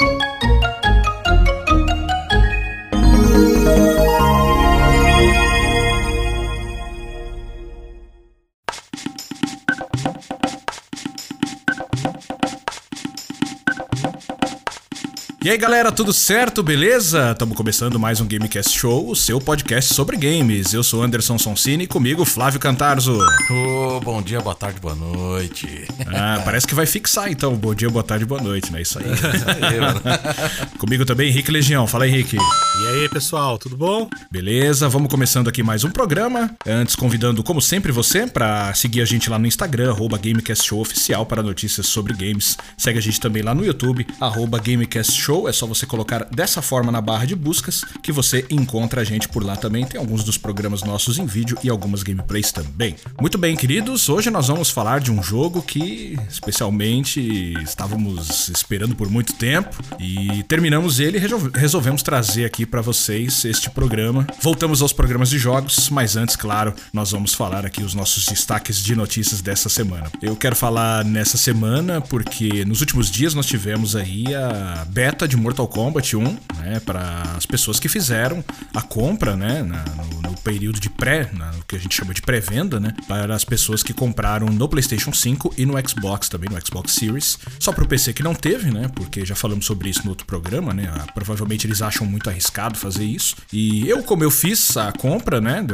you. E aí galera, tudo certo? Beleza? Estamos começando mais um Gamecast Show, o seu podcast sobre games. Eu sou Anderson Sonsini e comigo Flávio Cantarzo. Oh, bom dia, boa tarde, boa noite. Ah, parece que vai fixar então. Bom dia, boa tarde, boa noite, né? Isso aí. aí mano. comigo também Henrique Legião. Fala Henrique. E aí pessoal, tudo bom? Beleza, vamos começando aqui mais um programa. Antes, convidando, como sempre, você para seguir a gente lá no Instagram, arroba Gamecast Show Oficial para notícias sobre games. Segue a gente também lá no YouTube, arroba Gamecast Show Show. É só você colocar dessa forma na barra de buscas que você encontra a gente por lá também. Tem alguns dos programas nossos em vídeo e algumas gameplays também. Muito bem, queridos. Hoje nós vamos falar de um jogo que especialmente estávamos esperando por muito tempo e terminamos ele e resolvemos trazer aqui para vocês este programa. Voltamos aos programas de jogos, mas antes, claro, nós vamos falar aqui os nossos destaques de notícias dessa semana. Eu quero falar nessa semana porque nos últimos dias nós tivemos aí a beta de Mortal Kombat 1, né, para as pessoas que fizeram a compra, né, na, no, no, período de pré, na, no que a gente chama de pré-venda, né, para as pessoas que compraram no PlayStation 5 e no Xbox também, no Xbox Series. Só para o PC que não teve, né, porque já falamos sobre isso no outro programa, né, provavelmente eles acham muito arriscado fazer isso. E eu, como eu fiz a compra, né,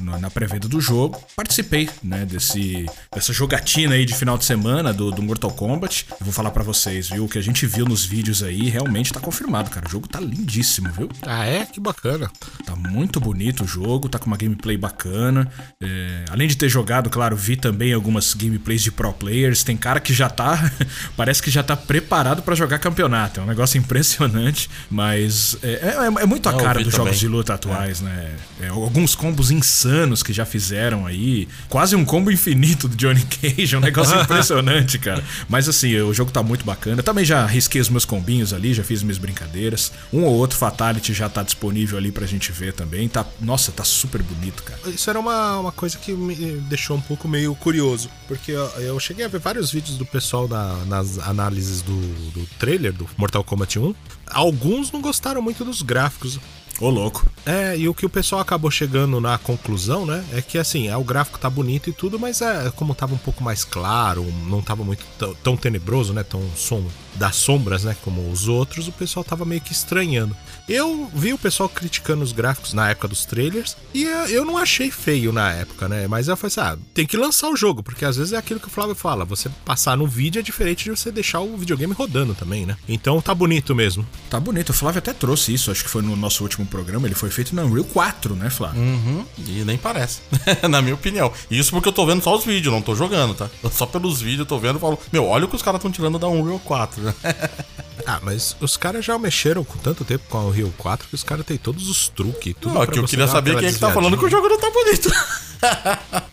na pré-venda do jogo, participei, né, desse dessa jogatina aí de final de semana do, do Mortal Kombat. Eu vou falar para vocês, viu, o que a gente viu nos vídeos aí realmente tá confirmado, cara. O jogo tá lindíssimo, viu? Ah, é? Que bacana. Tá muito bonito o jogo, tá com uma gameplay bacana. É, além de ter jogado, claro, vi também algumas gameplays de pro players. Tem cara que já tá, parece que já tá preparado para jogar campeonato. É um negócio impressionante, mas é, é, é muito a cara dos também. jogos de luta atuais, é. né? É, alguns combos insanos que já fizeram aí. Quase um combo infinito do Johnny Cage, é um negócio impressionante, cara. Mas assim, o jogo tá muito bacana. Eu também já risquei os meus combinhos ali, já fiz minhas brincadeiras. Um ou outro Fatality já tá disponível ali pra gente ver também. Tá, nossa, tá super bonito, cara. Isso era uma, uma coisa que me deixou um pouco meio curioso, porque eu, eu cheguei a ver vários vídeos do pessoal na, nas análises do, do trailer do Mortal Kombat 1. Alguns não gostaram muito dos gráficos. Ô, louco. É, e o que o pessoal acabou chegando na conclusão, né? É que assim, é, o gráfico tá bonito e tudo, mas é como tava um pouco mais claro, não tava muito tão tenebroso, né? Tão som das sombras, né? Como os outros, o pessoal tava meio que estranhando. Eu vi o pessoal criticando os gráficos na época dos trailers e eu não achei feio na época, né? Mas eu falei assim: ah, tem que lançar o jogo, porque às vezes é aquilo que o Flávio fala: você passar no vídeo é diferente de você deixar o videogame rodando também, né? Então tá bonito mesmo. Tá bonito. O Flávio até trouxe isso, acho que foi no nosso último programa. Ele foi feito no Unreal 4, né, Flávio? Uhum. E nem parece, na minha opinião. Isso porque eu tô vendo só os vídeos, não tô jogando, tá? Só pelos vídeos eu tô vendo e falo: meu, olha o que os caras estão tirando da Unreal 4. ah, mas os caras já mexeram com tanto tempo com a Unreal 4 que os caras têm todos os truques. Tudo não, que eu queria saber quem é que tá falando que o jogo não tá bonito.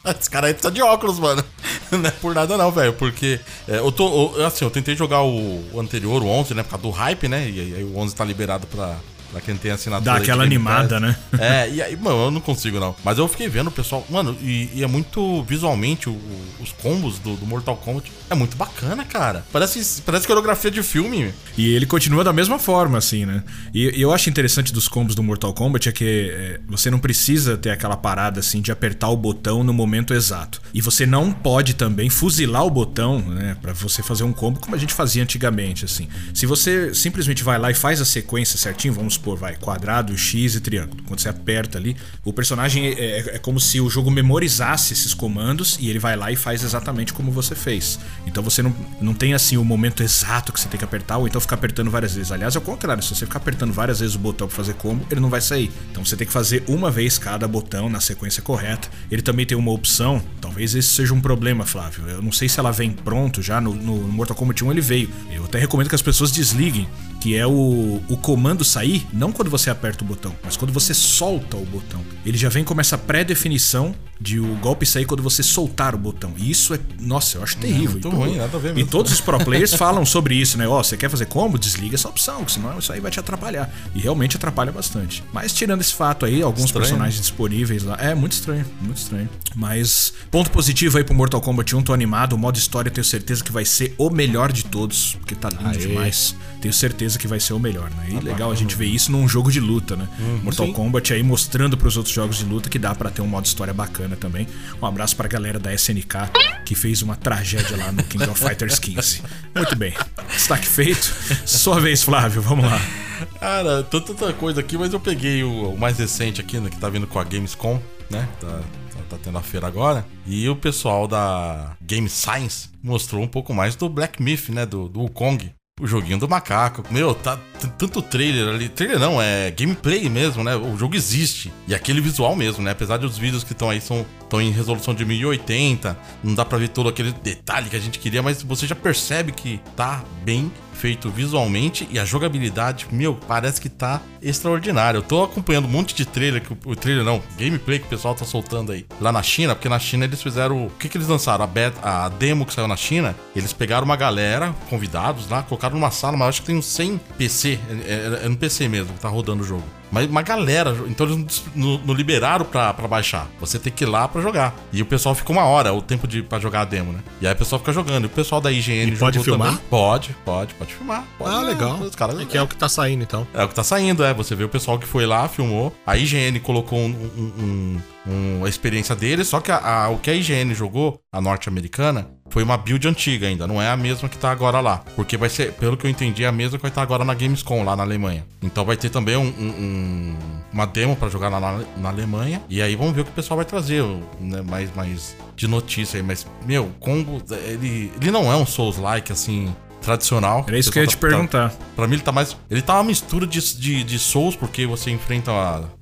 Esse cara aí precisa de óculos, mano. Não é por nada não, velho. Porque é, eu tô. Eu, assim, eu tentei jogar o, o, anterior, o 11, né? Por causa do hype, né? E aí o 11 tá liberado pra, Pra quem tem assinatura. Dá aquela animada, né? É, e aí, mano, eu não consigo não. Mas eu fiquei vendo o pessoal. Mano, e, e é muito visualmente o, os combos do, do, Mortal Kombat. É muito bacana, cara. Parece, parece coreografia de filme. E ele continua da mesma forma, assim, né? E, e eu acho interessante dos combos do Mortal Kombat é que é, você não precisa ter aquela parada, assim, de apertar o botão no momento exato. E você não pode também fuzilar o botão, né? Pra você fazer um combo como a gente fazia antigamente, assim. Se você simplesmente vai lá e faz a sequência certinho, vamos supor, vai, quadrado, X e triângulo. Quando você aperta ali, o personagem é, é, é, como se o jogo memorizasse esses comandos e ele vai lá e faz exatamente como você fez. Então você não, não tem assim o momento exato que você tem que apertar, ou então ficar apertando várias vezes. Aliás, é o contrário, se você ficar apertando várias vezes o botão para fazer combo, ele não vai sair. Então você tem que fazer uma vez cada botão na sequência correta. Ele também tem uma opção, talvez esse seja um problema, Flávio. Eu não sei se ela vem pronto já, no, no Mortal Kombat 1 ele veio. Eu até recomendo que as pessoas desliguem que é o, o comando sair, não quando você aperta o botão, mas quando você solta o botão. Ele já vem com essa pré-definição de o golpe sair quando você soltar o botão. E isso é, nossa, eu acho terrível. Muito ruim, nada a ver mesmo. E todos os pro players falam sobre isso, né? Ó, oh, você quer fazer combo? Desliga essa opção, senão isso aí vai te atrapalhar. E realmente atrapalha bastante. Mas tirando esse fato aí, alguns estranho. personagens disponíveis lá, é muito estranho, muito estranho. Mas ponto positivo aí pro Mortal Kombat 1, tô animado, o modo história tenho certeza que vai ser o melhor de todos, porque tá lindo Aê. demais. Tenho certeza que vai ser o melhor, né? E legal a gente ver isso num jogo de luta, né? Hum, Mortal sim. Kombat aí mostrando para os outros jogos de luta que dá para ter um modo história bacana também. Um abraço para a galera da SNK que fez uma tragédia lá no King of Fighters 15. Muito bem. Destaque feito. Sua vez, Flávio, vamos lá. Cara, tanta coisa aqui, mas eu peguei o, o mais recente aqui, né, que tá vindo com a Gamescom, né? Tá, tá, tá, tendo a feira agora. E o pessoal da Game Science mostrou um pouco mais do Black Myth, né? Do, do Wukong. O joguinho do macaco. Meu, tá tanto trailer ali. Trailer não, é gameplay mesmo, né? O jogo existe. E aquele visual mesmo, né? Apesar dos vídeos que estão aí são estão em resolução de 1080, não dá pra ver todo aquele detalhe que a gente queria, mas você já percebe que tá bem feito visualmente e a jogabilidade, meu, parece que tá extraordinário. Eu tô acompanhando um monte de trailer, que o trailer não, gameplay que o pessoal tá soltando aí lá na China, porque na China eles fizeram. O que, que eles lançaram? A, beta, a demo que saiu na China, eles pegaram uma galera, convidados lá, colocaram numa sala, mas acho que tem uns 100 PC, é, é, é no PC mesmo que tá rodando o jogo. Mas uma galera, então eles não, não liberaram pra, pra baixar. Você tem que ir lá pra jogar. E o pessoal fica uma hora, o tempo de, pra jogar a demo, né? E aí o pessoal fica jogando. E o pessoal da IGN e pode filmar? Também. Pode, pode, pode filmar. Pode, ah, legal. Os caras, é que é. é o que tá saindo, então. É o que tá saindo, é. Você vê o pessoal que foi lá, filmou. A IGN colocou um, um, um, uma experiência deles, só que a, a, o que a IGN jogou, a norte-americana, foi uma build antiga ainda, não é a mesma que tá agora lá. Porque vai ser, pelo que eu entendi, é a mesma que vai estar tá agora na Gamescom, lá na Alemanha. Então vai ter também um, um, uma demo para jogar lá na, na, Alemanha. E aí vamos ver o que o pessoal vai trazer, né, mais, mais de notícia aí. Mas, meu, Combo, ele, ele não é um Souls-like, assim, tradicional. Era isso que eu ia te tá, perguntar. Tá, pra mim ele tá mais. Ele tá uma mistura de, de, de Souls, porque você enfrenta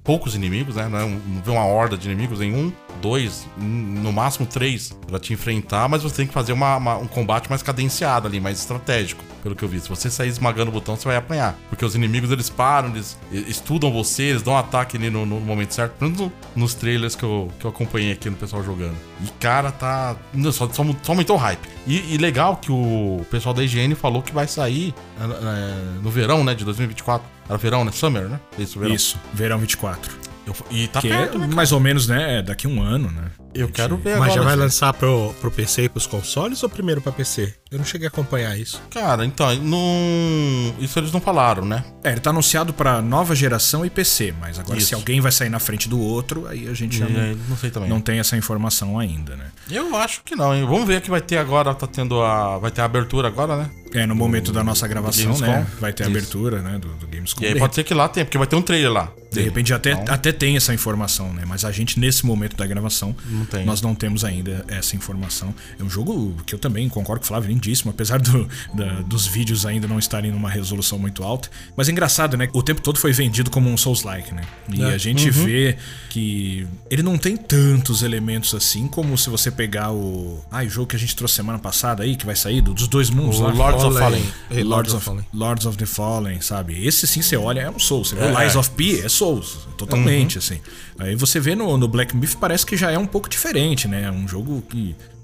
poucos inimigos, né? Não, é não vê uma horda de inimigos em um, dois, no máximo três pra te enfrentar, mas você tem que fazer uma, uma, um combate mais cadenciado ali, mais estratégico, pelo que eu vi. Se você sair esmagando o botão, você vai apanhar. Porque os inimigos eles param, eles estudam você, eles dão um ataque ali no, no momento certo. Pelo menos nos trailers que eu, que eu acompanhei aqui no pessoal jogando. E cara, tá. Só, só, só aumentou o hype. E, e, legal que o pessoal da IGN falou que vai sair é, no verão, né, de 2024. Era verão, né? Summer, né? Isso, verão. Isso, verão 24. Eu, e tá que é perto, é, né, mais ou menos, né? Daqui um ano, né? Eu quero ver Mas agora. Mas já vai lançar pro, pro PC e pros consoles ou primeiro pra PC? Eu não cheguei a acompanhar isso. Cara, então, não... isso eles não falaram, né? É, ele tá anunciado pra nova geração e PC, mas agora isso. se alguém vai sair na frente do outro, aí a gente já não, não, sei também. não tem essa informação ainda, né? Eu acho que não, hein? Vamos ver que vai ter agora, tá tendo a. Vai ter a abertura agora, né? É, no momento da nossa gravação, né? Vai ter a abertura, né? Do, do Gamescom. E aí pode ser que lá tenha, porque vai ter um trailer lá. De repente até, então... até tem essa informação, né? Mas a gente, nesse momento da gravação, não nós não temos ainda essa informação. É um jogo que eu também concordo com o Flávio, lindíssimo, apesar do, da, dos vídeos ainda não estarem numa resolução muito alta. Mas é engraçado, né? O tempo todo foi vendido como um Souls-like, né? E é. a gente uhum. vê que ele não tem tantos elementos assim como se você pegar o. Ah, o jogo que a gente trouxe semana passada aí, que vai sair, dos dois mundos o lá. Lords of Fallen. Lords, Lords of, Fallen. Lords of the Fallen, sabe? Esse sim você olha, é um Souls. Você vê o Lies of P, é Souls. Totalmente, uhum. assim. Aí você vê no, no Black Myth, parece que já é um pouco diferente, né? É um jogo que é,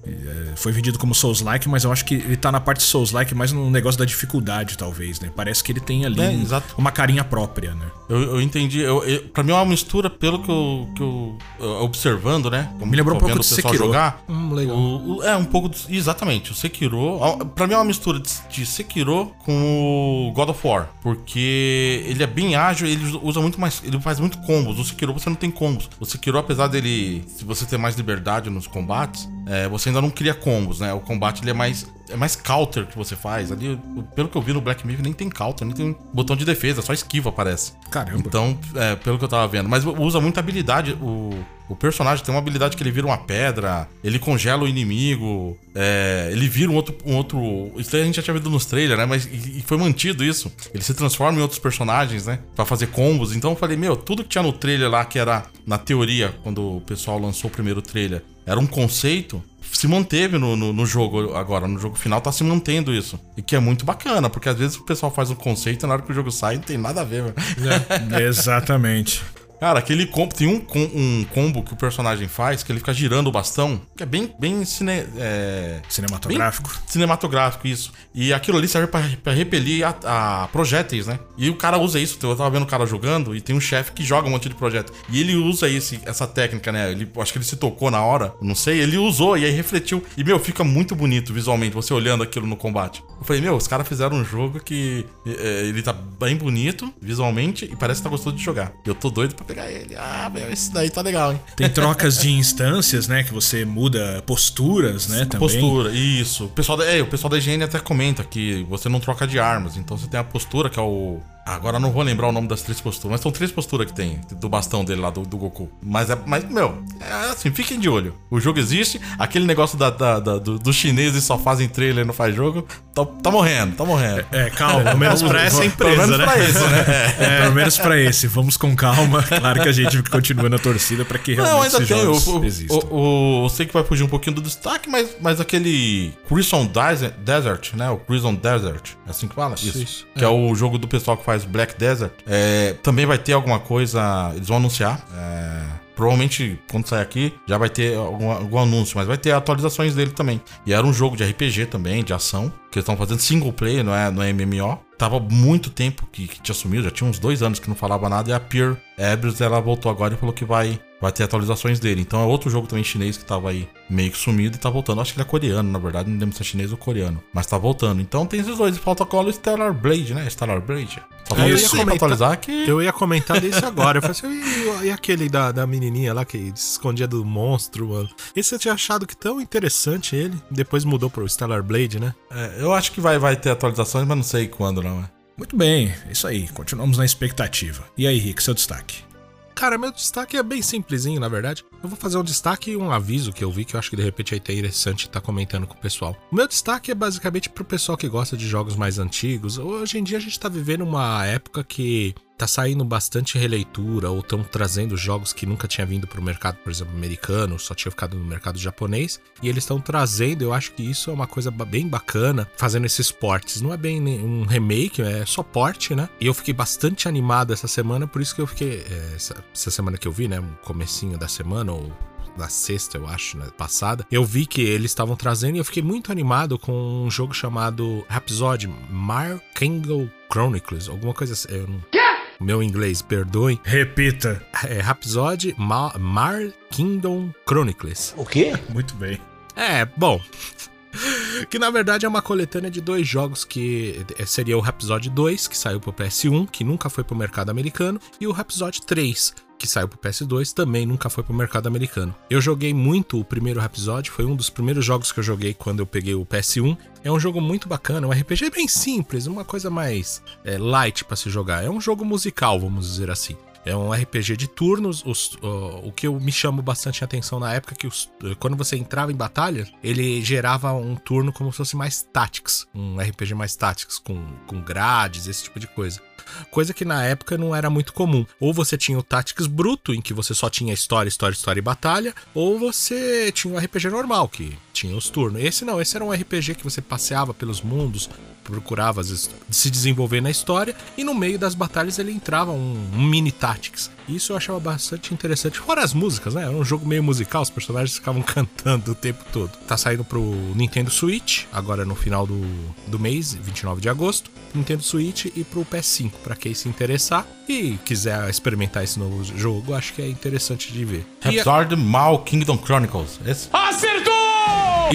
foi vendido como Souls-like, mas eu acho que ele tá na parte Souls-like mais no negócio da dificuldade, talvez, né? Parece que ele tem ali é, uma carinha própria, né? Eu, eu entendi. Eu, eu, pra mim é uma mistura, pelo que eu, que eu observando, né? Como Me lembrou um pouco de Sekiro. jogar. Hum, legal. O, o, é, um pouco. De, exatamente, o Sekiro. Pra mim é uma mistura de, de Sekiro com o God of War. Porque ele é bem ágil, ele usa muito mais. Ele faz muito combos. O Sekiro você não tem combos. O Sekiro, apesar dele. Se você ter mais liberdade nos combates, é, você ainda não cria combos, né? O combate ele é mais é mais counter que você faz. Ali, pelo que eu vi no Black Myth, nem tem counter, nem tem botão de defesa, só esquiva parece. Caramba. Então, é, pelo que eu tava vendo. Mas usa muita habilidade. O, o personagem tem uma habilidade que ele vira uma pedra, ele congela o inimigo, é, ele vira um outro, um outro. Isso a gente já tinha visto nos trailers, né? Mas e foi mantido isso. Ele se transforma em outros personagens, né? Pra fazer combos. Então eu falei, meu, tudo que tinha no trailer lá, que era na teoria, quando o pessoal lançou o primeiro trailer, era um conceito se manteve no, no, no, jogo agora, no jogo final tá se mantendo isso. E que é muito bacana, porque às vezes o pessoal faz um conceito e na hora que o jogo sai não tem nada a ver, é, exatamente. Cara, aquele combo. Tem um, um combo que o personagem faz que ele fica girando o bastão, que é bem, bem cine, é, cinematográfico. Bem cinematográfico, isso. E aquilo ali serve pra, pra repelir a, a, projéteis, né? E o cara usa isso. Eu tava vendo o cara jogando e tem um chefe que joga um monte de projétil. E ele usa esse, essa técnica, né? Ele, acho que ele se tocou na hora, não sei. Ele usou e aí refletiu. E, meu, fica muito bonito visualmente você olhando aquilo no combate. Eu falei, meu, os caras fizeram um jogo que é, ele tá bem bonito visualmente e parece que tá gostoso de jogar. Eu tô doido pra pegar ele. Ah, meu, esse daí tá legal, hein? Tem trocas de instâncias, né? Que você muda posturas, né? Também. Postura, isso. O pessoal da, é, o pessoal da higiene até comenta que você não troca de armas. Então você tem a postura, que é o Agora não vou lembrar o nome das três posturas, mas são três posturas que tem do bastão dele lá, do, do Goku. Mas é, mas, meu, é assim, fiquem de olho. O jogo existe, aquele negócio da, da, da do, dos chineses só fazem trailer e não faz jogo, tá, tá morrendo, tá morrendo. É, calma, pelo menos pra essa empresa, pelo menos né? Pra esse, né? É, pelo menos pra esse, vamos com calma. Claro que a gente continua na torcida pra que realmente não, ainda tem, jogos o, existam. O, o, eu sei que vai fugir um pouquinho do destaque, mas, mas aquele Crimson Desert, né? O Crimson Desert, é assim que fala? Isso. Isso. Que é. é o jogo do pessoal que faz Black Desert, é, também vai ter alguma coisa. Eles vão anunciar. É, provavelmente quando sair aqui já vai ter algum, algum, anúncio, mas vai ter atualizações dele também. E era um jogo de RPG também, de ação, que eles estão fazendo single player, não é, não é MMO. Tava muito tempo que, que tinha sumido, já tinha uns dois anos que não falava nada, e a Peer Ebers, ela voltou agora e falou que vai vai ter atualizações dele. Então é outro jogo também chinês que tava aí meio que sumido e tá voltando. Acho que ele é coreano, na verdade, não lembro se é chinês ou coreano. Mas tá voltando. Então tem esses dois. Falta o Stellar Blade, né? Stellar Blade. Só é, eu ia comentar, atualizar que. Eu ia comentar desse agora. Eu falei assim, e, e aquele da, da menininha lá que se escondia do monstro, mano? Esse eu tinha achado que tão interessante ele. Depois mudou pro Stellar Blade, né? É, eu acho que vai, vai ter atualizações, mas não sei quando, não. É. Muito bem, isso aí. Continuamos na expectativa. E aí, Rick, seu destaque? Cara, meu destaque é bem simplesinho, na verdade. Eu vou fazer um destaque e um aviso que eu vi que eu acho que de repente é interessante estar tá comentando com o pessoal. O meu destaque é basicamente pro pessoal que gosta de jogos mais antigos. Hoje em dia a gente tá vivendo uma época que tá saindo bastante releitura ou estão trazendo jogos que nunca tinha vindo para o mercado, por exemplo, americano, só tinha ficado no mercado japonês, e eles estão trazendo, eu acho que isso é uma coisa bem bacana, fazendo esses portes. Não é bem um remake, é só porte, né? E eu fiquei bastante animado essa semana, por isso que eu fiquei é, essa, essa semana que eu vi, né, um comecinho da semana ou na sexta, eu acho, né, passada, eu vi que eles estavam trazendo e eu fiquei muito animado com um jogo chamado Rhapsody Mar Kingdom Chronicles, alguma coisa assim. Eu não meu inglês, perdoem. Repita. É Rhapsody Mar, Mar Kingdom Chronicles. O quê? Muito bem. É, bom. que na verdade é uma coletânea de dois jogos que seria o Rhapsody 2, que saiu pro PS1, que nunca foi pro mercado americano, e o Rhapsody 3, que saiu pro PS2, também nunca foi pro mercado americano. Eu joguei muito o primeiro Rhapsody, foi um dos primeiros jogos que eu joguei quando eu peguei o PS1. É um jogo muito bacana, um RPG bem simples, uma coisa mais é, light para se jogar. É um jogo musical, vamos dizer assim. É um RPG de turnos. Os, uh, o que eu me chamo bastante atenção na época é que os, quando você entrava em batalha, ele gerava um turno como se fosse mais Tactics. Um RPG mais Tactics, com, com grades, esse tipo de coisa coisa que na época não era muito comum. Ou você tinha o Tactics bruto, em que você só tinha história, história, história e batalha, ou você tinha o RPG normal, que tinha os turnos. Esse não, esse era um RPG que você passeava pelos mundos, procurava se desenvolver na história, e no meio das batalhas ele entrava um, um mini Tactics. Isso eu achava bastante interessante. Fora as músicas, né? Era um jogo meio musical, os personagens ficavam cantando o tempo todo. Tá saindo pro Nintendo Switch, agora no final do, do mês, 29 de agosto. Nintendo Switch e pro PS5, para quem se interessar e quiser experimentar esse novo jogo, acho que é interessante de ver. Rhapsody Mal Kingdom Chronicles. Esse? Acertou!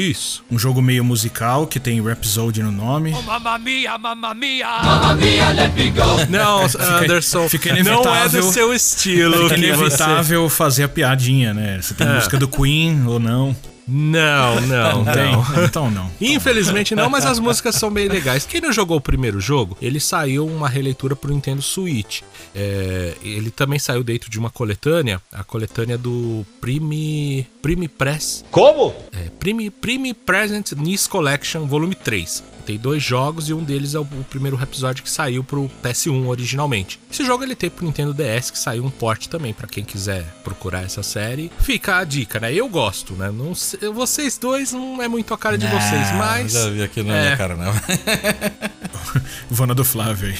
Isso. Um jogo meio musical que tem Rhapsody no nome. Oh, mamma mia, mamma mia! Mamma mia, let me go! Não, Anderson, fica inevitável, não é do seu estilo. Fica inevitável você... fazer a piadinha, né? Você tem é. música do Queen ou não. Não, não, não. Tem? Então não. Infelizmente não, mas as músicas são bem legais. Quem não jogou o primeiro jogo, ele saiu uma releitura pro Nintendo Switch. É, ele também saiu dentro de uma coletânea, a coletânea do Prime, Prime Press. Como? É, Prime, Prime Present NES Collection Volume 3 tem dois jogos e um deles é o, o primeiro episódio que saiu pro PS1 originalmente. Esse jogo ele tem pro Nintendo DS que saiu um port também para quem quiser procurar essa série. Fica a dica, né? Eu gosto, né? Não sei, vocês dois não é muito a cara de vocês, mas já vi aqui não é, é minha cara não. Vona do Flávio aí.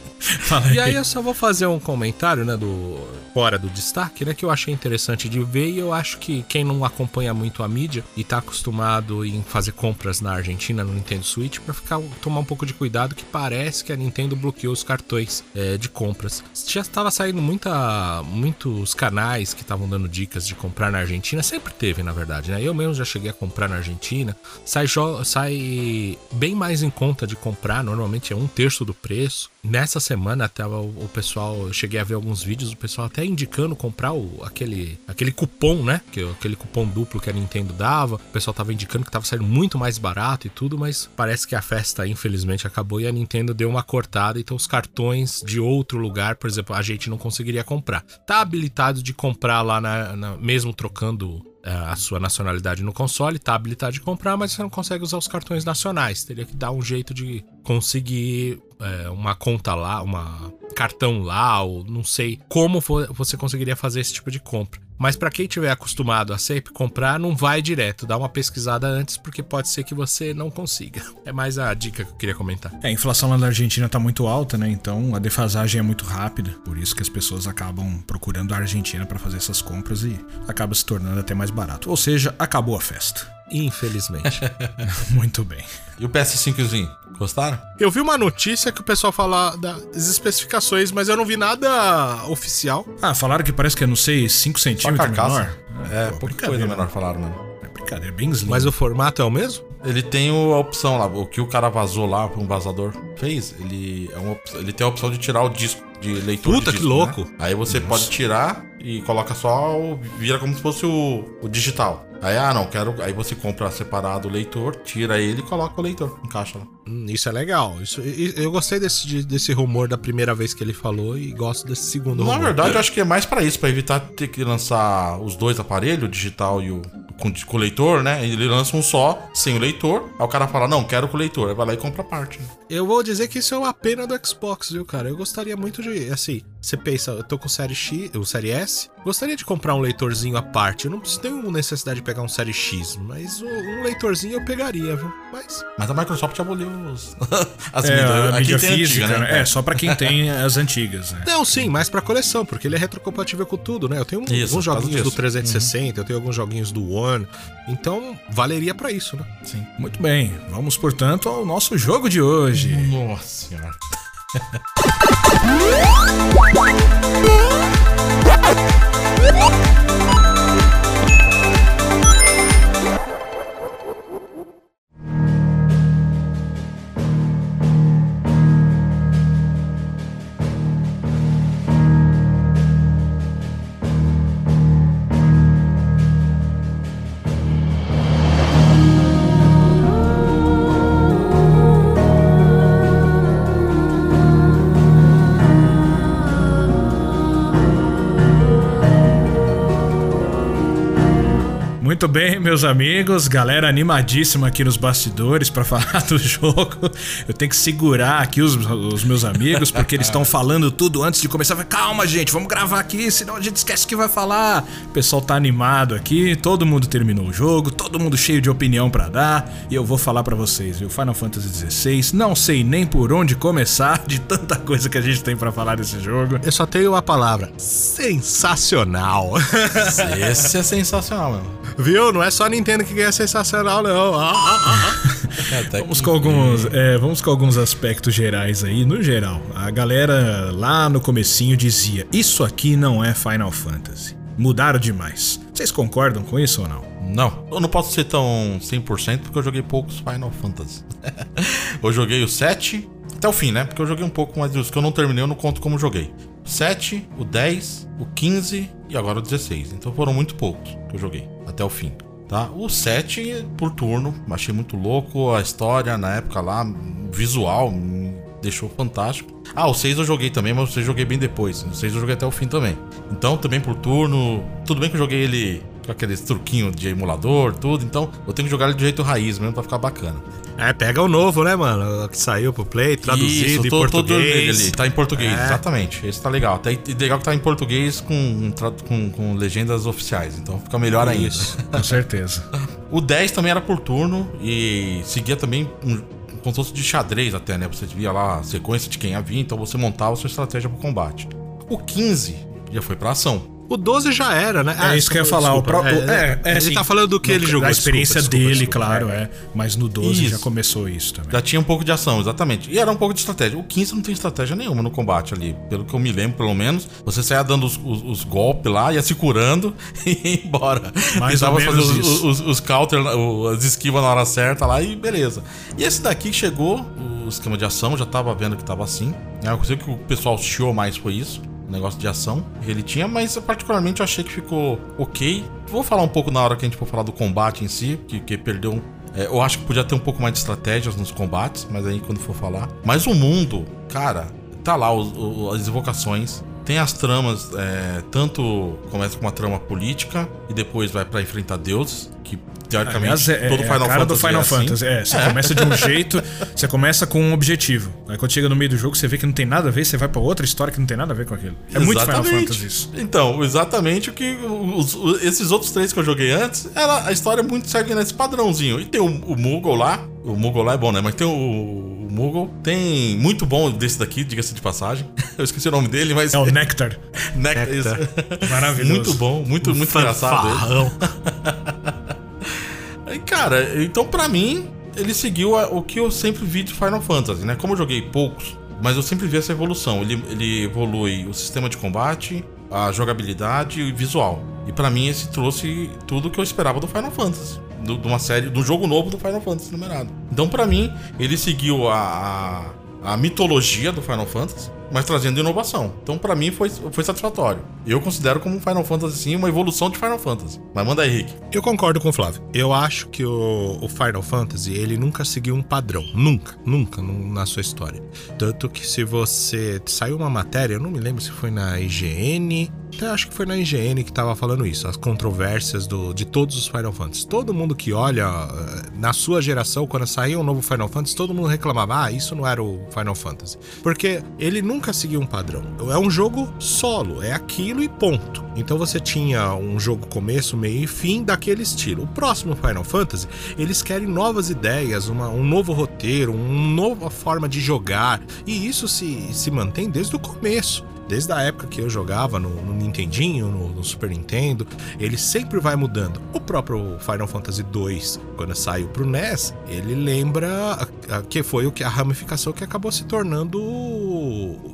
e aí eu só vou fazer um comentário, né, do fora do destaque, né, que eu achei interessante de ver e eu acho que quem não acompanha muito a mídia e tá acostumado em fazer compras na Argentina no Nintendo Switch para ficar tomar um pouco de cuidado que parece que a Nintendo bloqueou os cartões é, de compras. Já estava saindo muita, muitos canais que estavam dando dicas de comprar na Argentina, sempre teve na verdade, né? Eu mesmo já cheguei a comprar na Argentina, sai, sai bem mais em conta de comprar, normalmente é um terço do preço. Nessa semana até o, o pessoal, eu cheguei a ver alguns vídeos, o pessoal até indicando comprar o, aquele, aquele cupom, né? Que, aquele cupom duplo que a Nintendo dava. O pessoal tava indicando que tava saindo muito mais barato e tudo, mas parece que a festa infelizmente acabou e a Nintendo deu uma cortada, então os cartões de outro lugar, por exemplo, a gente não conseguiria comprar. Tá habilitado de comprar lá na, na mesmo trocando a sua nacionalidade no console, tá habilitado de comprar, mas você não consegue usar os cartões nacionais. Teria que dar um jeito de conseguir é, uma conta lá, uma cartão lá, ou não sei como você conseguiria fazer esse tipo de compra. Mas para quem tiver acostumado a sempre comprar, não vai direto, dá uma pesquisada antes, porque pode ser que você não consiga. É mais a dica que eu queria comentar. É, a inflação lá na Argentina tá muito alta, né? Então a defasagem é muito rápida. Por isso que as pessoas acabam procurando a Argentina para fazer essas compras e acaba se tornando até mais barato. Ou seja, acabou a festa. Infelizmente. Muito bem. E o PS5zinho? Gostaram? Eu vi uma notícia que o pessoal fala das especificações, mas eu não vi nada oficial. Ah, falaram que parece que é, não sei, 5 centímetros menor. É, é pouca coisa menor falaram, né? É brincadeira, bem slim. Mas o formato é o mesmo? Ele tem a opção lá, o que o cara vazou lá, um vazador fez, ele, é uma, ele tem a opção de tirar o disco de leitura. Puta de disco, que né? louco! Né? Aí você Nossa. pode tirar e coloca só, o, vira como se fosse o, o digital. Aí, ah, não, quero. Aí você compra separado o leitor, tira ele e coloca o leitor, encaixa lá. Hum, isso é legal. Isso, eu gostei desse, desse rumor da primeira vez que ele falou e gosto desse segundo Na rumor. Na verdade, eu acho que é mais para isso, para evitar ter que lançar os dois aparelhos, o digital e o, com, com o leitor, né? Ele lança um só, sem o leitor. Aí o cara fala, não, quero com o leitor. Aí vai lá e compra a parte. Né? Eu vou dizer que isso é uma pena do Xbox, viu, cara? Eu gostaria muito de. Assim, você pensa, eu tô com o Série X, o Série S. Gostaria de comprar um leitorzinho à parte. Eu não tenho necessidade de pegar um Série X, mas um leitorzinho eu pegaria, viu? Mas. Mas a Microsoft aboliu os... as é, mídias. A mídia física, antiga, né? É, só pra quem tem as antigas, né? Não, sim, mais pra coleção, porque ele é retrocompatível com tudo, né? Eu tenho isso, alguns joguinhos do 360, uhum. eu tenho alguns joguinhos do One. Então, valeria para isso, né? Sim. Muito bem. Vamos, portanto, ao nosso jogo de hoje. Nossa senhora. Woo! Muito bem, meus amigos, galera animadíssima aqui nos bastidores para falar do jogo. Eu tenho que segurar aqui os, os meus amigos porque eles estão falando tudo antes de começar. Calma, gente, vamos gravar aqui, senão a gente esquece que vai falar. O pessoal tá animado aqui, todo mundo terminou o jogo, todo mundo cheio de opinião para dar e eu vou falar para vocês, viu? Final Fantasy XVI, não sei nem por onde começar de tanta coisa que a gente tem para falar desse jogo. Eu só tenho uma palavra: sensacional. Esse é sensacional, mano. Viu? Não é só a Nintendo que ganha sensacional, não. Ah, ah, ah. É, vamos, com alguns, é, vamos com alguns aspectos gerais aí. No geral, a galera lá no comecinho dizia: Isso aqui não é Final Fantasy. Mudaram demais. Vocês concordam com isso ou não? Não, eu não posso ser tão 100% porque eu joguei poucos Final Fantasy. eu joguei o 7 até o fim, né? Porque eu joguei um pouco mais dos que eu não terminei, eu não conto como joguei. 7, o 10, o 15 e agora o 16. Então foram muito poucos que eu joguei até o fim. Tá? O 7 por turno, achei muito louco a história na época lá, visual, deixou fantástico. Ah, o 6 eu joguei também, mas o 6 eu joguei bem depois. O 6 eu joguei até o fim também. Então, também por turno, tudo bem que eu joguei ele com aqueles truquinhos de emulador, tudo. Então, eu tenho que jogar ele de jeito raiz mesmo pra ficar bacana. É, pega o novo, né, mano? Que saiu pro Play, traduzido Isso, em tô, português. Tô ali, tá em português, é. exatamente. Esse tá legal. Até legal que tá em português com, com, com legendas oficiais, então fica melhor ainda. Isso, com certeza. o 10 também era por turno e seguia também um, fosse de xadrez até, né? Você via lá a sequência de quem havia, então você montava a sua estratégia pro combate. O 15 já foi pra ação. O 12 já era, né? É ah, isso que eu ia falar. Desculpa, o pro... é, é, é, ele assim, tá falando do que ele jogou. Da experiência desculpa, dele, desculpa, claro, é. Mas no 12 isso. já começou isso também. Já tinha um pouco de ação, exatamente. E era um pouco de estratégia. O 15 não tem estratégia nenhuma no combate ali. Pelo que eu me lembro, pelo menos. Você saia dando os, os, os golpes lá, ia se curando e ia embora. Mais Tentava fazer os, os, os counter, as esquivas na hora certa lá e beleza. E esse daqui chegou, o esquema de ação, já tava vendo que tava assim. É uma coisa que o pessoal chiou mais foi isso negócio de ação que ele tinha, mas particularmente eu achei que ficou ok. Vou falar um pouco na hora que a gente for falar do combate em si, que, que perdeu. É, eu acho que podia ter um pouco mais de estratégias nos combates, mas aí quando for falar. Mas o mundo, cara, tá lá os, os, as invocações, tem as tramas, é, tanto começa com uma trama política e depois vai para enfrentar deuses, que teoricamente é, todo é Final a cara Fantasy do Final é assim. Fantasy. É, você é. começa de um jeito, você começa com um objetivo. Aí quando chega no meio do jogo, você vê que não tem nada a ver, você vai para outra história que não tem nada a ver com aquilo. É exatamente. muito Final Fantasy isso. Então, exatamente o que os, os, esses outros três que eu joguei antes, a história muito segue nesse padrãozinho. E tem o, o Moogle lá, o Moogle lá é bom, né? Mas tem o, o Moogle, tem muito bom desse daqui, diga-se de passagem. Eu esqueci o nome dele, mas. É o Nectar. Nectar, Nectar. Maravilhoso. Muito bom, muito, muito engraçado. Cara, então para mim, ele seguiu o que eu sempre vi de Final Fantasy, né? Como eu joguei poucos, mas eu sempre vi essa evolução. Ele, ele evolui o sistema de combate, a jogabilidade e o visual. E para mim esse trouxe tudo que eu esperava do Final Fantasy. De uma série, do jogo novo do Final Fantasy numerado. Então para mim, ele seguiu a, a, a mitologia do Final Fantasy mas trazendo inovação. Então, para mim, foi, foi satisfatório. Eu considero como Final Fantasy, sim, uma evolução de Final Fantasy. Mas manda aí, Rick. Eu concordo com o Flávio. Eu acho que o, o Final Fantasy, ele nunca seguiu um padrão. Nunca, nunca na sua história. Tanto que se você... Saiu uma matéria, eu não me lembro se foi na IGN até acho que foi na IGN que tava falando isso, as controvérsias do, de todos os Final Fantasy. Todo mundo que olha, eh, na sua geração, quando saía um novo Final Fantasy, todo mundo reclamava, ah, isso não era o Final Fantasy. Porque ele nunca seguiu um padrão. É um jogo solo, é aquilo e ponto. Então você tinha um jogo começo, meio e fim daquele estilo. O próximo Final Fantasy, eles querem novas ideias, uma, um novo roteiro, uma nova forma de jogar. E isso se, se mantém desde o começo desde a época que eu jogava no, no Nintendinho, no, no, Super Nintendo, ele sempre vai mudando. O próprio Final Fantasy II, quando saiu pro NES, ele lembra que foi o que a ramificação que acabou se tornando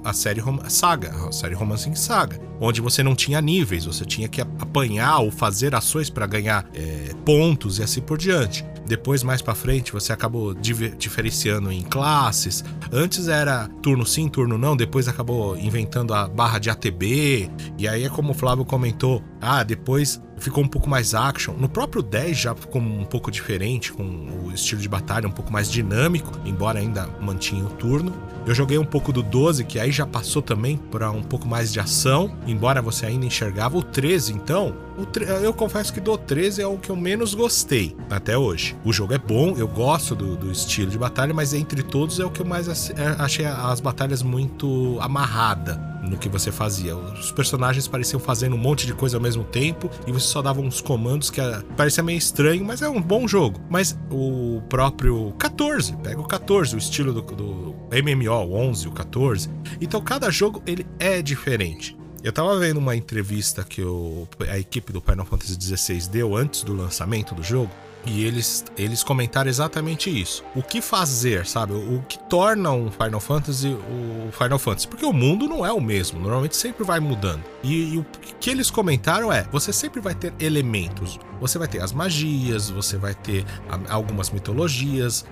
a série Saga, a série Romancing Saga, onde você não tinha níveis, você tinha que apanhar ou fazer ações para ganhar é, pontos e assim por diante. Depois, mais para frente, você acabou diferenciando em classes. Antes era turno sim, turno não. Depois acabou inventando a barra de ATB. E aí é como o Flávio comentou. Ah, depois ficou um pouco mais action. No próprio 10 já ficou um pouco diferente, com o estilo de batalha um pouco mais dinâmico, embora ainda mantinha o turno. Eu joguei um pouco do 12, que aí já passou também para um pouco mais de ação, embora você ainda enxergava. O 13, então, o eu confesso que do 13 é o que eu menos gostei até hoje. O jogo é bom, eu gosto do, do estilo de batalha, mas entre todos é o que eu mais é, achei as batalhas muito amarrada no que você fazia. Os personagens pareciam fazendo um monte de coisa ao mesmo tempo e você só dava uns comandos que era, parecia meio estranho, mas é um bom jogo. Mas o próprio 14, pega o 14, o estilo do, do MMO, o 11, o 14. Então cada jogo ele é diferente. Eu tava vendo uma entrevista que o, a equipe do Final Fantasy XVI deu antes do lançamento do jogo e eles, eles comentaram exatamente isso. O que fazer, sabe? O que torna um Final Fantasy o Final Fantasy. Porque o mundo não é o mesmo, normalmente sempre vai mudando. E, e o que eles comentaram é: você sempre vai ter elementos. Você vai ter as magias, você vai ter algumas mitologias,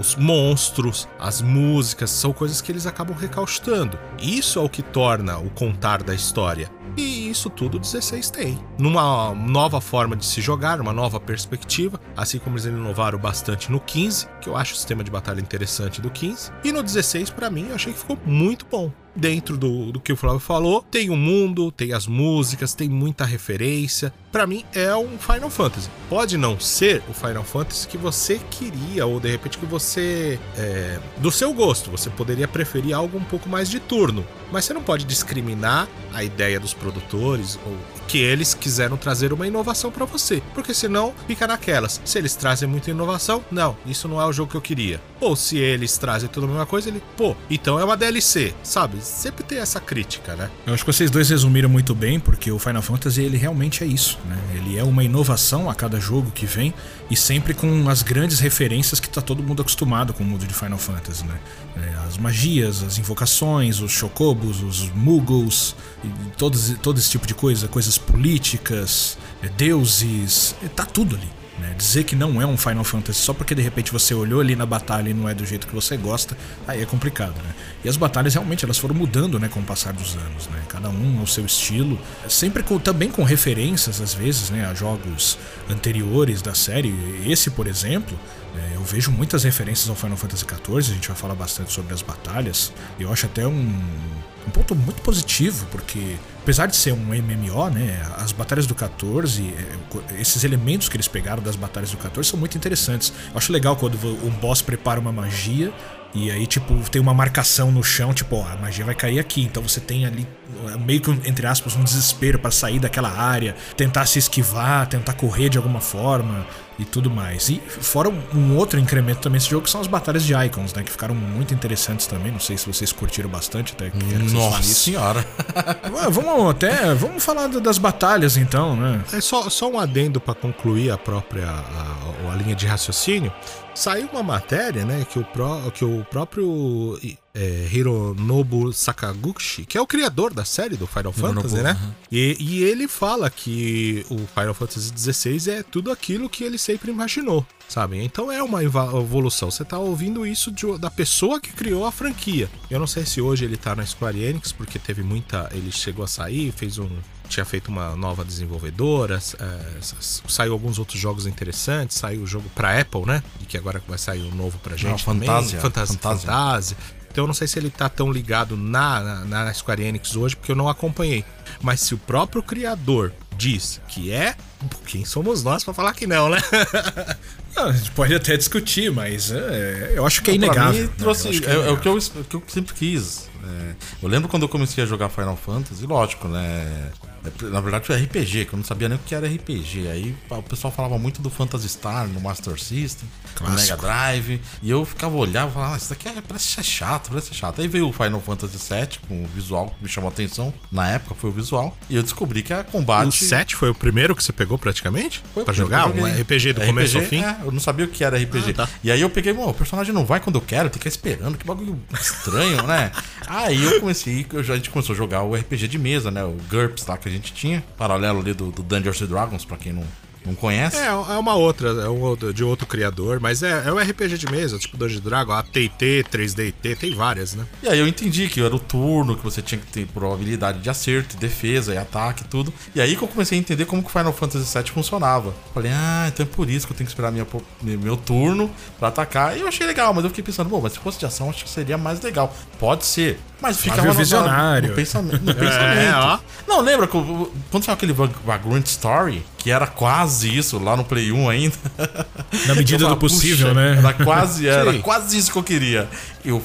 os monstros, as músicas, são coisas que eles acabam recaustando. Isso é o que torna o contar da história. E isso tudo o 16 tem. Numa nova forma de se jogar, uma nova perspectiva, assim como eles inovaram bastante no 15, que eu acho o sistema de batalha interessante do 15. E no 16, para mim, eu achei que ficou muito bom dentro do, do que o Flávio falou, tem o mundo, tem as músicas, tem muita referência. Para mim é um Final Fantasy. Pode não ser o Final Fantasy que você queria, ou de repente que você. É, do seu gosto, você poderia preferir algo um pouco mais de turno. Mas você não pode discriminar a ideia dos produtores ou que eles quiseram trazer uma inovação para você. Porque senão fica naquelas. Se eles trazem muita inovação, não, isso não é o jogo que eu queria. Ou se eles trazem tudo a mesma coisa, ele, pô, então é uma DLC, sabe? Sempre tem essa crítica, né? Eu acho que vocês dois resumiram muito bem, porque o Final Fantasy ele realmente é isso, né? Ele é uma inovação a cada jogo que vem e sempre com as grandes referências que tá todo mundo acostumado com o mundo de Final Fantasy, né? É, as magias, as invocações, os chocobos, os muggles, todo, todo esse tipo de coisa, coisas políticas, é, deuses, é, tá tudo ali. Né? Dizer que não é um Final Fantasy só porque de repente você olhou ali na batalha e não é do jeito que você gosta, aí é complicado, né? E as batalhas realmente elas foram mudando, né, com o passar dos anos, né? Cada um ao seu estilo, sempre com, também com referências às vezes, né, a jogos anteriores da série. Esse, por exemplo, é, eu vejo muitas referências ao Final Fantasy XIV, a gente vai falar bastante sobre as batalhas. Eu acho até um, um ponto muito positivo, porque apesar de ser um MMO, né, as batalhas do 14, é, esses elementos que eles pegaram das batalhas do 14 são muito interessantes. Eu acho legal quando um boss prepara uma magia e aí, tipo, tem uma marcação no chão, tipo, ó, a magia vai cair aqui. Então você tem ali, meio que, entre aspas, um desespero para sair daquela área, tentar se esquivar, tentar correr de alguma forma e tudo mais. E fora um outro incremento também desse jogo que são as batalhas de icons, né? Que ficaram muito interessantes também. Não sei se vocês curtiram bastante até. Que Nossa senhora! vamos até. Vamos falar das batalhas então, né? É só, só um adendo para concluir a própria a, a linha de raciocínio. Saiu uma matéria, né, que o, pró, que o próprio é, Hironobu Sakaguchi, que é o criador da série do Final Fantasy, né? Uhum. E, e, ele fala que o Final Fantasy XVI é tudo aquilo que ele sempre imaginou, sabe? Então é uma evolução. Você tá ouvindo isso de, da pessoa que criou a franquia. Eu não sei se hoje ele tá na Square Enix, porque teve muita. Ele chegou a sair, fez um tinha feito uma nova desenvolvedora, é, saiu alguns outros jogos interessantes, saiu o jogo para Apple, né? E que agora vai sair um novo pra gente não, também. Fantasia. Fantasia. Fantasia. Então eu não sei se ele tá tão ligado na, na, na Square Enix hoje, porque eu não acompanhei. Mas se o próprio criador diz que é, quem somos nós para falar que não, né? Não, a gente pode até discutir, mas é, eu acho que é inegável. Mim, né? trouxe, é, é, é, o que eu, o que eu sempre quis. É, eu lembro quando eu comecei a jogar Final Fantasy, lógico, né? É, na verdade foi RPG, que eu não sabia nem o que era RPG. Aí o pessoal falava muito do Phantasy Star no Master System, Clássico. no Mega Drive. E eu ficava olhando e falava, ah, isso daqui é, parece ser chato, parece ser chato. Aí veio o Final Fantasy VII com o visual que me chamou a atenção. Na época foi o visual. E eu descobri que a combate. O 7 foi o primeiro que você pegou praticamente? Foi pra jogar? Um RPG do RPG, começo ao fim? É, eu não sabia o que era RPG. Ah, tá. E aí eu peguei, o personagem não vai quando eu quero, tem que ficar esperando, que bagulho estranho, né? Aí eu comecei, a gente começou a jogar o RPG de mesa, né? O GURPS lá que a gente tinha, paralelo ali do, do Dungeons Dragons, pra quem não, não conhece? É, é uma outra, é um de outro criador, mas é, é um RPG de mesa, tipo Dungeon Dragon, a TT, 3DT, tem várias, né? E aí eu entendi que era o turno, que você tinha que ter probabilidade de acerto, defesa e ataque e tudo. E aí que eu comecei a entender como que o Final Fantasy VII funcionava. Falei, ah, então é por isso que eu tenho que esperar minha, meu turno pra atacar. E eu achei legal, mas eu fiquei pensando, bom, mas se fosse de ação, acho que seria mais legal. Pode ser. Mas ficava no, visionário. no pensamento. No pensamento. É, ó. Não, lembra quando saiu aquele Vagrant Story? Que era quase isso lá no Play 1 ainda. Na medida do possível, né? Era quase, era quase isso que eu queria. E, eu,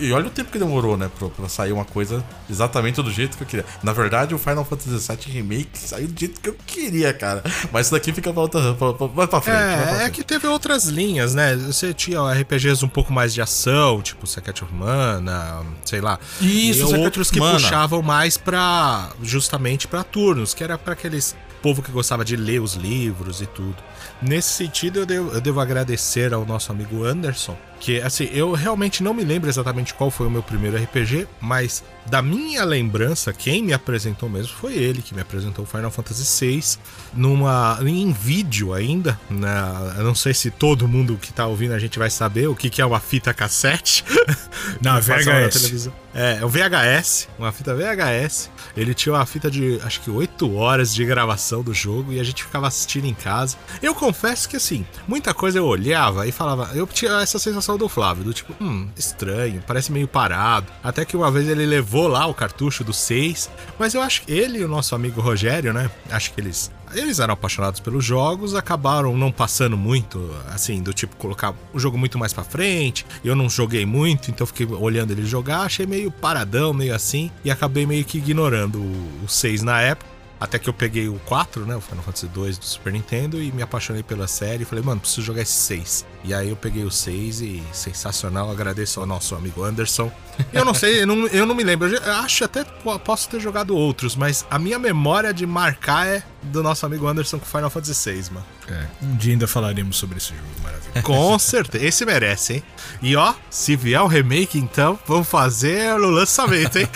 e olha o tempo que demorou, né, pra, pra, sair uma coisa exatamente do jeito que eu queria. Na verdade, o Final Fantasy VII Remake saiu do jeito que eu queria, cara. Mas isso daqui fica pra, outra, pra, pra, vai pra frente. É, pra frente. é que teve outras linhas, né? Você tinha RPGs um pouco mais de ação, tipo Secret of Mana, sei lá. Isso, e outros que Mana. puxavam mais pra. justamente pra turnos, que era para aqueles povo que gostava de ler os livros e tudo. Nesse sentido, eu devo, eu devo agradecer ao nosso amigo Anderson, que assim, eu realmente não me lembro exatamente qual foi o meu primeiro RPG, mas da minha lembrança, quem me apresentou mesmo foi ele, que me apresentou o Final Fantasy VI numa, em vídeo ainda. Na, eu não sei se todo mundo que tá ouvindo a gente vai saber o que, que é uma fita cassete. Na VHS. É, é o VHS, uma fita VHS. Ele tinha uma fita de acho que 8 horas de gravação do jogo e a gente ficava assistindo em casa. Eu confesso que assim, muita coisa eu olhava e falava, eu tinha essa sensação do Flávio, do tipo, hum, estranho, parece meio parado. Até que uma vez ele levou lá o cartucho do 6, mas eu acho que ele e o nosso amigo Rogério, né? Acho que eles eles eram apaixonados pelos jogos, acabaram não passando muito, assim, do tipo colocar o jogo muito mais para frente. Eu não joguei muito, então fiquei olhando ele jogar, achei meio paradão, meio assim, e acabei meio que ignorando o 6 na época. Até que eu peguei o 4, né? O Final Fantasy 2 do Super Nintendo e me apaixonei pela série. Falei, mano, preciso jogar esse 6. E aí eu peguei o 6 e sensacional, agradeço ao nosso amigo Anderson. Eu não sei, eu não, eu não me lembro. Eu acho até posso ter jogado outros, mas a minha memória de marcar é do nosso amigo Anderson com Final Fantasy VI, mano. É, um dia ainda falaremos sobre esse jogo maravilhoso. Com certeza, esse merece, hein? E ó, se vier o remake, então, vamos fazer no lançamento, hein?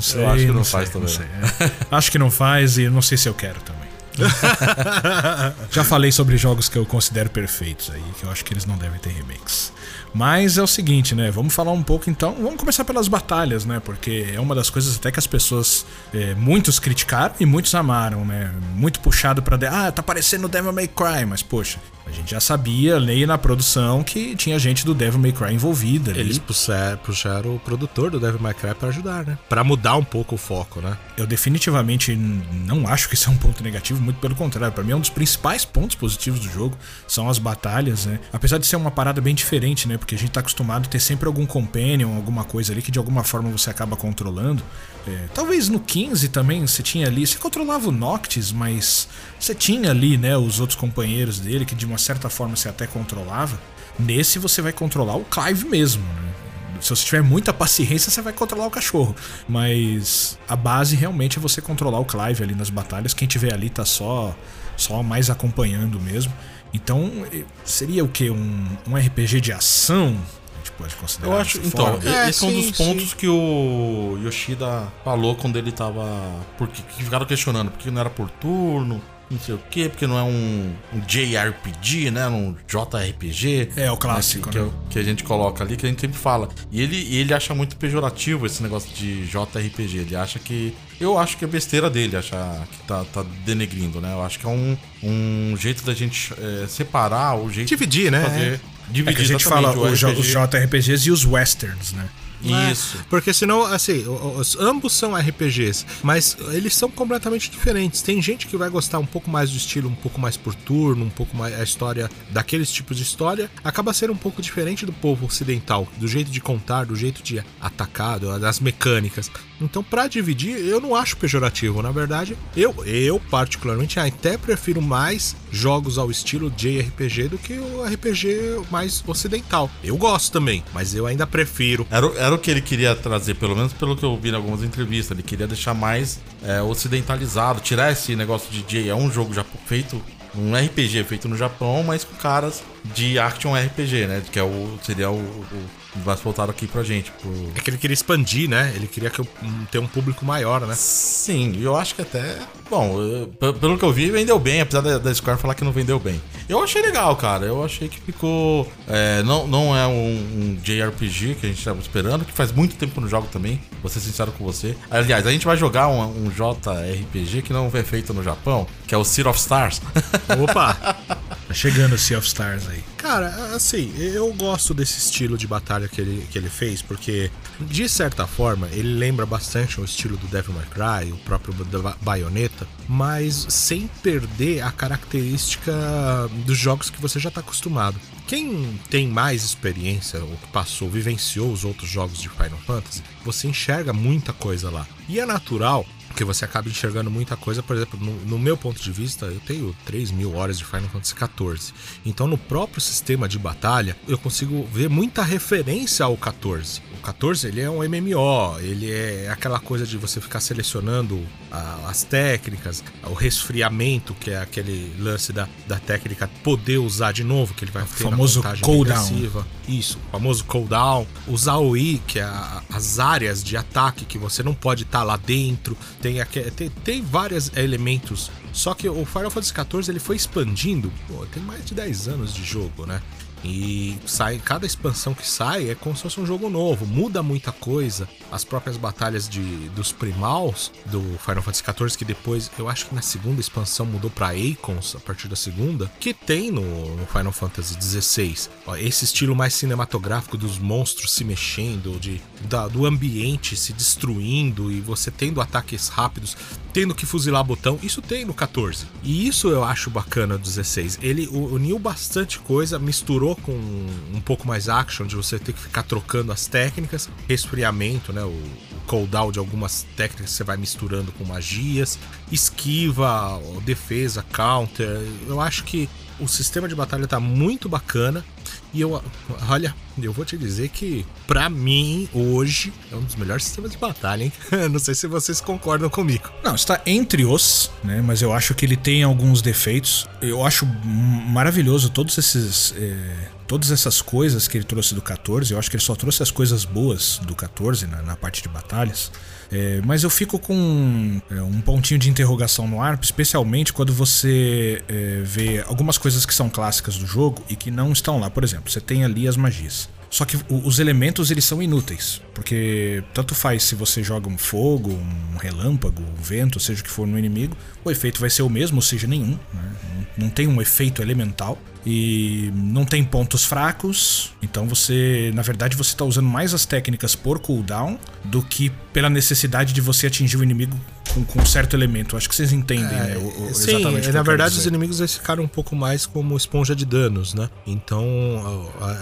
sei, eu acho que não, não faz sei, também. Não é. acho que não faz e não sei se eu quero também. Já falei sobre jogos que eu considero perfeitos aí, que eu acho que eles não devem ter remakes. Mas é o seguinte, né? Vamos falar um pouco então. Vamos começar pelas batalhas, né? Porque é uma das coisas até que as pessoas. É, muitos criticaram e muitos amaram, né? Muito puxado pra. Ah, tá parecendo Devil May Cry, mas poxa, a gente já sabia, nem na produção, que tinha gente do Devil May Cry envolvida. Ali. Eles puxaram, puxaram o produtor do Devil May Cry pra ajudar, né? Pra mudar um pouco o foco, né? Eu definitivamente não acho que isso é um ponto negativo, muito pelo contrário. Para mim, é um dos principais pontos positivos do jogo são as batalhas, né? Apesar de ser uma parada bem diferente, né? Porque a gente tá acostumado a ter sempre algum companion, alguma coisa ali que de alguma forma você acaba controlando. É, talvez no 15 também você tinha ali, você controlava o Noctis, mas você tinha ali, né, os outros companheiros dele que de uma certa forma você até controlava. Nesse você vai controlar o Clive mesmo, né? Se você tiver muita paciência, você vai controlar o cachorro. Mas a base realmente é você controlar o Clive ali nas batalhas. Quem tiver ali tá só só mais acompanhando mesmo. Então, seria o que? Um, um RPG de ação? Pode considerar. Eu acho, então, forma. esse é, é um dos pontos sim. que o Yoshida falou quando ele tava. Porque ficaram questionando, porque não era por turno, não sei o quê, porque não é um, um JRPG, né? Um JRPG. É, o clássico, né? Que, né? que, que, a gente coloca ali, que a gente sempre fala. E ele, ele acha muito pejorativo esse negócio de JRPG. Ele acha que. Eu acho que é besteira dele achar que tá, tá denegrindo, né? Eu acho que é um, um jeito da gente é, separar o jeito. Dividir, né? Fazer, Dividir, é que a gente fala os JRPGs e os westerns, né? É, Isso. É, porque senão, assim, os, ambos são RPGs, mas eles são completamente diferentes. Tem gente que vai gostar um pouco mais do estilo, um pouco mais por turno, um pouco mais a história daqueles tipos de história, acaba sendo um pouco diferente do povo ocidental, do jeito de contar, do jeito de atacar, das mecânicas. Então, para dividir, eu não acho pejorativo. Na verdade, eu, eu particularmente até prefiro mais jogos ao estilo JRPG do que o RPG mais ocidental. Eu gosto também, mas eu ainda prefiro. Era, era o que ele queria trazer, pelo menos pelo que eu vi em algumas entrevistas. Ele queria deixar mais é, ocidentalizado, tirar esse negócio de J. É um jogo já feito um RPG feito no Japão, mas com caras de action RPG, né? Que é o, seria o, o mais voltado aqui pra gente. Pro... É que ele queria expandir, né? Ele queria que eu, ter um público maior, né? Sim, eu acho que até. Bom, pelo que eu vi, vendeu bem, apesar da, da, Square falar que não vendeu bem. Eu achei legal, cara. Eu achei que ficou. É, não, não é um, um, JRPG que a gente estava esperando, que faz muito tempo no jogo também, vou ser sincero com você. Aliás, a gente vai jogar um, um JRPG que não foi feito no Japão, que é o Sea of Stars. Opa! tá chegando o Sea of Stars aí. Cara, assim, eu gosto desse estilo de batalha que ele, que ele fez, porque, de certa forma, ele lembra bastante o estilo do Devil May Cry, o próprio Bayonetta, mas sem perder a característica dos jogos que você já está acostumado. Quem tem mais experiência, ou que passou, vivenciou os outros jogos de Final Fantasy, você enxerga muita coisa lá. E é natural porque você acaba enxergando muita coisa, por exemplo, no, no, meu ponto de vista, eu tenho 3 mil horas de Final Fantasy XIV. Então, no próprio sistema de batalha, eu consigo ver muita referência ao 14. O 14 ele é um MMO, ele é aquela coisa de você ficar selecionando a, as técnicas, o resfriamento, que é aquele lance da, da técnica poder usar de novo, que ele vai o ter famoso cooldown. Isso, o famoso cooldown. Usar o I, que é a, as áreas de ataque que você não pode estar tá lá dentro. Tem, tem, tem vários elementos. Só que o Final Fantasy XIV ele foi expandindo. Pô, tem mais de 10 anos de jogo, né? E sai, cada expansão que sai é como se fosse um jogo novo, muda muita coisa. As próprias batalhas de, dos primals do Final Fantasy XIV, que depois eu acho que na segunda expansão mudou para Icons a partir da segunda, que tem no, no Final Fantasy XVI. Esse estilo mais cinematográfico dos monstros se mexendo, de, da, do ambiente se destruindo e você tendo ataques rápidos, tendo que fuzilar botão, isso tem no 14. E isso eu acho bacana do 16. Ele uniu bastante coisa, misturou com um pouco mais action, de você ter que ficar trocando as técnicas, resfriamento, né? O cooldown de algumas técnicas você vai misturando com magias, esquiva, defesa, counter. Eu acho que o sistema de batalha tá muito bacana. E eu, olha, eu vou te dizer que, para mim, hoje, é um dos melhores sistemas de batalha, hein? Não sei se vocês concordam comigo. Não, está entre os, né? Mas eu acho que ele tem alguns defeitos. Eu acho maravilhoso todos esses. É, todas essas coisas que ele trouxe do 14. Eu acho que ele só trouxe as coisas boas do 14 na, na parte de batalhas. É, mas eu fico com é, um pontinho de interrogação no ar, especialmente quando você é, vê algumas coisas que são clássicas do jogo e que não estão lá. Por exemplo, você tem ali as magias. Só que os elementos eles são inúteis, porque tanto faz se você joga um fogo, um relâmpago, um vento, seja o que for no inimigo, o efeito vai ser o mesmo, ou seja, nenhum. Né? Não tem um efeito elemental e não tem pontos fracos. Então você, na verdade, você está usando mais as técnicas por cooldown do que pela necessidade de você atingir o inimigo com, com um certo elemento. Acho que vocês entendem, é, né? O, o, sim, na verdade os inimigos eles ficaram um pouco mais como esponja de danos, né? Então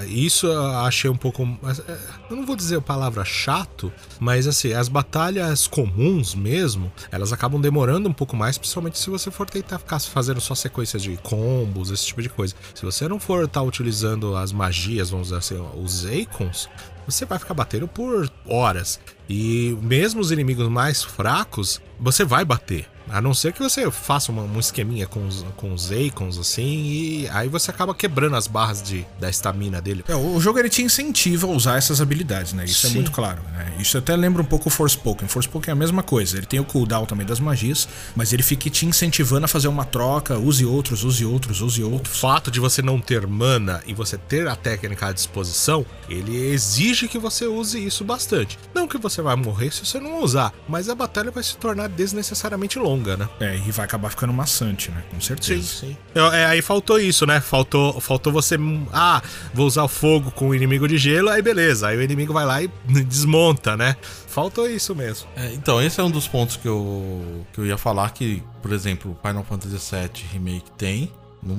isso eu achei um pouco. É, eu não vou dizer a palavra chato, mas assim, as batalhas comuns mesmo, elas acabam demorando um pouco mais, principalmente se você for tentar ficar fazendo só sequências de combos, esse tipo de coisa. Se você não for estar tá utilizando as magias, vamos dizer assim, os icons, você vai ficar batendo por horas. E mesmo os inimigos mais fracos, você vai bater. A não ser que você faça uma, um esqueminha com os, com os assim, e aí você acaba quebrando as barras de, da estamina dele. É, o jogo ele te incentiva a usar essas habilidades, né? Isso é Sim. é muito claro. Né? Isso até lembra um pouco o Forspoken. Forspoken é a mesma coisa. Ele tem o cooldown também das magias, mas ele fica te incentivando a fazer uma troca, use outros, use outros, use outros. O fato de você não ter mana e você ter a técnica à disposição, ele exige que você use isso bastante. Não que você vai morrer se você não usar, mas a batalha vai se tornar desnecessariamente longa longa, né? É, e vai acabar ficando maçante, né? Com certeza. Sim, sim. É, aí faltou isso, né? Faltou, faltou você. Ah, vou usar o fogo com o inimigo de gelo, aí beleza. Aí o inimigo vai lá e desmonta, né? Faltou isso mesmo. É, então, esse é um dos pontos que eu, que eu ia falar que, por exemplo, o Final Fantasy VII Remake tem.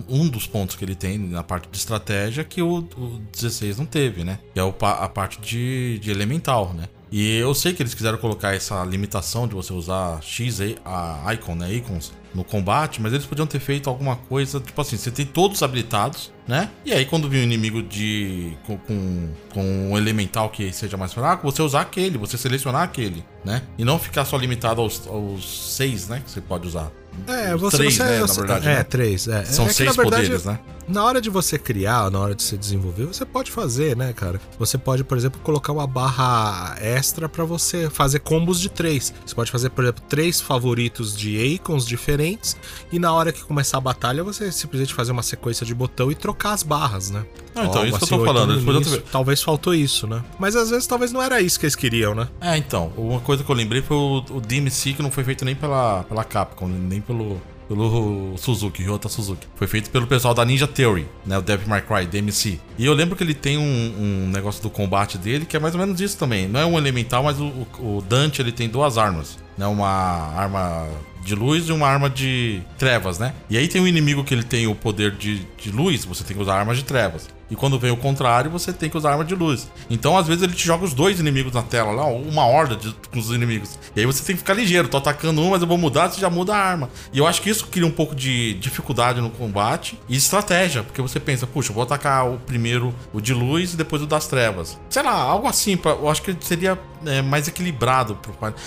Um dos pontos que ele tem na parte de estratégia que o, o 16 não teve, né? Que é o, a parte de, de elemental, né? E eu sei que eles quiseram colocar essa limitação de você usar X a icon, né, icons no combate, mas eles podiam ter feito alguma coisa, tipo assim, você tem todos habilitados, né? E aí quando vir um inimigo de com, com, com um elemental que seja mais fraco, você usar aquele, você selecionar aquele, né? E não ficar só limitado aos, aos seis, né, que você pode usar. É, você, três, você, né, você, na verdade. É, né? três. É. São é seis verdade, poderes, né? Na hora de você criar, na hora de você desenvolver, você pode fazer, né, cara? Você pode, por exemplo, colocar uma barra extra para você fazer combos de três. Você pode fazer, por exemplo, três favoritos de icons diferentes e na hora que começar a batalha, você simplesmente fazer uma sequência de botão e trocar as barras, né? Ah, então, isso assim, que eu tô falando. Início, talvez faltou isso, né? Mas às vezes talvez não era isso que eles queriam, né? É, então. Uma coisa que eu lembrei foi o, o DMC que não foi feito nem pela, pela Capcom, nem pelo pelo Suzuki, Ryota Suzuki. Foi feito pelo pessoal da Ninja Theory, né? O Devil May Cry, DMC. E eu lembro que ele tem um, um, negócio do combate dele que é mais ou menos isso também. Não é um elemental, mas o, o Dante ele tem duas armas. Né? Uma arma de luz e uma arma de trevas, né? E aí tem um inimigo que ele tem o poder de, de luz, você tem que usar armas de trevas. E quando vem o contrário, você tem que usar arma de luz. Então, às vezes, ele te joga os dois inimigos na tela, lá, uma horda de, com os inimigos. E aí você tem que ficar ligeiro. Tô atacando um, mas eu vou mudar, você já muda a arma. E eu acho que isso cria um pouco de dificuldade no combate e estratégia. Porque você pensa, puxa, eu vou atacar o primeiro o de luz e depois o das trevas. Sei lá, algo assim. Pra, eu acho que seria é, mais equilibrado.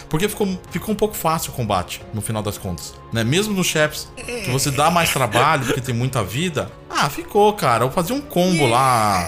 Porque ficou, ficou um pouco fácil o combate, no final das contas. Né? Mesmo nos chefes, que você dá mais trabalho, porque tem muita vida. Ah, ficou, cara. Eu fazia um combo lá.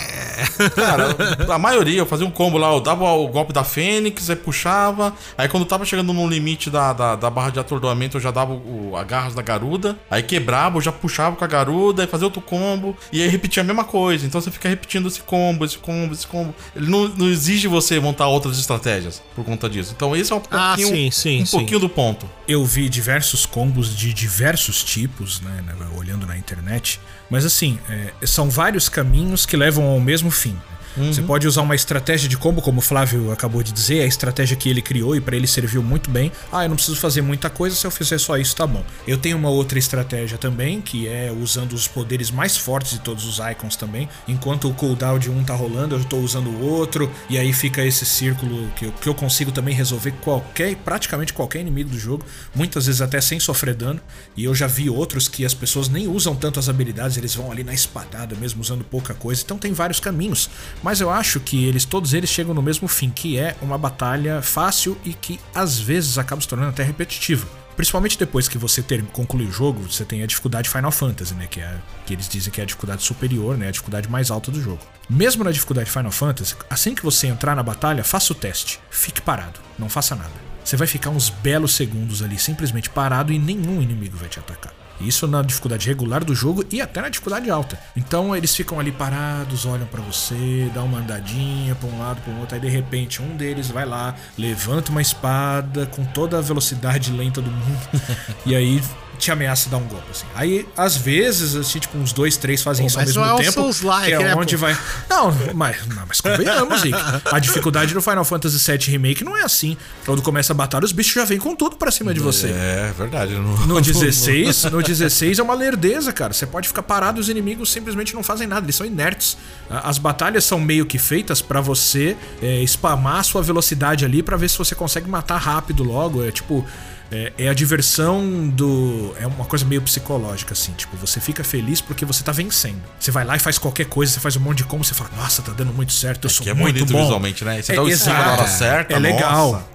Cara, a maioria, eu fazia um combo lá. Eu dava o golpe da Fênix, aí puxava. Aí quando tava chegando no limite da, da, da barra de atordoamento, eu já dava o, a garras da garuda. Aí quebrava, eu já puxava com a garuda, aí fazia outro combo. E aí repetia a mesma coisa. Então você fica repetindo esse combo, esse combo, esse combo. Ele não, não exige você montar outras estratégias por conta disso. Então esse é um ah, pouquinho, ah, sim, sim, um sim. pouquinho do ponto. Eu vi diversos combos de diversos tipos, né, olhando na internet. Mas assim, é, são vários caminhos que levam ao mesmo fim. Uhum. Você pode usar uma estratégia de combo, como o Flávio acabou de dizer, a estratégia que ele criou e para ele serviu muito bem. Ah, eu não preciso fazer muita coisa, se eu fizer só isso tá bom. Eu tenho uma outra estratégia também, que é usando os poderes mais fortes de todos os icons também. Enquanto o cooldown de um tá rolando, eu estou usando o outro, e aí fica esse círculo que eu, que eu consigo também resolver qualquer, praticamente qualquer inimigo do jogo, muitas vezes até sem sofrer dano. E eu já vi outros que as pessoas nem usam tanto as habilidades, eles vão ali na espadada mesmo usando pouca coisa. Então tem vários caminhos, mas eu acho que eles todos eles chegam no mesmo fim, que é uma batalha fácil e que às vezes acaba se tornando até repetitiva. Principalmente depois que você ter, conclui o jogo, você tem a dificuldade Final Fantasy, né? Que, é, que eles dizem que é a dificuldade superior, né? A dificuldade mais alta do jogo. Mesmo na dificuldade Final Fantasy, assim que você entrar na batalha, faça o teste. Fique parado, não faça nada. Você vai ficar uns belos segundos ali simplesmente parado e nenhum inimigo vai te atacar. Isso na dificuldade regular do jogo e até na dificuldade alta. Então eles ficam ali parados, olham para você, dão uma andadinha para um lado, para o outro, aí de repente um deles vai lá, levanta uma espada com toda a velocidade lenta do mundo e aí te ameaça dar um golpe, assim. Aí, às vezes, assim, tipo, uns dois, três fazem Pô, isso ao mesmo é tempo. Like, que é né, onde vai. Não, mas, não, mas convenhamos, Rick. A dificuldade do Final Fantasy VII Remake não é assim. Quando começa a batalha, os bichos já vêm com tudo pra cima de você. É, verdade. Não, no 16, no 16 é uma lerdeza, cara. Você pode ficar parado, os inimigos simplesmente não fazem nada, eles são inertes. As batalhas são meio que feitas para você é, spamar a sua velocidade ali para ver se você consegue matar rápido logo. É tipo. É, é, a diversão do. É uma coisa meio psicológica, assim. Tipo, você fica feliz porque você tá vencendo. Você vai lá e faz qualquer coisa, você faz um monte de como, você fala, nossa, tá dando muito certo, eu é sou que é muito bom. visualmente, né? Você é, dá o exato, na hora certa, é legal.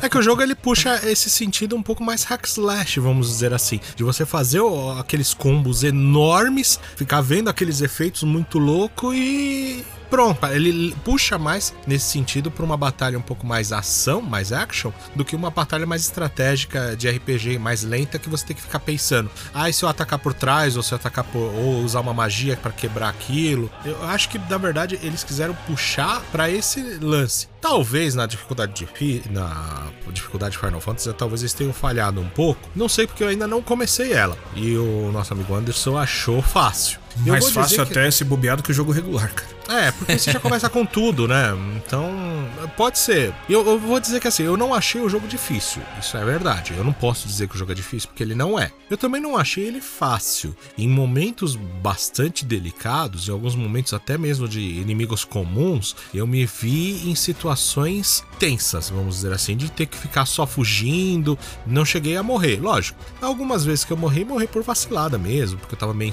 é que o jogo ele puxa esse sentido um pouco mais hack slash, vamos dizer assim. De você fazer aqueles combos enormes, ficar vendo aqueles efeitos muito louco e pronto, ele puxa mais nesse sentido para uma batalha um pouco mais ação, mais action, do que uma batalha mais estratégica de RPG, mais lenta, que você tem que ficar pensando: ah, e se eu atacar por trás, ou se eu atacar por. ou usar uma magia para quebrar aquilo. Eu acho que, na verdade, eles quiseram puxar para esse lance. Talvez na dificuldade de na dificuldade de Final Fantasy, talvez eles tenham falhado um pouco. Não sei porque eu ainda não comecei ela. E o nosso amigo Anderson achou fácil. Mais fácil até que... se bobeado que o jogo regular, cara. É, porque você já começa com tudo, né? Então, pode ser. Eu, eu, vou dizer que assim, eu não achei o jogo difícil. Isso é verdade. Eu não posso dizer que o jogo é difícil, porque ele não é. Eu também não achei ele fácil. Em momentos bastante delicados, em alguns momentos até mesmo de inimigos comuns, eu me vi em situações tensas, vamos dizer assim, de ter que ficar só fugindo. Não cheguei a morrer, lógico. Algumas vezes que eu morri, morri por vacilada mesmo, porque eu tava meio.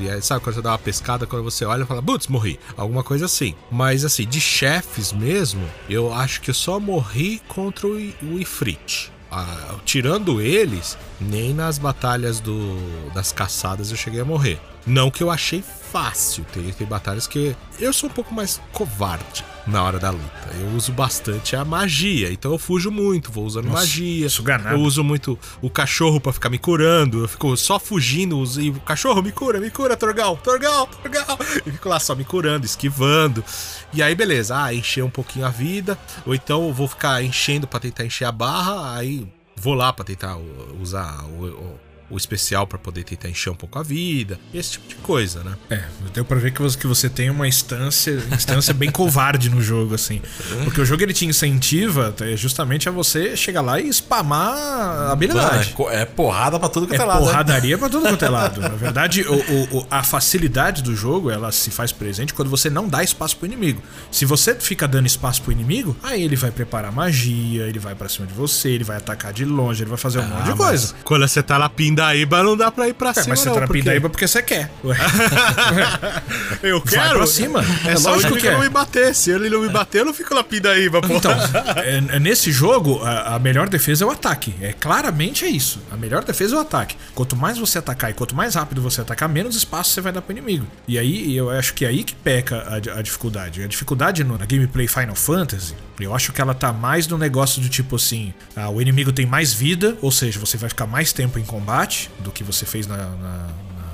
E aí, sabe quando você dá uma pescada, quando você olha e fala, putz, morri. Alguma coisa assim. Mas assim, de chefes mesmo, eu acho que eu só morri contra o, o Ifrit. Ah, tirando eles, nem nas batalhas do, das caçadas eu cheguei a morrer. Não que eu achei fácil. Tem, tem batalhas que eu sou um pouco mais covarde na hora da luta. Eu uso bastante a magia, então eu fujo muito, vou usando Nossa, magia. Eu uso muito o cachorro para ficar me curando. Eu fico só fugindo, e o cachorro me cura, me cura, Torgal, Torgal, Torgal. E fico lá só me curando, esquivando. E aí, beleza, ah, encher um pouquinho a vida, ou então eu vou ficar enchendo para tentar encher a barra, aí vou lá para tentar usar o, o especial para poder tentar encher um pouco a vida, esse tipo de coisa, né? É, deu pra ver que você, que você tem uma instância, instância bem covarde no jogo, assim. Porque o jogo ele te incentiva é, justamente a você chegar lá e spamar a habilidade. Mano, é, é porrada pra tudo quanto é, é lado. É porradaria né? pra tudo quanto é lado. Na verdade, o, o, a facilidade do jogo, ela se faz presente quando você não dá espaço pro inimigo. Se você fica dando espaço pro inimigo, aí ele vai preparar magia, ele vai para cima de você, ele vai atacar de longe, ele vai fazer um ah, monte de coisa. Quando você tá lá pinda Pindaíba não dá pra ir pra é, cima. Mas você não, tá na porque... Pindaíba porque você quer. eu quero. Vai pra cima. É, é lógico que, que não me bater. Se ele não me bater, eu não fico na Pindaíba, pô. Então, é, é, nesse jogo, a, a, melhor defesa é o ataque. É claramente é isso. A melhor defesa é o ataque. Quanto mais você atacar e quanto mais rápido você atacar, menos espaço você vai dar pro inimigo. E aí, eu acho que é aí que peca a, a dificuldade. A dificuldade no, na gameplay Final Fantasy, eu acho que ela tá mais no negócio do tipo assim: ah, o inimigo tem mais vida, ou seja, você vai ficar mais tempo em combate do que você fez na, na,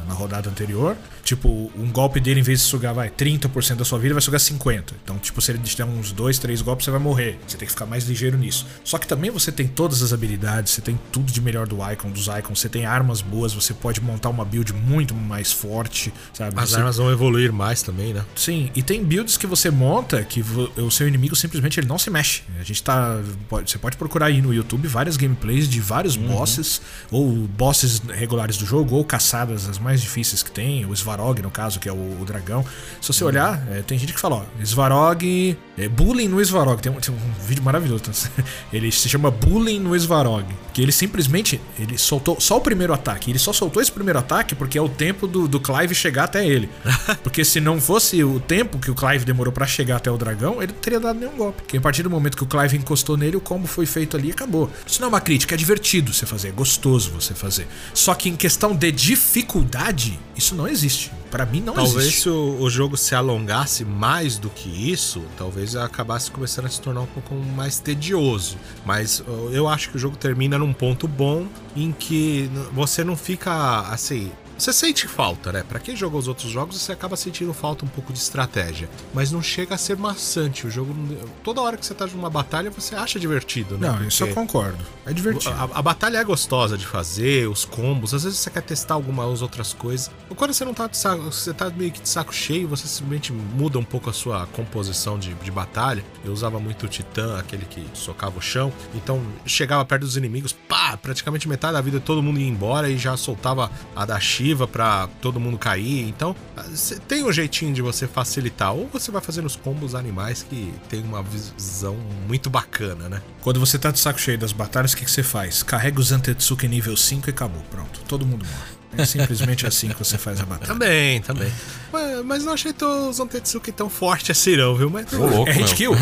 na rodada anterior. Tipo, um golpe dele, em vez de sugar, vai, 30% da sua vida, vai sugar 50%. Então, tipo, se ele te der uns 2, 3 golpes, você vai morrer. Você tem que ficar mais ligeiro nisso. Só que também você tem todas as habilidades, você tem tudo de melhor do Icon, dos Icons, você tem armas boas, você pode montar uma build muito mais forte, sabe? As você... armas vão evoluir mais também, né? Sim, e tem builds que você monta que o seu inimigo simplesmente ele não se mexe. A gente tá. Pode, você pode procurar aí no YouTube várias gameplays de vários uhum. bosses, ou bosses regulares do jogo, ou caçadas as mais difíceis que tem, o Svarog, no caso, que é o, o dragão. Se você olhar, é, tem gente que fala, ó, Svarog. É, bullying no Svarog. Tem um, tem um vídeo maravilhoso. Tá? Ele se chama Bullying no Svarog. Que ele simplesmente. Ele soltou só o primeiro ataque. Ele só soltou esse primeiro ataque porque é o tempo do, do Clive chegar até ele. porque se não fosse o tempo que o Clive demorou para chegar até o dragão, ele não teria dado nenhum golpe. Porque a partir do momento que o Clive encostou nele, o combo foi feito ali e acabou. Isso não é uma crítica, é divertido você fazer, é gostoso você fazer. Só que em questão de dificuldade, isso não existe. Para mim não talvez existe. Talvez se o, o, jogo se alongasse mais do que isso, talvez acabasse começando a se tornar um pouco mais tedioso. Mas eu acho que o jogo termina num ponto bom em que você não fica assim você sente falta, né? Para quem jogou os outros jogos, você acaba sentindo falta um pouco de estratégia. Mas não chega a ser maçante. O jogo. Toda hora que você tá numa batalha, você acha divertido, né? Não, Porque isso eu concordo. É divertido. A, a, batalha é gostosa de fazer, os combos. Às vezes você quer testar algumas outras coisas. Quando você não tá de saco, você tá meio que de saco cheio, você simplesmente muda um pouco a sua composição de, de batalha. Eu usava muito o Titã, aquele que socava o chão. Então chegava perto dos inimigos, pá, praticamente metade da vida todo mundo ia embora e já soltava a da X para todo mundo cair. Então, tem um jeitinho de você facilitar. Ou você vai fazendo os combos animais que tem uma visão muito bacana, né? Quando você tá de saco cheio das batalhas, o que, que você faz? Carrega o Zantetsuki nível 5 e acabou. Pronto. Todo mundo morre. É simplesmente assim que você faz a batalha. Também, também. Mas, mas não achei o Zantetsuki tão forte assim, não, viu? Mas, Ô, louco, é hit kill?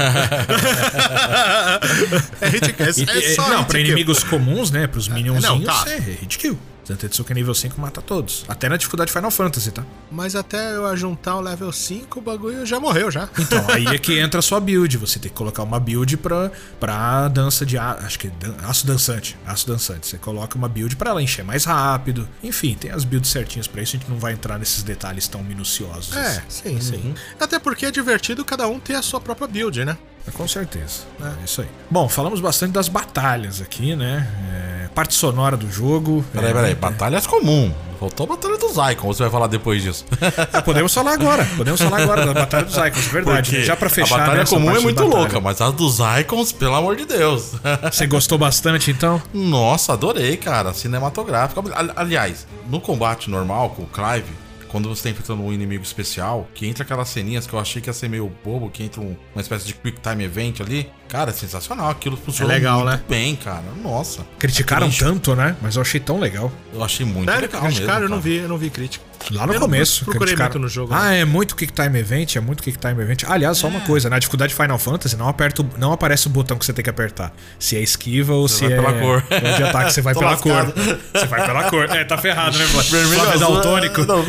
é hit kill. É, é só não, hit pra kill. inimigos comuns, né? Pros minionzinhos, não, tá. é hit kill. Zantetsuki nível 5 mata todos. Até na dificuldade Final Fantasy, tá? Mas até eu juntar o level 5, o bagulho já morreu já. Então, aí é que entra a sua build. Você tem que colocar uma build pra, pra dança de. Acho que aço dançante. Aço dançante. Você coloca uma build pra ela encher mais rápido. Enfim, tem as builds certinhas pra isso. A gente não vai entrar nesses detalhes tão minuciosos. É, sim, uhum. sim. Até porque é divertido cada um ter a sua própria build, né? Com certeza. É isso aí. Bom, falamos bastante das batalhas aqui, né? É, parte sonora do jogo. Peraí, é, peraí. Batalhas comum. Faltou a Batalha dos Icons, você vai falar depois disso. É, podemos falar agora. Podemos falar agora da Batalha dos Icons, verdade. Porque Já pra fechar. A Batalha comum é muito louca, mas a dos Icons, pelo amor de Deus. Você gostou bastante então? Nossa, adorei, cara. Cinematográfico. Aliás, no combate normal com o Clive quando você tá enfrentando um inimigo especial, que entra aquelas ceninhas que eu achei que ia ser meio bobo, que entra um, uma espécie de quick time event ali. Cara, é sensacional. Aquilo funciona é legal, muito né? bem, cara. Nossa. Criticaram tanto, né? Mas eu achei tão legal. Eu achei muito Sério, legal criticaram, mesmo. Eu não vi, eu não vi crítica. Lá no eu começo. Procurei criticaram. muito no jogo. Ah, né? é muito Kick Time Event, é muito Kick Time Event. Aliás, só é. uma coisa, na dificuldade Final Fantasy não, aperta, não aparece o botão que você tem que apertar. Se é esquiva ou você se é. Pela cor. de ataque, você vai pela lascado. cor. Você vai pela cor. É, tá ferrado, né, Vermelho azul. Daltônico. Não,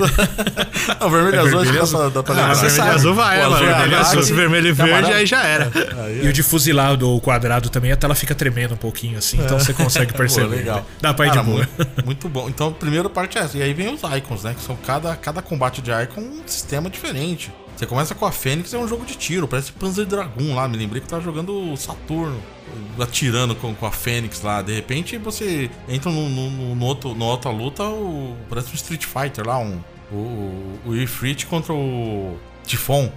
não, vermelho e azul, vermelho azul. Dá pra ah, vermelho e azul vai, mano. Vermelho azul, vermelho e verde, aí já era. E o de fuzilado ou quadrado também, a tela fica tremendo um pouquinho assim, então você consegue perceber. legal. Dá pra ir de boa. Muito bom. Então, a primeira parte é essa. E aí vem os icons, né? Que são cada, cada combate de icon um sistema diferente. Você começa com a Fênix, é um jogo de tiro, parece Panzer Dragon lá. Me lembrei que tava jogando Saturno, atirando com, com a Fênix lá. De repente você entra no, no, outro, na outra luta, o, parece um Street Fighter lá, um, o, o Ifrit contra o Tifon.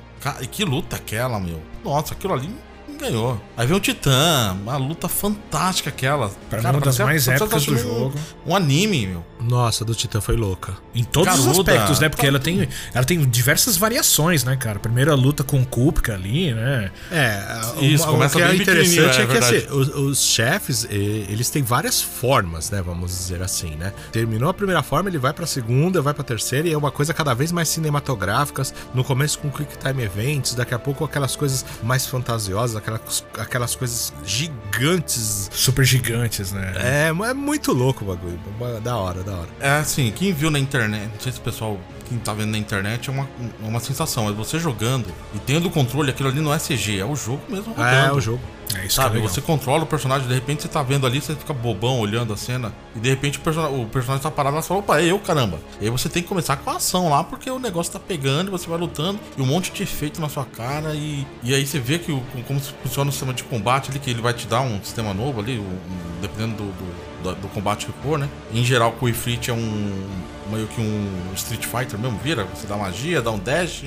Que luta aquela, meu. Nossa, aquilo ali ganhou. Aí vem o Titã, uma luta fantástica aquela. Pra Cara, uma das mais épicas do jogo. Um, um, anime, meu. Nossa, do Titã foi louca. Em todos Caruda, os aspectos, né? Porque ela tem, ela tem diversas variações, né, cara? Primeiro a luta com o Kupka ali, né? É, isso, uma, começa o que é interessante é, é que assim, os, os, chefes, eles têm várias formas, né? Vamos dizer assim, né? Terminou a primeira forma, ele vai pra segunda, vai pra terceira e é uma coisa cada vez mais cinematográficas. No começo com Quick Time Events, daqui a pouco aquelas coisas mais fantasiosas, aquelas, aquelas coisas gigantes. Super gigantes, né? É, é muito louco o bagulho. Da hora, da hora. É assim, quem viu na internet, não sei se o pessoal quem tá vendo na internet é uma, uma sensação. É você jogando e tendo controle, aquilo ali não é CG, é o jogo mesmo rodando. É, é o jogo. É isso Sabe, é você controla o personagem, de repente você tá vendo ali, você fica bobão olhando a cena, e de repente o, person o personagem tá parado e você fala, opa, é eu, caramba. E aí você tem que começar com a ação lá, porque o negócio tá pegando você vai lutando, e um monte de efeito na sua cara, e, e aí você vê que o, como funciona o sistema de combate ali, que ele vai te dar um sistema novo ali, um, dependendo do, do do, do combate que for, né? Em geral, o Ifrit é um meio que um Street Fighter mesmo, vira? Você dá magia, dá um dash,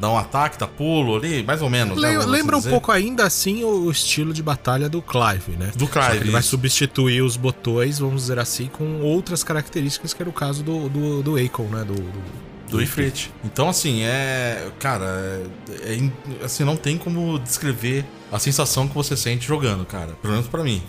dá um ataque, dá pulo ali, mais ou menos. Le né, lembra um pouco ainda assim o estilo de batalha do Clive, né? Do Clive. ele vai substituir os botões, vamos dizer assim, com outras características que era o caso do, do, do Akon, né? Do, do do Ifrit. Então, assim, é. Cara, é, é, assim, não tem como descrever a sensação que você sente jogando, cara. Pelo menos pra mim.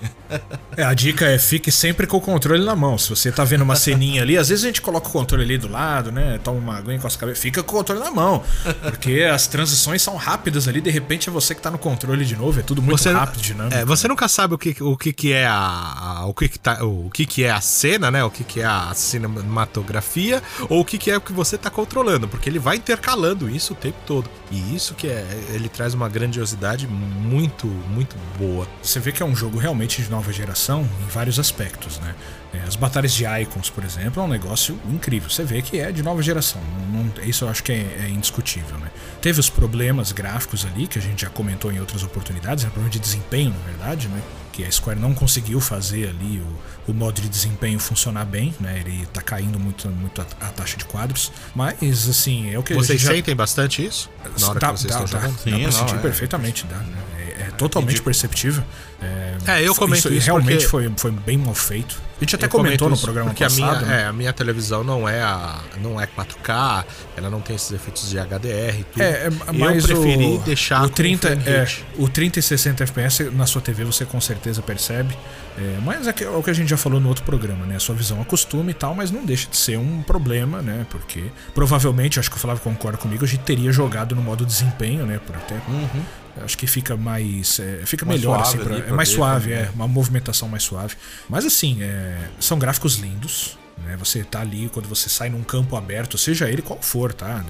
é, a dica é fique sempre com o controle na mão. Se você tá vendo uma ceninha ali, às vezes a gente coloca o controle ali do lado, né? Toma uma aguinha com as cabeças. Fica com o controle na mão. Porque as transições são rápidas ali, de repente é você que tá no controle de novo. É tudo muito você, rápido, dinâmico. É, você nunca sabe o que, o que, que é a, a o, que, que, tá, o que, que é a cena, né? O que, que é a cinematografia, ou o que, que é o que você tá controlando. Porque ele vai intercalando isso o tempo todo. E isso que é. Ele traz uma grandiosidade muito, muito boa. Você vê que é um jogo realmente de nova geração em vários aspectos, né? É, as batalhas de icons, por exemplo, é um negócio incrível. Você vê que é de nova geração. Não, isso eu acho que é, é, indiscutível, né? Teve os problemas gráficos ali, que a gente já comentou em outras oportunidades, é problema de desempenho, na verdade, né? que a Square não conseguiu fazer ali o, o modo de desempenho funcionar bem, né? Ele tá caindo muito, muito a, a taxa de quadros. Mas, assim, é o que Vocês já... sentem bastante isso? Na hora tá, que vocês tá, estão tá, jogando? Sim, dá pra não, sentir é. perfeitamente, dá, né? É, é totalmente perceptível. É, é, eu comento isso, isso realmente foi, foi bem mal feito. A gente até comentou no programa porque passado. A minha, né? é, a minha televisão não é a não é 4K, ela não tem esses efeitos de HDR e tudo. É, é mas eu preferi o, deixar o 30 é, o 30 e 60 FPS na sua TV você com certeza percebe. É, mas é, que, é, o que a gente já falou no outro programa, né? A sua visão acostuma e tal, mas não deixa de ser um problema, né? Porque provavelmente, acho que o Flávio concorda comigo, a gente teria jogado no modo desempenho, né? Por até uhum. Acho que fica mais. É, fica mais melhor, assim. Pra, é mais suave, é. Uma movimentação mais suave. Mas assim, é, são gráficos lindos. Né? Você tá ali, quando você sai num campo aberto, seja ele qual for, tá?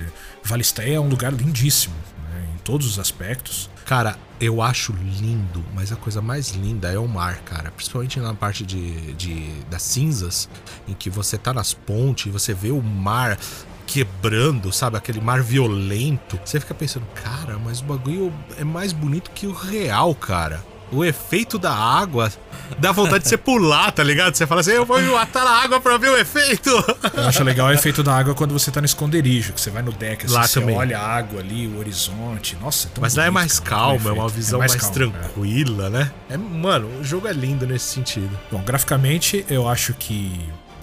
Valistéia é um lugar lindíssimo, né? em todos os aspectos. Cara, eu acho lindo, mas a coisa mais linda é o mar, cara. Principalmente na parte de, de das cinzas, em que você tá nas pontes e você vê o mar quebrando, sabe? Aquele mar violento. Você fica pensando, cara, mas o bagulho é mais bonito que o real, cara. O efeito da água dá vontade de você pular, tá ligado? Você fala assim, eu vou matar a água pra ver o efeito. Eu acho legal o efeito da água quando você tá no esconderijo, que você vai no deck, assim, lá você também. olha a água ali, o horizonte. Nossa, é tão Mas bonito, lá é mais cara, calma, é uma visão é mais, mais calma, tranquila, é. né? É, mano, o jogo é lindo nesse sentido. Bom, graficamente, eu acho que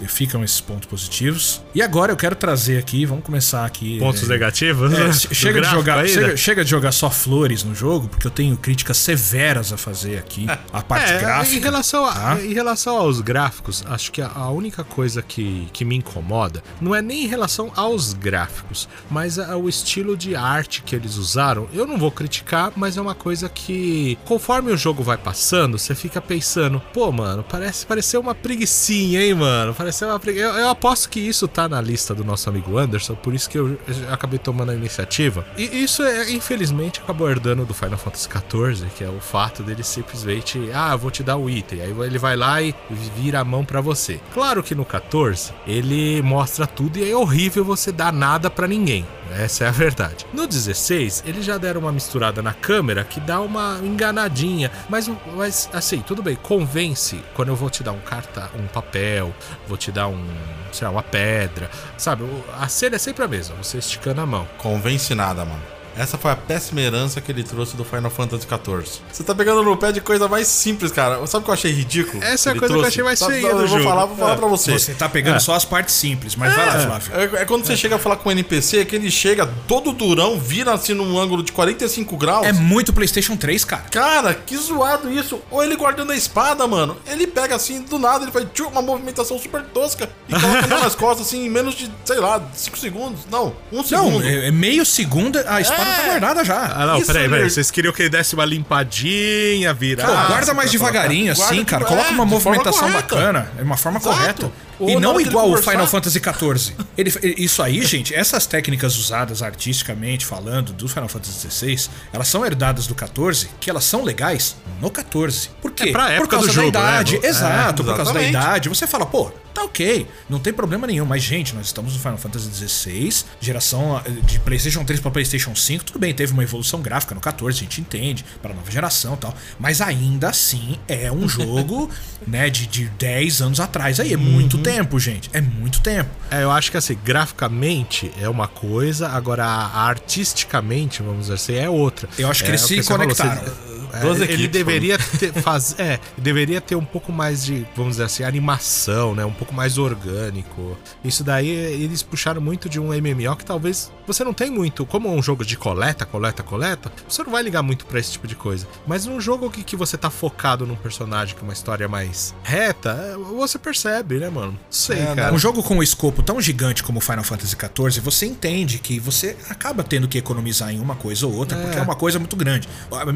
ficam esses pontos positivos. E agora eu quero trazer aqui, vamos começar aqui. Pontos é, negativos? É, chega, de jogar, chega, chega, de jogar só flores no jogo, porque eu tenho críticas severas a fazer aqui. A parte é, gráfica. Em relação, a, tá? em relação aos gráficos, acho que a, a, única coisa que, que me incomoda não é nem em relação aos gráficos, mas ao estilo de arte que eles usaram. Eu não vou criticar, mas é uma coisa que, conforme o jogo vai passando, você fica pensando, pô, mano, parece parecer uma preguiçinha, hein, mano? Pareceu uma eu, eu aposto que isso tá na lista do nosso amigo Anderson, por isso que eu, eu acabei tomando a iniciativa. E isso, é, infelizmente, acabou herdando do Final Fantasy XIV, que é o fato dele simplesmente, ah, vou te dar o item. Aí ele vai lá e vira a mão para você. Claro que no 14 ele mostra tudo e é horrível você dar nada para ninguém. Essa é a verdade. No 16, eles já deram uma misturada na câmera que dá uma enganadinha. Mas, mas assim, tudo bem, convence quando eu vou te dar um carta, um papel, vou te dar um, sei lá, uma pedra. Sabe, a cena é sempre a mesma, você esticando a mão. Convence nada, mano. Essa foi a péssima herança que ele trouxe do Final Fantasy XIV. Você tá pegando no pé de coisa mais simples, cara. Sabe o que eu achei ridículo? Essa é a coisa trouxe? que eu achei mais feia Eu vou jogo. falar, vou falar é. pra você. Você tá pegando é. só as partes simples, mas é. vai lá, Flávio. É, é quando você chega a falar com o NPC, que ele chega todo durão, vira assim num ângulo de 45 graus. É muito PlayStation 3, cara. Cara, que zoado isso. Ou ele guardando a espada, mano. Ele pega assim, do nada, ele faz tchum, uma movimentação super tosca e coloca nas costas assim em menos de, sei lá, 5 segundos. Não, um segundo. Não, é, é meio segundo, a espada tá guardada já. Ah, não, peraí, peraí. Vocês queriam que ele desse uma limpadinha, virar. guarda mais devagarinho, assim, cara. Coloca uma movimentação bacana. É uma forma Exato. correta. Ou e não igual o Final Fantasy XIV. Ele, isso aí, gente, essas técnicas usadas artisticamente falando do Final Fantasy XVI, elas são herdadas do 14, que elas são legais no 14. Por quê? É por causa da jogo, idade. Né? Exato, é, por causa da idade. Você fala, pô, tá ok, não tem problema nenhum. Mas, gente, nós estamos no Final Fantasy XVI, geração eh, de PlayStation 3 para PlayStation 5. Tudo bem, teve uma evolução gráfica no 14, a gente entende, para nova geração e tal. Mas ainda assim é um jogo, né, de, de 10 anos atrás. Aí é muito uhum. tempo, gente. É muito tempo. É, eu acho que assim, graficamente é uma coisa, agora artisticamente, vamos dizer assim, é outra. Eu acho que é, eles se conectaram. Falou, Duas ele equipes, deveria ter, faz, é, deveria ter um pouco mais de, vamos dizer assim, animação, né? Um pouco mais orgânico. Isso daí eles puxaram muito de um MMO que talvez você não tem muito, como um jogo de coleta, coleta, coleta, você não vai ligar muito para esse tipo de coisa. Mas num jogo que, que você tá focado num personagem com uma história mais reta, é, você percebe, né, mano? Sei, é, cara. Um jogo com um escopo tão gigante como Final Fantasy XIV, você entende que você acaba tendo que economizar em uma coisa ou outra, é. porque é uma coisa muito grande.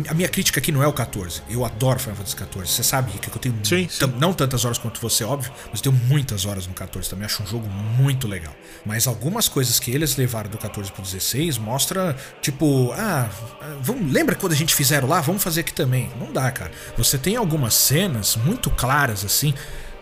A minha crítica aqui que não é o 14. Eu adoro Final Fantasy 14. Você sabe, que eu tenho sim, sim. não tantas horas quanto você, óbvio, mas eu tenho muitas horas no 14. Também acho um jogo muito legal. Mas algumas coisas que eles levaram do 14 pro 16 mostra, tipo, ah, vamos, lembra quando a gente fizeram lá? Vamos fazer aqui também. Não dá, cara. Você tem algumas cenas muito claras assim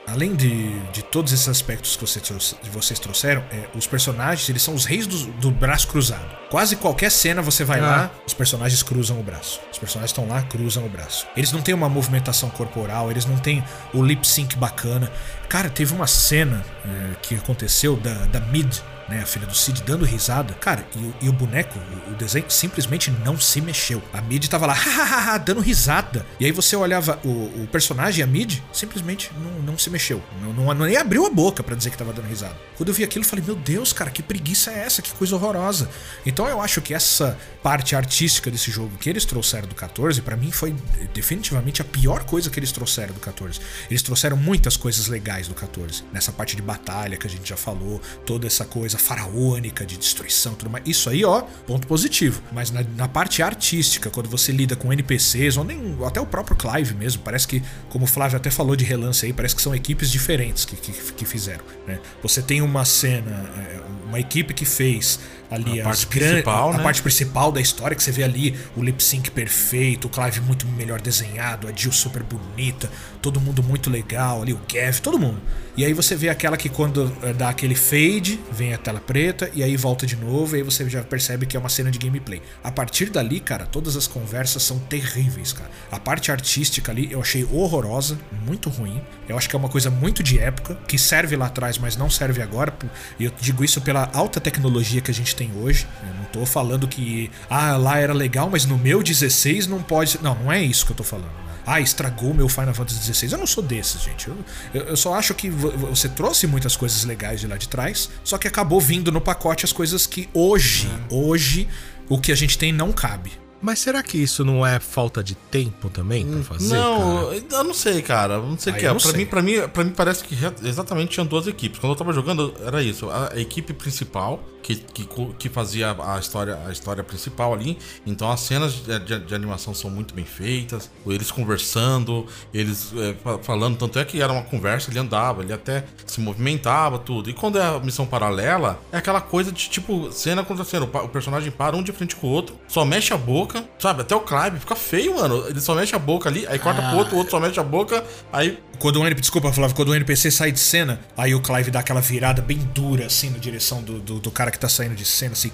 além de, de todos esses aspectos que vocês, vocês trouxeram, é, os personagens, eles são os reis do, do braço cruzado. Quase qualquer cena você vai ah. lá, os personagens cruzam o braço. Os personagens estão lá, cruzam o braço. Eles não têm uma movimentação corporal, eles não têm o lip sync bacana. Cara, teve uma cena é, que aconteceu da, da Mid né, a filha do Cid, dando risada. Cara, e, e o boneco, o, o, desenho simplesmente não se mexeu. A Mid tava lá, hahaha, dando risada. E aí você olhava o, o personagem, a Mid, simplesmente não, não se mexeu. Não, não, não, nem abriu a boca para dizer que tava dando risada. Quando eu vi aquilo, eu falei, meu Deus, cara, que preguiça é essa? Que coisa horrorosa. Então eu acho que essa parte artística desse jogo que eles trouxeram do 14, para mim foi definitivamente a pior coisa que eles trouxeram do 14. Eles trouxeram muitas coisas legais do 14. Nessa parte de batalha que a gente já falou, toda essa coisa coisa faraônica de destruição tudo mais. Isso aí, ó, ponto positivo. Mas na, na parte artística, quando você lida com NPCs, ou nem até o próprio Clive mesmo, parece que, como o Flávio até falou de relance aí, parece que são equipes diferentes que, que, que fizeram. Né? Você tem uma cena, é, uma equipe que fez ali a parte principal, a, né? parte principal da história que você vê ali o lip sync perfeito, o Clive muito melhor desenhado, a Jill super bonita, todo mundo muito legal ali, o Gav, todo mundo. E aí você vê aquela que quando eh, dá aquele fade, vem a tela preta e aí volta de novo e aí você já percebe que é uma cena de gameplay. A partir dali, cara, todas as conversas são terríveis, cara. A parte artística ali eu achei horrorosa, muito ruim. Eu acho que é uma coisa muito de época, que serve lá atrás, mas não serve agora. E eu digo isso pela alta tecnologia que a gente tem hoje. Eu não tô falando que ah, lá era legal, mas no meu 16 não pode. Não, não é isso que eu tô falando ah, estragou meu Final Fantasy XVI. Eu não sou desses, gente. Eu, eu, eu, só acho que você trouxe muitas coisas legais de lá de trás, só que acabou vindo no pacote as coisas que hoje, é. hoje, o que a gente tem não cabe. Mas será que isso não é falta de tempo também pra fazer? Não, cara? eu não sei, cara. Não sei o que é. Pra mim, pra, mim, pra mim parece que exatamente tinham duas equipes. Quando eu tava jogando, era isso. A equipe principal que, que, que fazia a história, a história principal ali. Então as cenas de, de, de animação são muito bem feitas, eles conversando, eles é, falando, tanto é que era uma conversa, ele andava, ele até se movimentava, tudo. E quando é a missão paralela, é aquela coisa de tipo, cena contra cena, o personagem para um de frente com o outro, só mexe a boca, sabe? Até o Clive fica feio, mano. Ele só mexe a boca ali, aí corta ah. pro outro, o outro só mexe a boca, aí. Quando o NPC, desculpa, Flávio, quando o NPC sai de cena, aí o Clive dá aquela virada bem dura, assim, na direção do, do, do cara que tá saindo de cena, assim.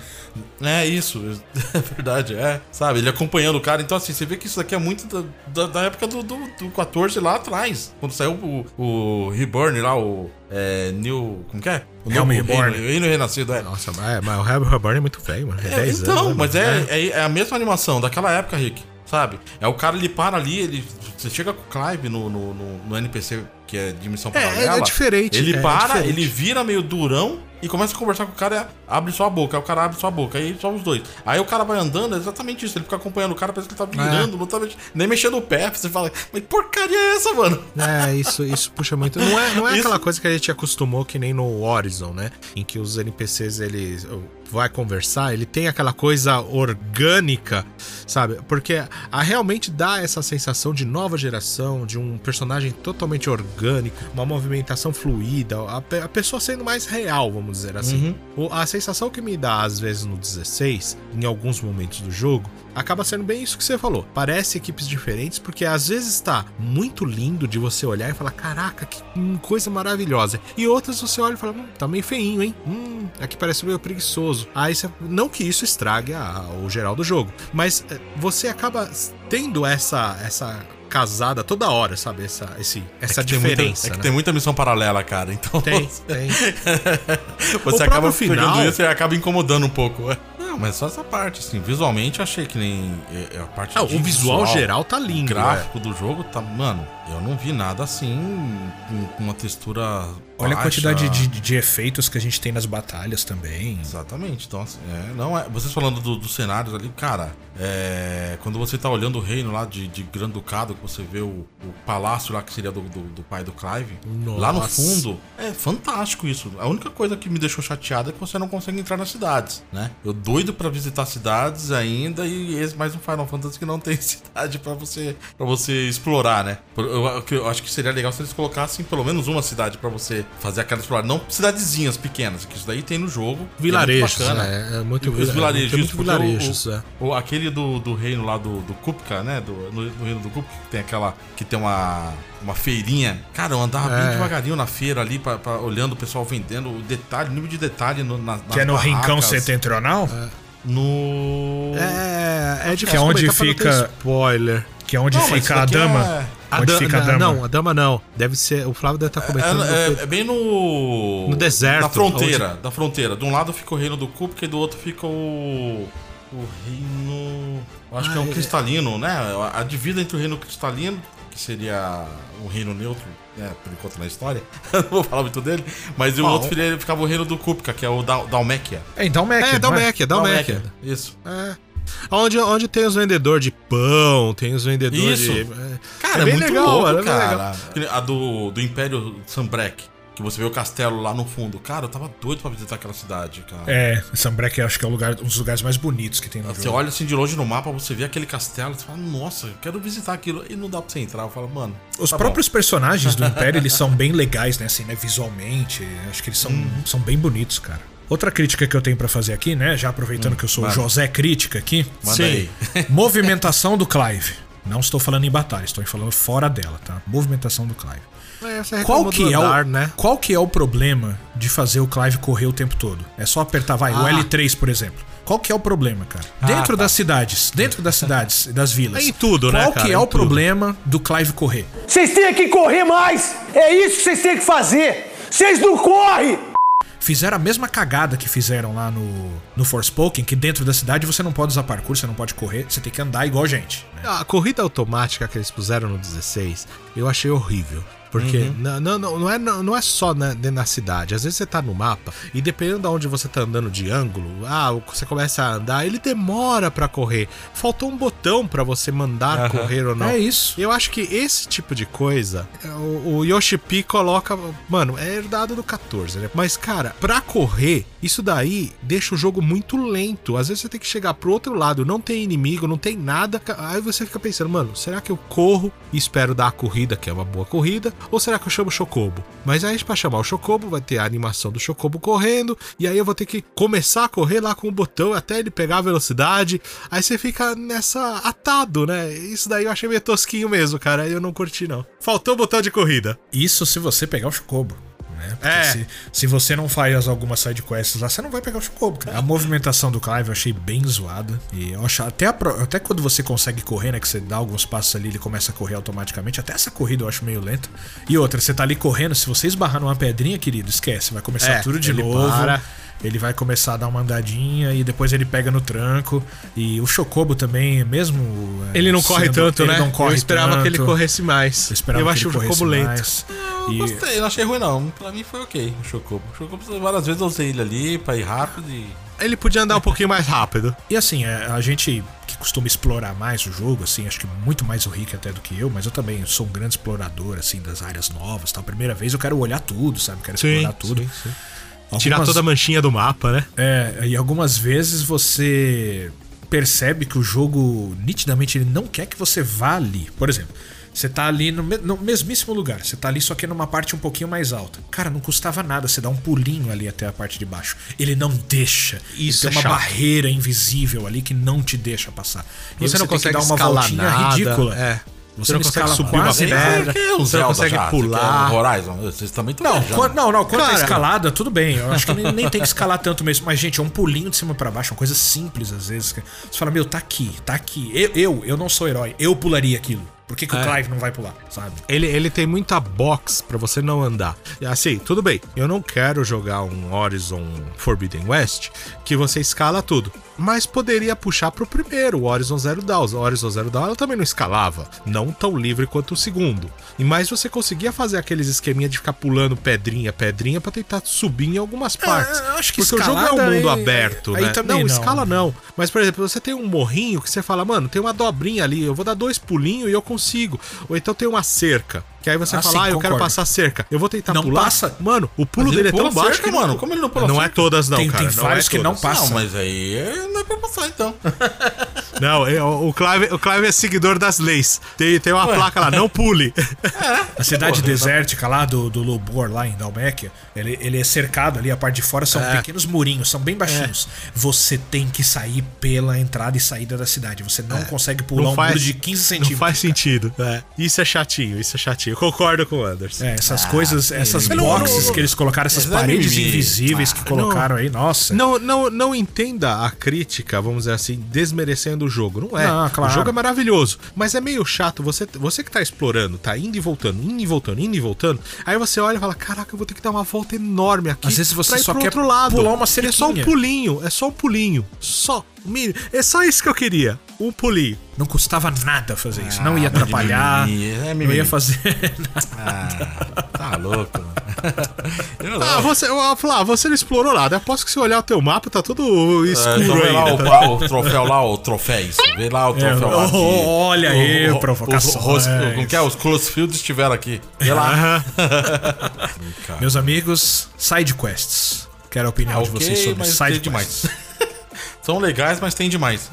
É isso, é verdade, é. Sabe, ele acompanhando o cara. Então, assim, você vê que isso daqui é muito da, da, da época do, do, do 14 lá atrás. Quando saiu o, o Reborn lá, o. É, New. Como que é? O Helm Reborn. Reino Renascido, é. Nossa, mas, mas o Helm Reborn é muito feio, mano. É, é então, anos, mas é, é, é, a mesma animação daquela época, Rick. Sabe? É o cara, ele para ali, ele. Você chega com o Clive no, no, no, no NPC que é de missão paralela. É, é diferente. Ele é, para, é ele vira meio durão e começa a conversar com o cara, abre sua boca. Aí o cara abre sua boca, aí só os dois. Aí o cara vai andando, é exatamente isso. Ele fica acompanhando o cara, parece que ele tá virando, é. não tá nem mexendo o pé. Você fala, mas porcaria é essa, mano? É, isso, isso puxa muito. Não é, não é aquela coisa que a gente acostumou que nem no Horizon, né? Em que os NPCs, eles vai conversar, ele tem aquela coisa orgânica, sabe? Porque a realmente dá essa sensação de nova geração, de um personagem totalmente orgânico, uma movimentação fluida, a, a pessoa sendo mais real, vamos dizer assim. Uhum. A sensação que me dá às vezes no 16, em alguns momentos do jogo, acaba sendo bem isso que você falou. Parece equipes diferentes, porque às vezes está muito lindo de você olhar e falar: caraca, que coisa maravilhosa. E outras você olha e fala: hum, tá meio feinho, hein? Hum, aqui parece meio preguiçoso. Aí você. Não que isso estrague a, o geral do jogo, mas eh, você acaba tendo essa, essa casada toda hora, sabe? Essa, esse, essa é diferença. Muita, é que né? tem muita missão paralela, cara. Então. Tem, tem. você o acaba final... isso e acaba incomodando um pouco. Não, mas só essa parte, assim, visualmente achei que nem. É, é a parte ah, o visual, visual, geral tá lindo. O gráfico é. do jogo tá. Mano, eu não vi nada assim com uma textura. Olha a quantidade de, de, efeitos que a gente tem nas batalhas também. Exatamente. Então, assim, é, não é. Vocês falando dos do cenários ali, cara, é, quando você tá olhando o reino lá de, de Grande Ducado, que você vê o, o palácio lá que seria do, do, do pai do Clive, Nossa. lá no fundo, é fantástico isso. A única coisa que me deixou chateada é que você não consegue entrar nas cidades, né? Eu doido para visitar cidades ainda e esse mais um Final Fantasy que não tem cidade para você para você explorar, né? Eu, eu, acho que seria legal se eles colocassem pelo menos uma cidade para você fazer aquela explorar, não cidadezinhas pequenas, que isso daí tem no jogo. Vilarejos, é muito, né? é muito, os vilarejos, é muito vilarejos, o, é. o, aquele do, do reino lá do, do Kupka, né? Do, no, no reino do Kupka, que tem aquela que tem uma uma feirinha. Cara, eu andava é. bem devagarinho na feira ali, pra, pra, olhando o pessoal vendendo, o detalhe, o nível de detalhe no, na, Que é no barracas. rincão setentrional? É. No. É, é difícil. Que é onde fica. Spoiler. Que é onde não, fica a dama. É... A onde da, fica a dama? Não, a dama não. Deve ser. O Flávio deve estar tá comentando. É, é, é, bem no. No deserto. Na fronteira. Onde... Da fronteira. De um lado fica o reino do Cup, e do outro fica o. O reino. Acho ah, que é o é. cristalino, né? A divida entre o reino cristalino, que seria o reino neutro, né? Por enquanto na história. não vou falar muito dele. Mas o outro filho ficava o reino do Kupka, que é o Dalmekia. É, em Dalmekia. É, Dalmekia, Dalmekia. Isso. É. Onde, onde tem os vendedores de pão, tem os vendedores Isso. de. É, cara, é, bem legal, louco, cara. A do, do Império Sambrek. Que você vê o castelo lá no fundo. Cara, eu tava doido pra visitar aquela cidade, cara. É, Sambrek acho que é o lugar, um dos lugares mais bonitos que tem no você jogo. Você olha assim de longe no mapa, você vê aquele castelo, você fala, nossa, eu quero visitar aquilo. E não dá pra você entrar. Eu falo, mano. Os tá próprios bom. personagens do Império, eles são bem legais, né? Assim, né? Visualmente. Acho que eles são, hum. são bem bonitos, cara. Outra crítica que eu tenho para fazer aqui, né? Já aproveitando hum, que eu sou o José Crítica aqui. Manda Sim. aí. Movimentação do Clive. Não estou falando em batalha, estou falando fora dela, tá? Movimentação do Clive. É, qual que andar, é o, né? Qual que é o problema de fazer o Clive correr o tempo todo? É só apertar, vai, ah. o L3, por exemplo. Qual que é o problema, cara? Ah, dentro tá. das cidades, dentro das cidades, das vilas. É em tudo, qual né, Qual que é o tudo. problema do Clive correr? Vocês têm que correr mais! É isso que vocês têm que fazer! Vocês não correm! Fizeram a mesma cagada que fizeram lá no, no Forspoken, que dentro da cidade você não pode usar parkour, você não pode correr, você tem que andar igual gente. Né? A corrida automática que eles puseram no 16, eu achei horrível. Porque uhum. não, não, não, é, não é só na, na cidade. Às vezes você tá no mapa e dependendo de onde você tá andando de ângulo, ah, você começa a andar, ele demora para correr. Faltou um botão para você mandar uhum. correr ou não. É isso. Eu acho que esse tipo de coisa, o, o Yoshi P coloca. Mano, é herdado do 14, né? Mas, cara, pra correr, isso daí deixa o jogo muito lento. Às vezes você tem que chegar pro outro lado, não tem inimigo, não tem nada. Aí você fica pensando, mano, será que eu corro e espero dar a corrida, que é uma boa corrida? Ou será que eu chamo o Chocobo? Mas aí, para chamar o Chocobo, vai ter a animação do Chocobo correndo, e aí eu vou ter que começar a correr lá com o botão até ele pegar a velocidade. Aí você fica nessa atado, né? Isso daí eu achei meio tosquinho mesmo, cara. Eu não curti, não. Faltou o botão de corrida. Isso se você pegar o Chocobo né? Porque é. se, se você não faz algumas sidequests lá, você não vai pegar o Chocobo. A movimentação do Clive eu achei bem zoada. E eu acho, até, a, até quando você consegue correr, né? Que você dá alguns passos ali, ele começa a correr automaticamente. Até essa corrida eu acho meio lenta. E outra, você tá ali correndo, se você esbarrar numa pedrinha, querido, esquece. Vai começar é, tudo de novo. Para ele vai começar a dar uma andadinha e depois ele pega no tranco. E o Chocobo também, mesmo. É, ele não corre tanto, ele né? Não corre eu esperava tanto. que ele corresse mais. Eu, esperava eu acho o Chocobo lento. Mais. Não, e... gostei, não achei ruim não. Pra mim foi ok o Chocobo. O Chocobo, várias vezes eu usei ele ali pra ir rápido e. Ele podia andar um pouquinho mais rápido. E assim, é, a gente que costuma explorar mais o jogo, assim, acho que muito mais o Rick até do que eu, mas eu também sou um grande explorador, assim, das áreas novas, tal. Primeira vez eu quero olhar tudo, sabe? Quero sim, explorar tudo. Sim, sim. Algumas... Tirar toda a manchinha do mapa, né? É, e algumas vezes você percebe que o jogo nitidamente ele não quer que você vá ali. Por exemplo, você tá ali no, no, mesmíssimo lugar. Você tá ali só que numa parte um pouquinho mais alta. Cara, não custava nada você dar um pulinho ali até a parte de baixo. Ele não deixa. Isso tem é uma chato. barreira invisível ali que não te deixa passar. E você, você não consegue dar uma voltinha nada. ridícula. É. Você, você não consegue subir uma pedra, você não consegue já, pular. Horizon, vocês também estão não, quando, não, não, quanto a escalada, tudo bem. Eu acho que nem, nem, tem que escalar tanto mesmo. Mas, gente, é um pulinho de cima para baixo, uma coisa simples às vezes. Você fala, meu, tá aqui, tá aqui. Eu, eu, eu não sou herói, eu pularia aquilo. Por que, que é. o Clive não vai pular, sabe? Ele, ele tem muita box para você não andar. Assim, tudo bem, eu não quero jogar um Horizon Forbidden West que você escala tudo mas poderia puxar pro primeiro, o Horizon Zero Dawn. O Horizon Zero Dawn ela também não escalava, não tão livre quanto o segundo. E mais você conseguia fazer aqueles esqueminha de ficar pulando pedrinha, pedrinha para tentar subir em algumas é, partes. É, acho que Porque o jogo é um mundo aberto, aí, né? Aí não, não, escala não. Mas por exemplo, você tem um morrinho que você fala, mano, tem uma dobrinha ali, eu vou dar dois pulinhos e eu consigo. Ou então tem uma cerca. Que aí você ah, fala, sim, ah, eu quero passar cerca. Eu vou tentar não pular. Passa. Mano, o pulo dele é tão baixo cerca, que mano. Como ele não pula Não é todas não, tem, cara. Tem vários é que não passam. Não, mas aí não é pra passar então. Não, é, o Clive, o Clive é seguidor das leis. Tem, tem uma Ué. placa lá, não pule. É. A cidade Porra, desértica lá do, do Lobor, lá em Dalmekia, ele, ele é cercado ali, a parte de fora são é. pequenos murinhos, são bem baixinhos. É. Você tem que sair pela entrada e saída da cidade. Você não é. consegue pular não um faz, muro de 15 centímetros. Não faz sentido. É. Isso é chatinho, isso é chatinho. Eu concordo com o Anderson. É, essas ah, coisas, essas boxes que eles colocaram, essas paredes invisíveis ah, que colocaram aí, nossa. Não, não, não entenda a crítica, vamos dizer assim, desmerecendo o jogo. Não é. Claro. O jogo é maravilhoso. Mas é meio chato. Você, você que tá explorando, tá indo e voltando, indo e voltando, indo e voltando. Aí você olha e fala: Caraca, eu vou ter que dar uma volta enorme aqui. Às vezes você só quer outro lado. pular uma cerquinha. É só um pulinho. É só um pulinho. Só. É só isso que eu queria. Um pulinho. Não custava nada fazer isso. Ah, não ia atrapalhar. É não ia fazer nada. Ah, tá louco, mano. ah, você, Flá, você não explorou nada. Aposto que se olhar o teu mapa, tá tudo é, escuro é, então aí. Lá tá? o, o, troféu lá, o troféus. Vê lá o troféu é, lá. De, olha aí, o, provocação. Como que é? Os Closfields estiveram aqui. Vê lá. Meus amigos, side quests. Quero a opinião ah, de vocês sobre side quests. São legais, mas tem demais.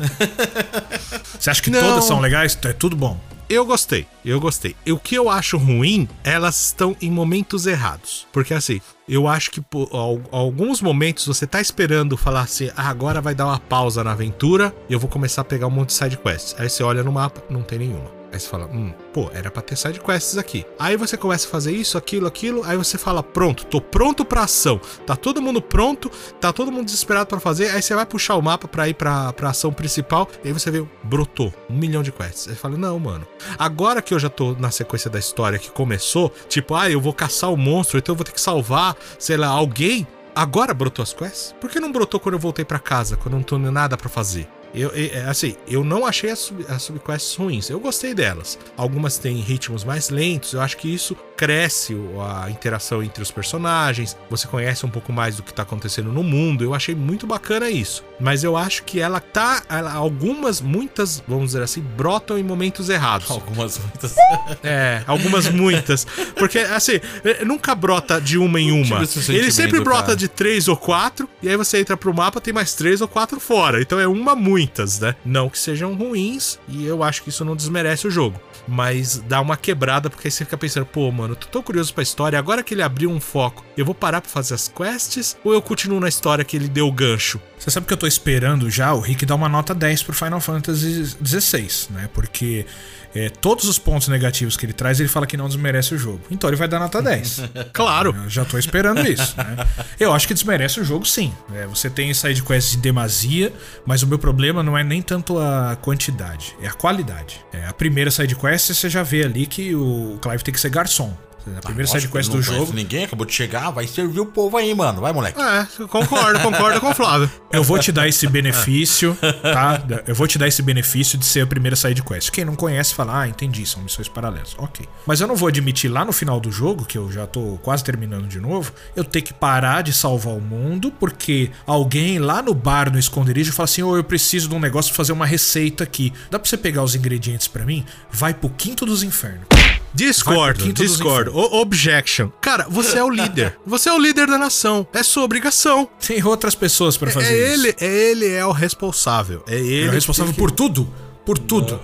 Você acha que Não. todas são legais? É tudo bom. Eu gostei, eu gostei. E o que eu acho ruim, elas estão em momentos errados. Porque assim, eu acho que por alguns momentos você tá esperando falar assim, ah, agora vai dar uma pausa na aventura e eu vou começar a pegar um monte de side quests. Aí você olha no mapa, não tem nenhuma. Aí você fala, hum, pô, era pra ter side quests aqui. Aí você começa a fazer isso, aquilo, aquilo, aí você fala, pronto, tô pronto pra ação. Tá todo mundo pronto, tá todo mundo desesperado para fazer, aí você vai puxar o mapa pra ir pra, pra ação principal, e aí você vê, brotou um milhão de quests. Aí você fala, não, mano, agora que eu já tô na sequência da história que começou, tipo, ah, eu vou caçar o monstro, então eu vou ter que salvar, sei lá, alguém. Agora brotou as quests? Por que não brotou quando eu voltei para casa, quando não tenho nada para fazer? Eu, eu, é, assim, eu não achei as, sub, as subquests ruins. Eu gostei delas. Algumas têm ritmos mais lentos. Eu acho que isso cresce a interação entre os personagens. Você conhece um pouco mais do que tá acontecendo no mundo. Eu achei muito bacana isso. Mas eu acho que ela tá. Ela, algumas, muitas, vamos dizer assim, brotam em momentos errados. Algumas muitas. É, algumas muitas. Porque, assim, é, nunca brota de uma em uma. Ele sempre brota cara. de três ou quatro. E aí você entra pro mapa, tem mais três ou quatro fora. Então é uma muito muitas, né? Não que sejam ruins, e eu acho que isso não desmerece o jogo. Mas dá uma quebrada, porque aí você fica pensando, pô, mano, tô tão curioso pra história, agora que ele abriu um foco, eu vou parar pra fazer as quests ou eu continuo na história que ele deu o gancho? Você sabe que eu tô esperando já o Rick dar uma nota 10 pro Final Fantasy XVI, né? Porque é, todos os pontos negativos que ele traz, ele fala que não desmerece o jogo. Então ele vai dar nota 10. claro. Eu já tô esperando isso. Né? Eu acho que desmerece o jogo, sim. É, você tem side quests em demasia, mas o meu problema não é nem tanto a quantidade, é a qualidade. É, a primeira side quest você já vê ali que o Clive tem que ser garçom. A primeira ah, sidequest do jogo. Ninguém acabou de chegar, vai servir o povo aí, mano. Vai, moleque. É, concordo, concordo com o Flávio. Eu vou te dar esse benefício, tá? Eu vou te dar esse benefício de ser a primeira sidequest. Quem não conhece fala, ah, entendi, são missões paralelas. Ok. Mas eu não vou admitir lá no final do jogo, que eu já tô quase terminando de novo, eu ter que parar de salvar o mundo, porque alguém lá no bar, no esconderijo, fala assim: ô, oh, eu preciso de um negócio pra fazer uma receita aqui. Dá pra você pegar os ingredientes para mim? Vai pro quinto dos infernos. Discordo, discordo. Objection. Cara, você é o líder. Você é o líder da nação. É sua obrigação. Tem outras pessoas para fazer é isso. Ele, é ele é o responsável. É ele. É o responsável que... por tudo por tudo.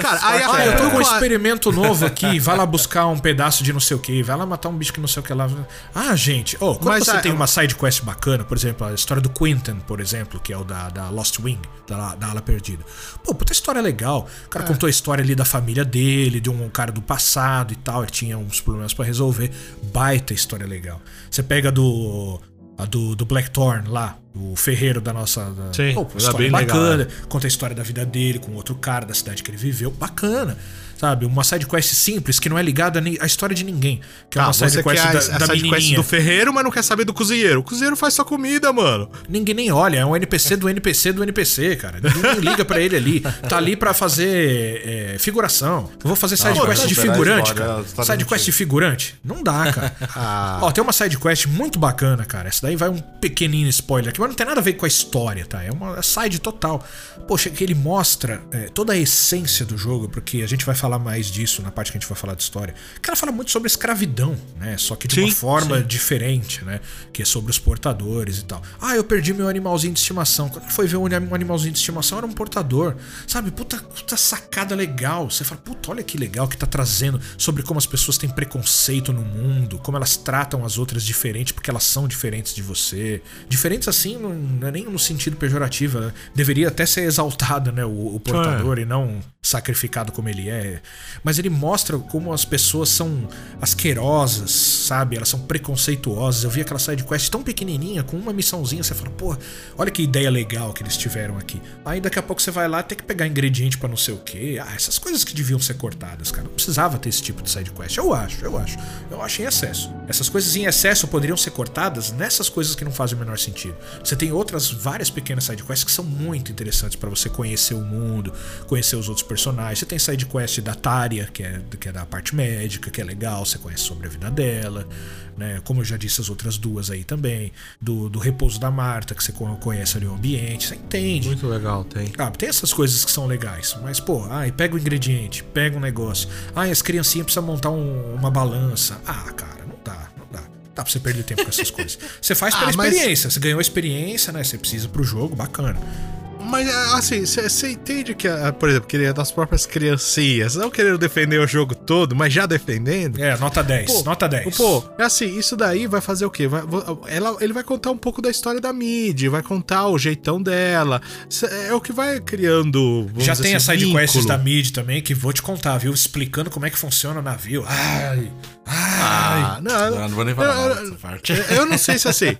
Cara, aí ah, eu tô com um experimento novo aqui, vai lá buscar um pedaço de não sei o que, vai lá matar um bicho que não sei o que lá. Ah, gente, oh, quando Mas, você ah, tem uma side quest bacana, por exemplo, a história do Quentin, por exemplo, que é o da, da Lost Wing, da, da Ala Perdida. Pô, puta história legal. O cara é. contou a história ali da família dele, de um cara do passado e tal, ele tinha uns problemas para resolver. Baita história legal. Você pega do a do, do Blackthorn lá, o ferreiro da nossa. Da, Sim, pô, história bacana. Legal, é. Conta a história da vida dele com outro cara da cidade que ele viveu. Bacana sabe? Uma side quest simples que não é ligada à história de ninguém. Que é uma ah, side quest da, a, a da side quest do ferreiro, mas não quer saber do cozinheiro. O cozinheiro faz sua comida, mano. Ninguém nem olha, é um NPC do NPC do NPC, cara. Ninguém liga para ele ali. Tá ali para fazer é, figuração. Eu vou fazer side quest de figurante, cara. Side quest de figurante? Não dá, cara. ah. Ó, tem uma side quest muito bacana, cara. Essa daí vai um pequenino spoiler aqui, mas não tem nada a ver com a história, tá? É uma side total. Poxa, que ele mostra é, toda a essência do jogo, porque a gente vai falar falar mais disso na parte que a gente vai falar de história. Que ela fala muito sobre escravidão, né? Só que de sim, uma forma sim. diferente, né? Que é sobre os portadores e tal. Ah, eu perdi meu animalzinho de estimação. Quando foi ver um animalzinho de estimação, era um portador. Sabe? Puta, puta sacada legal. Você fala, puta, olha que legal que tá trazendo sobre como as pessoas têm preconceito no mundo, como elas tratam as outras diferente porque elas são diferentes de você. Diferentes assim, não é nem no sentido pejorativo. Né? Deveria até ser exaltado, né? O, o portador é. e não sacrificado como ele é. Mas ele mostra como as pessoas são asquerosas, sabe? Elas são preconceituosas. Eu vi aquela side quest tão pequenininha, com uma missãozinha, você fala, pô, olha que ideia legal que eles tiveram aqui. Aí daqui a pouco você vai lá ter que pegar ingrediente para não sei o quê. Ah, essas coisas que deviam ser cortadas, cara. Não precisava ter esse tipo de side quest. Eu acho, eu acho. Eu acho em excesso. Essas coisas em excesso poderiam ser cortadas nessas coisas que não fazem o menor sentido. Você tem outras várias pequenas side quests que são muito interessantes para você conhecer o mundo, conhecer os outros personagens. Você tem side quest Tária, que é, que é da parte médica, que é legal, você conhece sobre a vida dela, né? Como eu já disse as outras duas aí também. Do, do repouso da Marta, que você conhece ali o ambiente, você entende. Muito legal, tem. Ah, tem essas coisas que são legais. Mas, pô, ai, pega o ingrediente, pega um negócio. Ai, as criancinhas precisam montar um, uma balança. Ah, cara, não dá, não dá. Dá pra você perder tempo com essas coisas. Você faz pela ah, experiência. Mas... Você ganhou a experiência, né? Você precisa pro jogo, bacana. Mas assim, você entende que, por exemplo, queria das próprias criancinhas, não querendo defender o jogo todo, mas já defendendo. É, nota 10, pô, nota 10. Pô, é assim, isso daí vai fazer o quê? Vai, ela, ele vai contar um pouco da história da Mid, vai contar o jeitão dela. É o que vai criando. Já tem assim, a sidequests da Mid também, que vou te contar, viu? Explicando como é que funciona o navio. Ai. Ah, não, não, não vou nem falar eu, parte. Eu não sei se assim.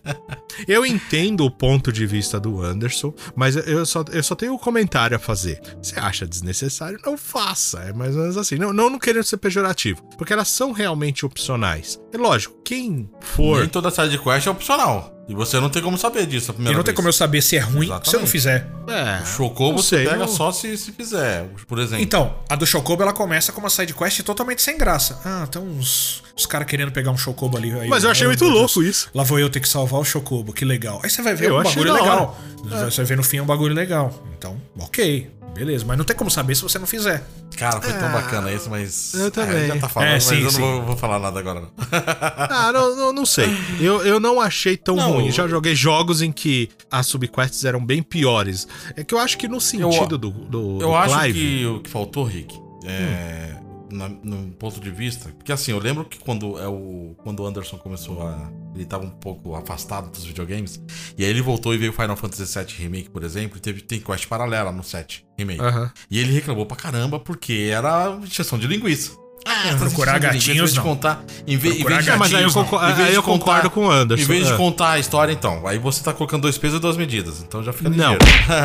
Eu entendo o ponto de vista do Anderson, mas eu só, eu só tenho um comentário a fazer. Você acha desnecessário? Não faça. É mais ou menos assim. Não, não, não querendo ser pejorativo. Porque elas são realmente opcionais. É lógico, quem for. Nem toda side quest é opcional. E você não tem como saber disso a primeira E não vez. tem como eu saber se é ruim Exatamente. se eu não fizer. É. O Chocobo você pega não... só se, se fizer, por exemplo. Então, a do Chocobo ela começa com uma side quest totalmente sem graça. Ah, tem uns, uns caras querendo pegar um Chocobo ali. Aí, Mas eu achei muito louco isso. Lá vou eu ter que salvar o Chocobo, que legal. Aí você vai ver eu um bagulho legal. É. Você vai ver no fim um bagulho legal. Então, ok. Beleza, mas não tem como saber se você não fizer. Cara, foi tão bacana isso, mas. Eu também. já tá falando, é, sim, mas eu não vou, vou, falar nada agora, não. ah, não, não, não, sei. Eu, eu não achei tão não, ruim. Eu... Já joguei jogos em que as subquests eram bem piores. É que eu acho que no sentido eu, do, do. Eu do acho Clive, que o que faltou, Rick, é. Hum na, no ponto de vista. Porque assim, eu lembro que quando, é o, quando o Anderson começou a. Ele tava um pouco afastado dos videogames. E aí ele voltou e veio Final Fantasy VII Remake, por exemplo, e teve, tem quest paralela no 7 Remake. Uhum. E ele reclamou pra caramba porque era injeção de linguiça. Ah, procurar gatinhos, de contar, em vez, em vez de mas aí eu, concordo, aí eu contar, concordo com o Anderson. Em vez de é. contar a história, então, aí você tá colocando dois pesos e duas medidas. Então já fica Não,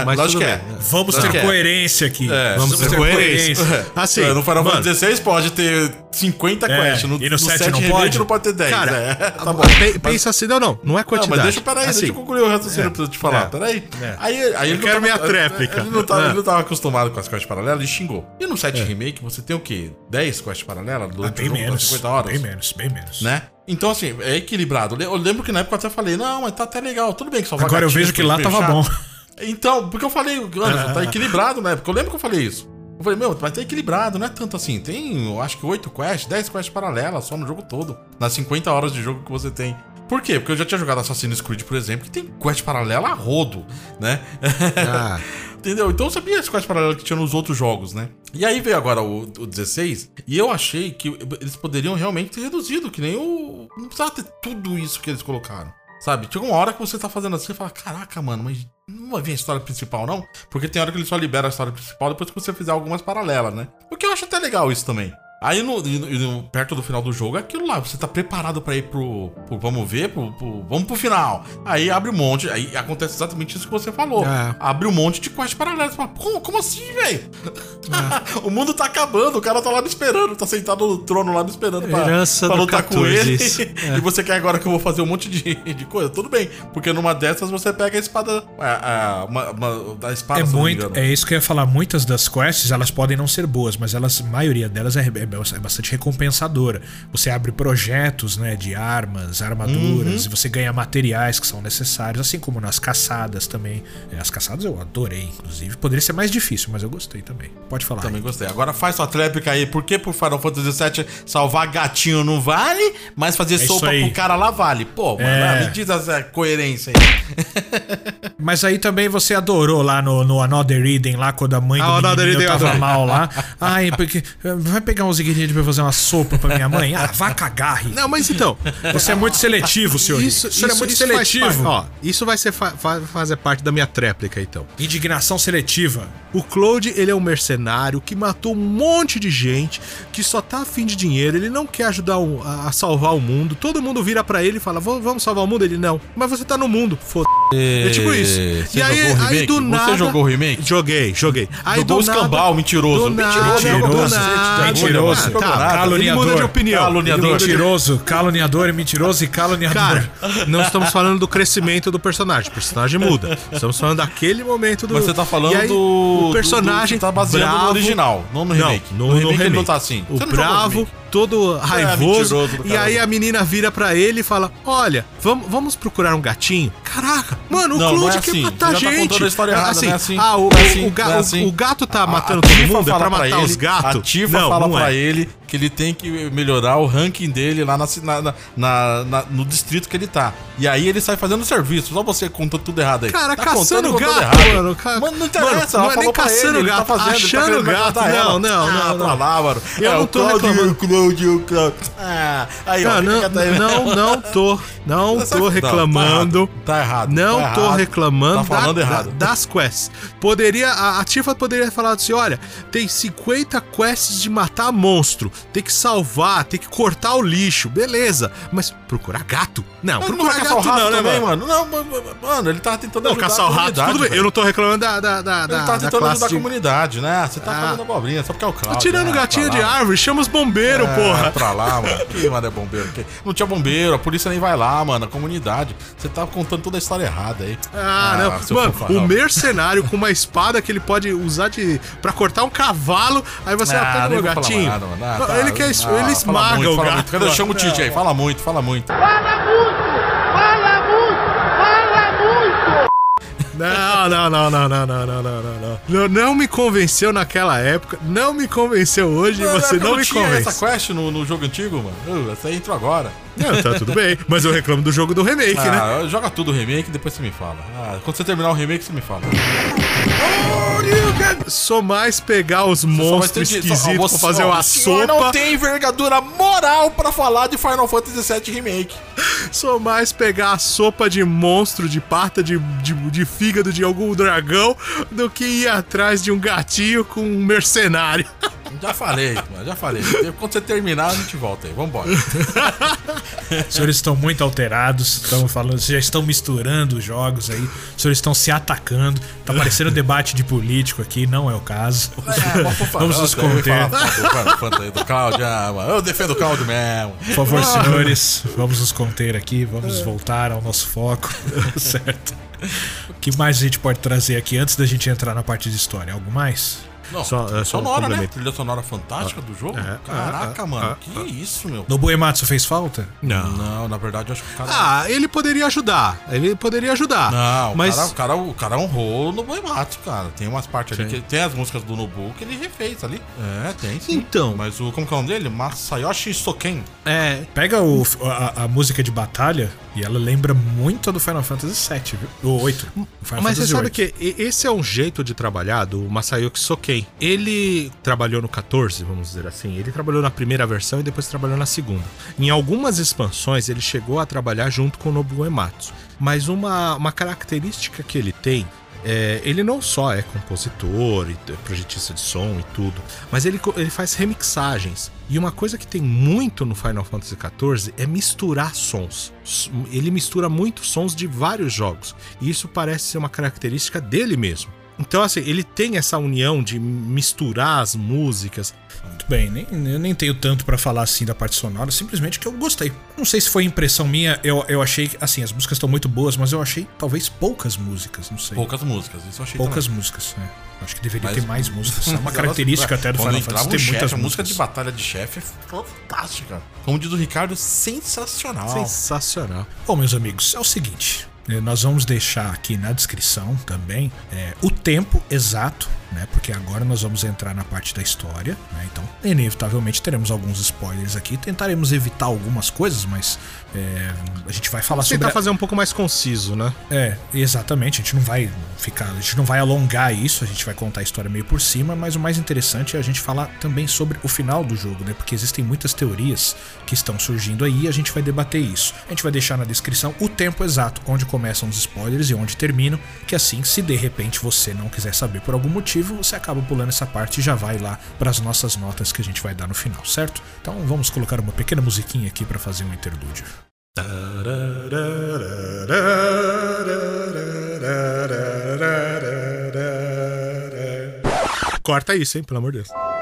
mas Lógico que é. Vamos ter coerência aqui. É. Vamos, ter, ter coerência. coerência. Assim, é, no Final Fantasy XVI pode ter 50 é. quests. No, e no, no 7, 7 não pode? não pode ter 10. Cara, é, tá bom. Pensa assim, não, não. Não é quantidade. Não, mas deixa, peraí, assim, deixa eu concluir o raciocínio é. pra te falar. É. Peraí. É. Aí, aí eu quero minha tréplica. Ele não, tava, não acostumado com as quests paralelas, ele xingou. E no 7 Remake você tem o quê? 10 quests paralelas? Ah, bem menos. 50 horas? Bem menos, bem menos. Né? Então, assim, é equilibrado. Eu lembro que na época eu até falei, não, mas tá até legal, tudo bem que só vai Agora eu vejo que lá tava bom. Então, porque eu falei, Anderson, tá equilibrado, né? Porque eu lembro que eu falei isso. Eu falei, meu, vai ter equilibrado, não é tanto assim. Tem, eu acho que 8 quests, 10 quests paralelas só no jogo todo. Nas 50 horas de jogo que você tem. Por quê? Porque eu já tinha jogado Assassin's Creed, por exemplo, que tem quest paralela a rodo, né? Ah. Entendeu? Então eu sabia as quests paralelas que tinha nos outros jogos, né? E aí veio agora o, o 16, e eu achei que eles poderiam realmente ter reduzido, que nem o. Não precisava ter tudo isso que eles colocaram. Sabe? Chega uma hora que você tá fazendo assim e fala: Caraca, mano, mas não vai vir a história principal, não? Porque tem hora que ele só libera a história principal depois que você fizer algumas paralelas, né? O que eu acho até legal isso também. Aí, no, no, perto do final do jogo, é aquilo lá. Você tá preparado para ir pro, pro, Vamos ver, pro, pro, vamos pro final. Aí abre um monte. Aí acontece exatamente isso que você falou. É. Abre um monte de quest paralelas. Como, como assim, velho? É. o mundo tá acabando. O cara tá lá me esperando. Tá sentado no trono lá me esperando pra, Herança pra lutar com ele. É. E você quer agora que eu vou fazer um monte de, de coisa? Tudo bem. Porque numa dessas você pega a espada. A, a, uma, uma, a espada. É, muito, é isso que eu ia falar. Muitas das quests elas podem não ser boas, mas elas, a maioria delas é, é é bastante recompensadora. Você abre projetos né, de armas, armaduras, uhum. e você ganha materiais que são necessários, assim como nas caçadas também. É, as caçadas eu adorei, inclusive. Poderia ser mais difícil, mas eu gostei também. Pode falar. Também aí. gostei. Agora faz sua tréplica aí. Por que pro Final Fantasy VII salvar gatinho não vale, mas fazer é sopa pro cara lá vale? Pô, mano, é... me diz essa coerência aí. mas aí também você adorou lá no, no Another Eden, lá quando a mãe do ah, menino tava mal lá. Ai, porque vai pegar uns ingredientes pra fazer uma sopa pra minha mãe? Ah, vá cagar, Não, mas então. Você é muito seletivo, senhor. Isso, isso, é muito isso seletivo. ó, isso vai ser fa fazer parte da minha tréplica, então. Indignação seletiva. O Claude, ele é um mercenário que matou um monte de gente, que só tá afim de dinheiro, ele não quer ajudar a salvar o mundo. Todo mundo vira para ele e fala: Vamos salvar o mundo? Ele não. Mas você tá no mundo. Foda. É tipo isso. Você e aí, aí do nada. Você jogou o remake? Joguei, joguei. Aí jogou do o escambau, mentiroso. Do mentiroso. Mentiroso. Mentiroso. Tá, caluniador. Muda de opinião. Caluniador. Mentiroso. Caluniador, mentiroso e caluniador. Cara, não estamos falando do crescimento do personagem. O personagem muda. Estamos falando daquele momento do. Mas você tá falando aí, do o personagem. Do, tá baseado bravo, no original, não no remake. Não, no, no, remake, no remake. não tá assim. O bravo todo é, raivoso. É, e aí a menina vira para ele e fala: Olha, vamos, vamos procurar um gatinho. Caraca, mano, o não, Claude não é assim. quer matar a gente. Tá a história errada, assim, é assim. Ah, o, é assim, o, ga, é assim. o, gato tá matando todo mundo, é pra matar pra os gatos. A Tifa não, fala não pra ele que ele tem que melhorar o ranking dele lá na, na, na, na, no distrito que ele tá. E aí ele sai fazendo serviço. Só você contou tudo errado aí. Cara, tá caçando gato, mano. Ca... Mano, não interessa. Mano, não é nem caçando ele, gato, tá fazendo, achando tá gato. Não, não, não. Ah, não. lá, mano. Eu não tô reclamando. Cláudio, Cláudio. Ah, aí, ó. Não, não, não tô. Não tô reclamando. Tá errado. Não tá tô reclamando. Tá falando errado. Das quests. Poderia. A Tifa poderia falar assim: olha, tem 50 quests de matar monstro tem que salvar, tem que cortar o lixo, beleza. Mas procurar gato? Não, procurar não gato não, né, mano? mano? Não, mano, ele tava tentando não, caçar o rato, tudo bem. Eu não tô reclamando da, da, da, Ele tá tentando ajudar de... a comunidade, né? Você tá ah. falando abobrinha, só porque é o Claudio. Tô tirando né? gatinho de árvore, chama os bombeiros, porra. Pra lá, mano. Que, mano, é bombeiro? Que... Não tinha bombeiro, a polícia nem vai lá, mano. A comunidade. Você tá contando toda a história errada aí. Ah, ah não. Mano, o mercenário com uma espada que ele pode usar de pra cortar um cavalo, aí você ah, pega o gatinho. Nada, ah, tá, ele quer ah, ele esmaga muito, o gato. Cadê? Chama o Tite aí. Fala muito, fala muito. Fala muito! Fala muito! Fala muito! Não, não, não, não, não, não, não, não, não, não. Não me convenceu naquela época, não me convenceu hoje e você não, não me convence. essa quest no, no jogo antigo, mano? Uh, essa aí entrou agora. Não, tá tudo bem. Mas eu reclamo do jogo do remake, ah, né? Joga tudo o remake e depois você me fala. Ah, quando você terminar o remake, você me fala. Só mais pegar os monstros esquisitos pra fazer uma sopa. não tem envergadura moral pra falar de Final Fantasy VII Remake. Só mais pegar a sopa de monstro, de pata de, de, de fígado de algum dragão, do que ir atrás de um gatinho com um mercenário. Já falei, mano, já falei. Quando você terminar, a gente volta aí. Vambora. Os senhores estão muito alterados, estão falando, já estão misturando os jogos aí, os senhores estão se atacando. Tá parecendo um debate de político aqui, não é o caso. É, Vamos nos conter. Eu defendo o Cláudio mesmo. Por favor, senhores, vamos nos conter aqui, vamos voltar ao nosso foco, certo? O que mais a gente pode trazer aqui antes da gente entrar na parte de história? Algo mais? Não, Só- é, só um sonora, né? complemento. Trilha sonora fantástica do jogo. é, Caraca, é, mano. é, que isso, meu? No Buematsu fez falta? Não. Não, na verdade, eu acho que o cara. Ah, ele poderia ajudar. Ele poderia ajudar. Não, mas o, cara, o, cara, o cara honrou no Boimatsu, cara. Tem umas partes ali Sim. que tem as músicas do Nobu que ele refez ali. É, tem sim. Então. Mas o. Como que é o nome dele? Masayoshi Soken. é, Pega o, a, a música de batalha e ela lembra muito do Final Fantasy VII, viu? O 8. o Final Mas você Fantasy sabe 8. que e- esse é um jeito de trabalhar do Masayuki Soken. Ele trabalhou no 14, vamos dizer assim. Ele trabalhou na primeira versão e depois trabalhou na segunda. Em algumas expansões, ele chegou a trabalhar junto com o Nobuo Ematsu. Mas uma, uma característica que ele tem é, ele não só é compositor e projetista de som e tudo, mas ele, ele faz remixagens. E uma coisa que tem muito no Final Fantasy XIV é misturar sons. Ele mistura muitos sons de vários jogos. E isso parece ser uma característica dele mesmo. Então, assim, ele tem essa união de misturar as músicas. Muito bem, nem, eu nem tenho tanto pra falar assim da parte sonora, simplesmente que eu gostei. Não sei se foi impressão minha, eu, eu achei que, assim, as músicas estão muito boas, mas eu achei talvez poucas músicas, não sei. Poucas músicas, isso eu achei Poucas também. músicas, né? Acho que deveria Mas- ter mais músicas. É uma característica elas- até do Final Fantasy um ter chefe, muitas a música músicas. de batalha de chefe é fantástica. Como diz o Ricardo, sensacional. Sensacional. Bom, meus amigos, é o seguinte. Eh, Nós vamos deixar aqui na descrição também eh, o tempo exato, né? Porque agora nós vamos entrar na parte da história, né? Então, inevitavelmente teremos alguns spoilers aqui. Tentaremos evitar algumas coisas, mas eh, a gente vai falar sobre. Tentar fazer um pouco mais conciso, né? É, exatamente. A gente não vai ficar, a gente não vai alongar isso, a gente vai contar a história meio por cima, mas o mais interessante é a gente falar também sobre o final do jogo, né? Porque existem muitas teorias que estão surgindo aí e a gente vai debater isso. A gente vai deixar na descrição o tempo exato onde começam os spoilers e onde terminam, que assim, se de repente você não quiser saber por algum motivo, você acaba pulando essa parte e já vai lá para as nossas notas que a gente vai dar no final, certo? Então vamos colocar uma pequena musiquinha aqui para fazer um interlúdio. Corta isso, hein, pelo amor de Deus.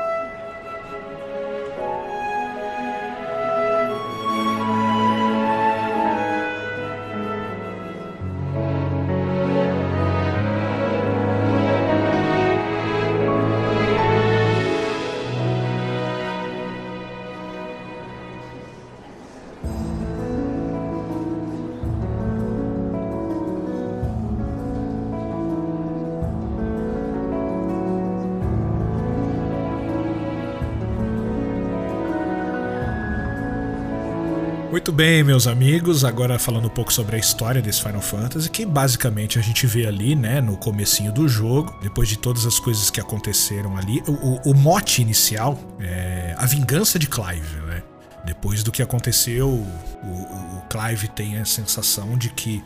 Muito bem, meus amigos, agora falando um pouco sobre a história desse Final Fantasy, que basicamente a gente vê ali, né, no comecinho do jogo, depois de todas as coisas que aconteceram ali, o, o- mote inicial é a vingança de Clive, né? Depois do que aconteceu, o- o Clive tem a sensação de que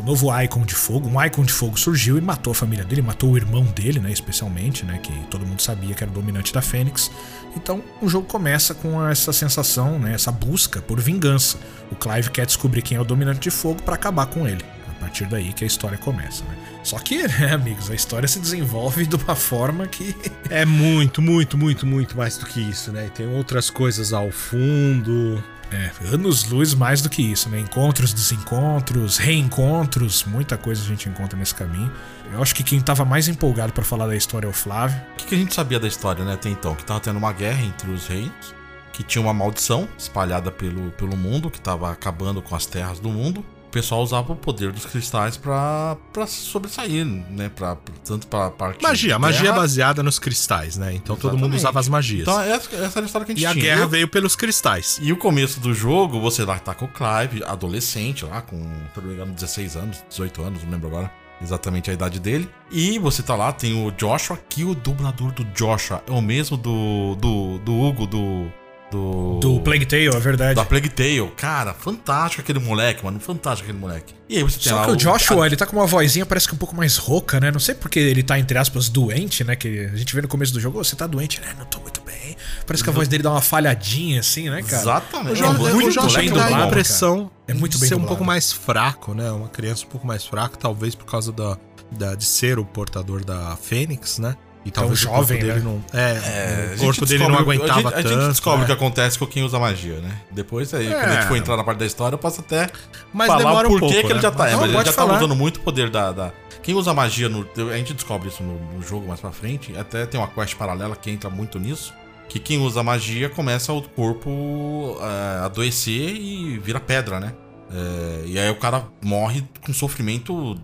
o novo Icon de Fogo, um Icon de Fogo surgiu e matou a família dele, matou o irmão dele, né, especialmente, né, que todo mundo sabia que era o dominante da Fênix. Então, o jogo começa com essa sensação, né, essa busca por vingança. O Clive quer descobrir quem é o dominante de fogo para acabar com ele. A partir daí que a história começa, né? Só que, né, amigos, a história se desenvolve de uma forma que É muito, muito, muito, muito mais do que isso, né? Tem outras coisas ao fundo. É, anos-luz mais do que isso, né? Encontros, desencontros, reencontros, muita coisa a gente encontra nesse caminho. Eu acho que quem tava mais empolgado pra falar da história é o Flávio. O que, que a gente sabia da história, né, até então? Que tava tendo uma guerra entre os reinos, que tinha uma maldição espalhada pelo, pelo mundo, que tava acabando com as terras do mundo. O pessoal usava o poder dos cristais pra, pra sobressair, né? Pra, pra- tanto pra parte. Magia, magia guerra- baseada nos cristais, né? Então todo mundo Exatamente. usava as magias. Então essa, essa era a história que a gente e a tinha. guerra E- veio pelos cristais. E o começo do jogo, você lá tá com o Clive, adolescente lá, com, se não me engano, 16 anos, 18 anos, não lembro agora exatamente a idade dele. E você tá lá, tem o Joshua, que o dublador do Joshua é o mesmo do, do, do Hugo, do... Do, Do Plague Tale, é verdade. da Plague Tale. Cara, fantástico aquele moleque, mano. Fantástico aquele moleque. E aí você tem Só que o Joshua, ele tá com uma vozinha parece que um pouco mais rouca, né? Não sei porque ele tá, entre aspas, doente, né? Que a gente vê no começo do jogo, "Ô, você tá doente, né? Não tô muito bem. Parece que a voz dele dá uma falhadinha, assim, né, cara? Exatamente. O É Jorge, muito o bem dá dublado, a cara. impressão É muito de bem ser um dublado. pouco mais fraco, né? Uma criança um pouco mais fraca, talvez por causa da, da- de ser o portador da Fênix, né? E talvez o corpo jovem, dele né? não. É, É, o corpo dele não aguentava a gente, tanto. A gente descobre né? o que acontece com quem usa magia, né? Depois aí, quando a gente É. for entrar na parte da história, eu posso até Mas falar demora o um porquê pouco, que ele né? já tá. É, Não, mas ele já falar. tá usando muito o poder da, da- quem usa magia no. A gente descobre isso no, no jogo mais pra frente. Até tem uma quest paralela que entra muito nisso. Que quem usa magia começa o corpo é, adoecer e vira pedra, né? É, e aí o cara morre com sofrimento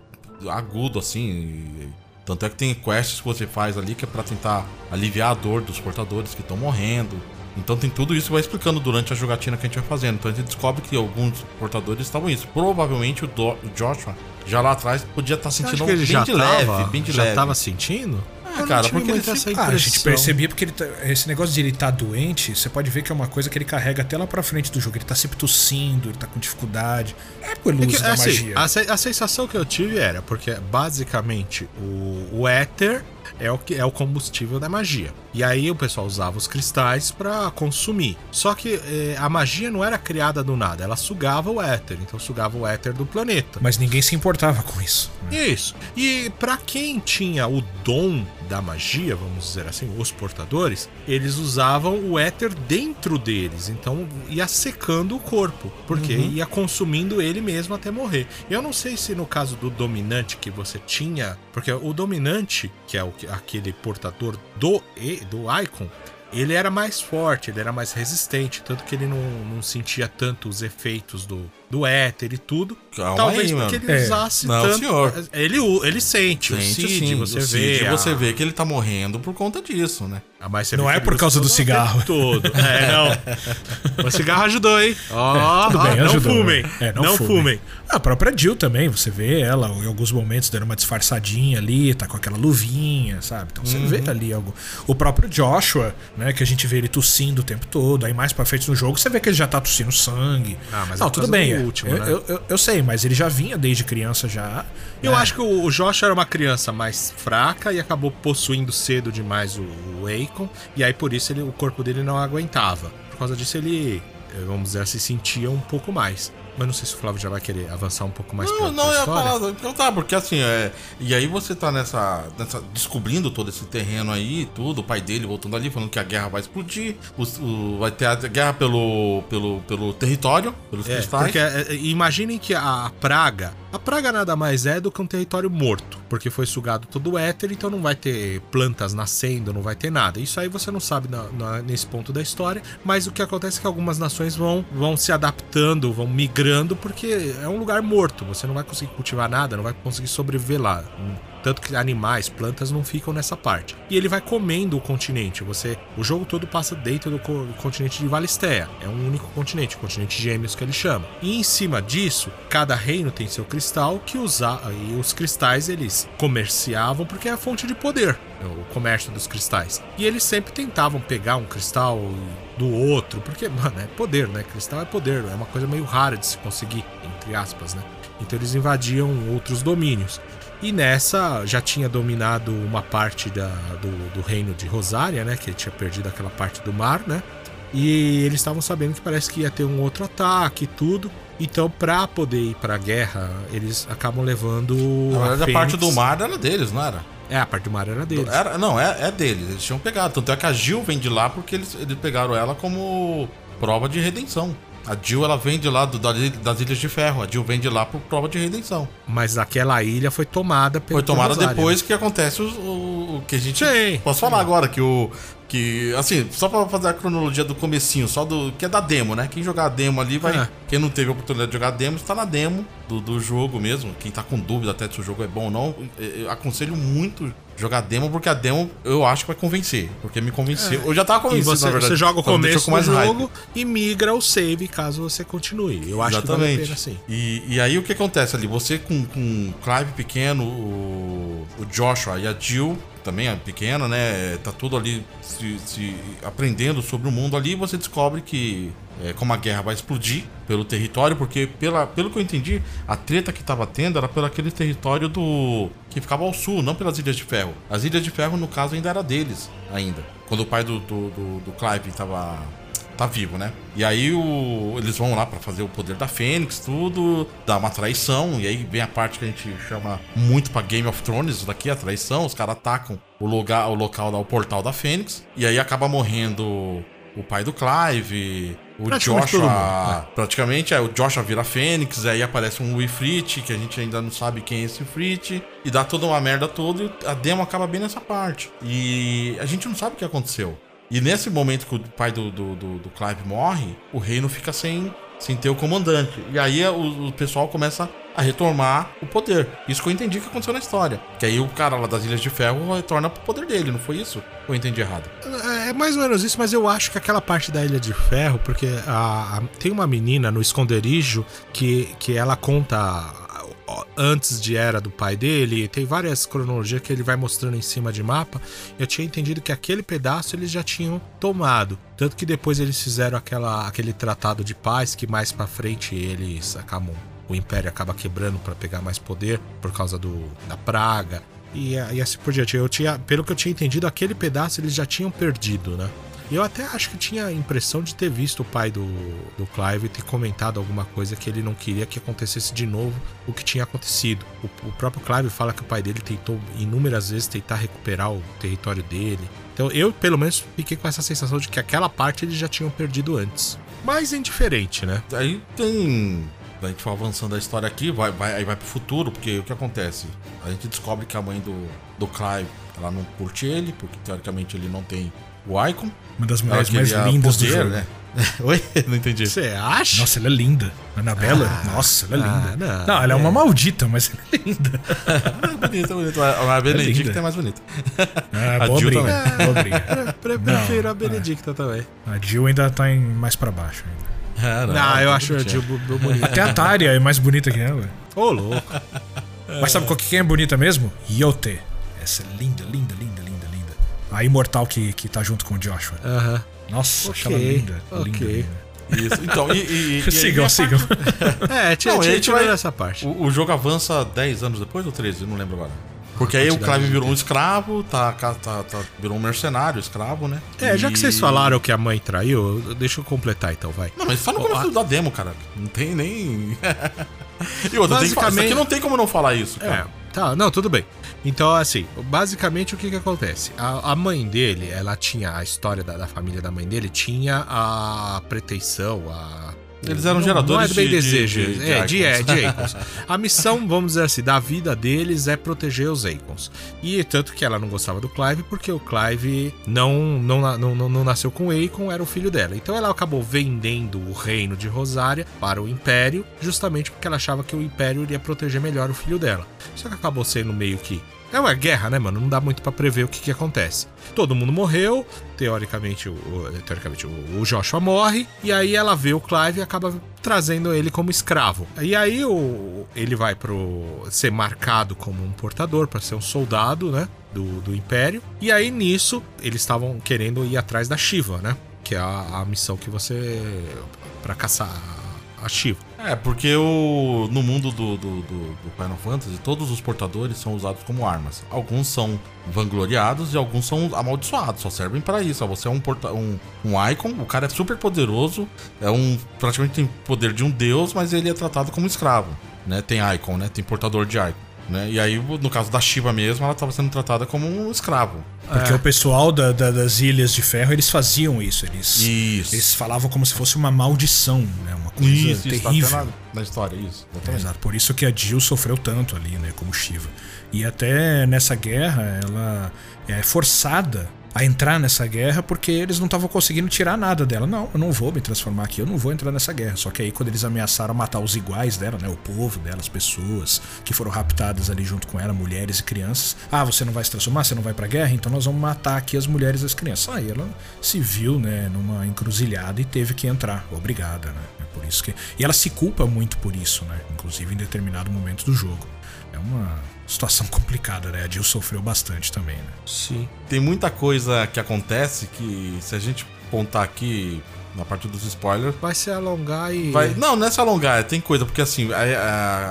agudo, assim. Tanto é que tem quests que você faz ali que é pra tentar aliviar a dor dos portadores que estão morrendo. Então tem tudo isso que vai explicando durante a jogatina que a gente vai fazendo. Então a gente descobre que alguns portadores estavam isso. Provavelmente o, Do o Joshua já lá atrás podia estar tá sentindo bem de leve, bem de já leve. Já tava sentindo? Ah, cara, porque ele fica... ah, a gente percebia porque ele tá, esse negócio de ele tá doente, você pode ver que é uma coisa que ele carrega até lá pra frente do jogo. Ele tá sempre tossindo, ele tá com dificuldade. É pelo é que, da assim, magia. A, a, sensação que eu tive era, porque basicamente o, o éter é o que é o combustível da magia. E aí o pessoal usava os cristais para consumir. Só que eh, a magia não era criada do nada, ela sugava o éter, então sugava o éter do planeta. Mas ninguém se importava com isso. Isso. E para quem tinha o dom da magia, vamos dizer assim, os portadores, eles usavam o éter dentro deles, então ia secando o corpo, porque uhum. ia consumindo ele mesmo até morrer. Eu não sei se no caso do dominante que você tinha, porque o dominante, que é o, aquele portador do do Icon, ele era mais forte, ele era mais resistente, tanto que ele não, não sentia tanto os efeitos do, do éter e tudo. Calma Talvez aí, porque mano. ele usasse é. Não, tanto. senhor. Ele, ele sente, sente o Cid, sim, você o vê. Cid, a... Você vê que ele tá morrendo por conta disso, né? Ah, mas não é por causa do cigarro. Todo. É, não. o cigarro ajudou, hein? Oh, Tudo bem, não ajudou. Fumem. É, não, não fumem. fumem. A própria Jill também, você vê ela em alguns momentos dando uma disfarçadinha ali, tá com aquela luvinha, sabe? Então você uhum. vê ali algo. O próprio Joshua, né, que a gente vê ele tossindo o tempo todo, aí mais pra frente no jogo você vê que ele já tá tossindo sangue. Ah, mas não, é tudo bem. Último, eu, né? eu, eu, eu, sei, mas ele já vinha desde criança já. Eu é. acho que o, Joshua era uma criança mais fraca e acabou possuindo cedo demais o, o Akon, e aí por isso ele, o corpo dele não aguentava. Por causa disso ele, eh, vamos dizer, se sentia um pouco mais. Mas não sei se o Flávio já vai querer avançar um pouco mais não, não, é falar, então tá, porque assim, é, e aí você tá nessa, nessa descobrindo todo esse terreno aí, tudo, o pai dele voltando ali, falando que a guerra vai explodir, o, o, vai ter a guerra pelo, pelo, pelo território, pelos é, cristais. Porque é, imaginem que a praga, a praga nada mais é do que um território morto, porque foi sugado todo o éter, então não vai ter plantas nascendo, não vai ter nada. Isso aí você não sabe na, na, nesse ponto da história, mas o que acontece é que algumas nações vão, vão se adaptando, vão migrando porque é um lugar morto, você não vai conseguir cultivar nada, não vai conseguir sobreviver lá. Tanto que animais, plantas não ficam nessa parte. E ele vai comendo o continente. Você, o jogo todo passa dentro do continente de Valistea. É um único continente, o continente Gêmeos que ele chama. E em cima disso, cada reino tem seu cristal que usa e os cristais eles comerciavam porque é a fonte de poder, o comércio dos cristais. E eles sempre tentavam pegar um cristal do outro, porque, mano, é poder, né? Cristal é poder, é uma coisa meio rara de se conseguir, entre aspas, né? Então eles invadiam outros domínios. E nessa já tinha dominado uma parte da, do, do reino de Rosária, né? Que tinha perdido aquela parte do mar, né? E eles estavam sabendo que parece que ia ter um outro ataque e tudo. Então, pra poder ir pra guerra, eles acabam levando. Na verdade, a, parte do mar era deles, não era? É, a parte do mar era deles. Era, não, é, é deles. Eles tinham pegado. Tanto é que a Gil vem de lá porque eles, eles pegaram ela como prova de redenção. A Jill, ela vem de lá do, das Ilhas de Ferro. A Jill vem de lá por prova de redenção. Mas aquela ilha foi tomada pelo Foi tomada depois que acontece o, o, o que a gente... Sim. Posso falar agora que o... Que, assim, só pra fazer a cronologia do comecinho, só do. Que é da demo, né? Quem jogar a demo ali vai. É. Quem não teve a oportunidade de jogar a demo, está na demo do, do jogo mesmo. Quem tá com dúvida até se o jogo é bom ou não, eu aconselho muito jogar demo, porque a demo eu acho que vai convencer. Porque me convenceu. É. Eu já tava convencido, você, na verdade. Você joga o começo do jogo hype. e migra o save caso você continue. Eu acho Exatamente. que vale a pena sim. E, e aí o que acontece ali? Você com, com o Clive pequeno, o, o Joshua e a Jill também é pequena, né? Tá tudo ali se, se aprendendo sobre o mundo ali. você descobre que é, como a guerra vai explodir pelo território, porque pela, pelo que eu entendi, a treta que tava tendo era pelo aquele território do que ficava ao sul, não pelas Ilhas de Ferro. As Ilhas de Ferro, no caso, ainda era deles, ainda. Quando o pai do, do, do, do Clive tava tá vivo, né? E aí o, eles vão lá para fazer o poder da Fênix, tudo, dá uma traição, e aí vem a parte que a gente chama muito para Game of Thrones, daqui a traição, os caras atacam o lugar, o local lá, o portal da Fênix, e aí acaba morrendo o pai do Clive, o Praticamente Joshua. mundo, Praticamente, aí o Joshua vira Fênix, aí aparece um Ifrit, que a gente ainda não sabe quem é esse Ifrit, e dá toda uma merda toda, e a demo acaba bem nessa parte. E a gente não sabe o que aconteceu. E nesse momento que o pai do, do, do, do Clive morre, o reino fica sem, sem ter o comandante. E aí o, o pessoal começa a retomar o poder. Isso que eu entendi que aconteceu na história. Que aí o cara lá das Ilhas de Ferro retorna pro poder dele, não foi isso? Ou eu entendi errado? É mais ou menos isso, mas eu acho que aquela parte da Ilha de Ferro, porque a, a- tem uma menina no esconderijo que, que ela conta antes de era do pai dele, tem várias cronologias que ele vai mostrando em cima de mapa. Eu tinha entendido que aquele pedaço eles já tinham tomado. Tanto que depois eles fizeram aquela, aquele tratado de paz que mais pra frente eles acabam. O Império acaba quebrando pra pegar mais poder por causa do, da praga. E, e assim por diante. Eu tinha, pelo que eu tinha entendido, aquele pedaço eles já tinham perdido, né? Eu até acho que tinha a impressão de ter visto o pai do, do Clive ter comentado alguma coisa que ele não queria que acontecesse de novo o que tinha acontecido. O, o próprio Clive fala que o pai dele tentou inúmeras vezes tentar recuperar o território dele. Então eu, pelo menos, fiquei com essa sensação de que aquela parte eles já tinham perdido antes. Mas é indiferente, né? Aí tem. A gente vai avançando a história aqui, vai, vai, aí vai pro futuro, porque o que acontece? A gente descobre que a mãe do, do Clive, ela não curte ele, porque teoricamente ele não tem o Icon. Uma das mulheres mais lindas do poder, jogo. né? Oi? Não entendi. Você acha? Nossa, ela é linda. Anabela, nossa, ela é ah, linda. não, não, ela é uma maldita, mas ela é linda. É bonita, bonita. A Benedict linda. é mais bonita. Ah, A boa Jill briga. também. Boa briga. Pre- Não, prefiro a Benedicta também. A Jill ainda tá em mais pra baixo ainda. É, Não, eu é acho a. Jill bonita. Até a Tária é mais bonita que ela. Ô, louco. Mas sabe qual que é bonita mesmo? Yote. Essa é linda, linda, linda. A imortal que, que tá junto com o Joshua. Aham. Nossa, Ok, acho ela linda. ok. Linda, linda. Isso. Então, e. e, e aí sigam, sigam. É, tinha, Não, a gente vai- essa parte. O, o jogo avança 10 anos depois ou 13? Eu não lembro agora. Porque aí o Clive virou um escravo, tá, tá, tá, tá- virou um mercenário, escravo, né? É, já que E- vocês falaram que a mãe traiu, deixa eu completar então, vai. Não, mas fala no começo da demo, cara. Não tem nem. e outra, tem que falar, isso Basicamente- aqui não tem como não falar isso, É, cara. Tá, não, tudo bem. Então, assim, basicamente o que que acontece? A, a mãe dele, ela tinha, a história da, da família da mãe dele tinha a pretensão, a... Eles eram não, geradores não é bem de- desejo, de- de é, de, é, de. A missão, vamos dizer assim, da vida deles é proteger os Icons. E tanto que ela não gostava do Clive, porque o Clive não, não, não, não, não nasceu com o Icon, era o filho dela. Então ela acabou vendendo o reino de Rosária para o Império, justamente porque ela achava que o Império iria proteger melhor o filho dela. Só que acabou sendo meio que. É uma guerra, né, mano? Não dá muito pra prever o que, que acontece. Todo mundo morreu, teoricamente, o, teoricamente o, o Joshua morre, e aí ela vê o Clive e acaba trazendo ele como escravo. E aí o, ele vai pro ser marcado como um portador, pra ser um soldado, né, do, do Império. E aí nisso eles estavam querendo ir atrás da Shiva, né, que é a, a missão que você Pra caçar É, porque o, no mundo do, do, do, do Final Fantasy, todos os portadores são usados como armas. Alguns são vangloriados e alguns são amaldiçoados, só servem pra isso. Você é um, porta, um, um icon, o cara é super poderoso, é um praticamente tem poder de um deus, mas ele é tratado como escravo. Né? Tem icon, né? Tem portador de icon. Né? E aí, no caso da Shiva mesmo, ela estava sendo tratada como um escravo. Porque o pessoal da- da- das Ilhas de Ferro, eles faziam isso. Eles, Isso. eles falavam como se fosse uma maldição, né? Uma coisa Isso, isso, tá terrível. na, na história, isso. Exatamente. Exato, por isso que a Jill sofreu tanto ali, né, como Shiva. E até nessa guerra, ela é forçada a entrar nessa guerra porque eles não estavam conseguindo tirar nada dela. Não, eu não vou me transformar aqui, eu não vou entrar nessa guerra. Só que aí quando eles ameaçaram matar os iguais dela, né, o povo dela, as pessoas que foram raptadas ali junto com ela, mulheres e crianças. Ah, você não vai se transformar, você não vai pra guerra, então nós vamos matar aqui as mulheres e as crianças. Aí ela se viu, né, numa encruzilhada e teve que entrar, obrigada, né? É por isso que e ela se culpa muito por isso, né? Inclusive em determinado momento do jogo. É uma situação complicada, né? A Jill sofreu bastante também, né? Sim. Tem muita coisa que acontece que, se a gente contar aqui na parte dos spoilers, Vai se alongar e. vai. Não, não é se alongar, tem coisa, porque assim, aí,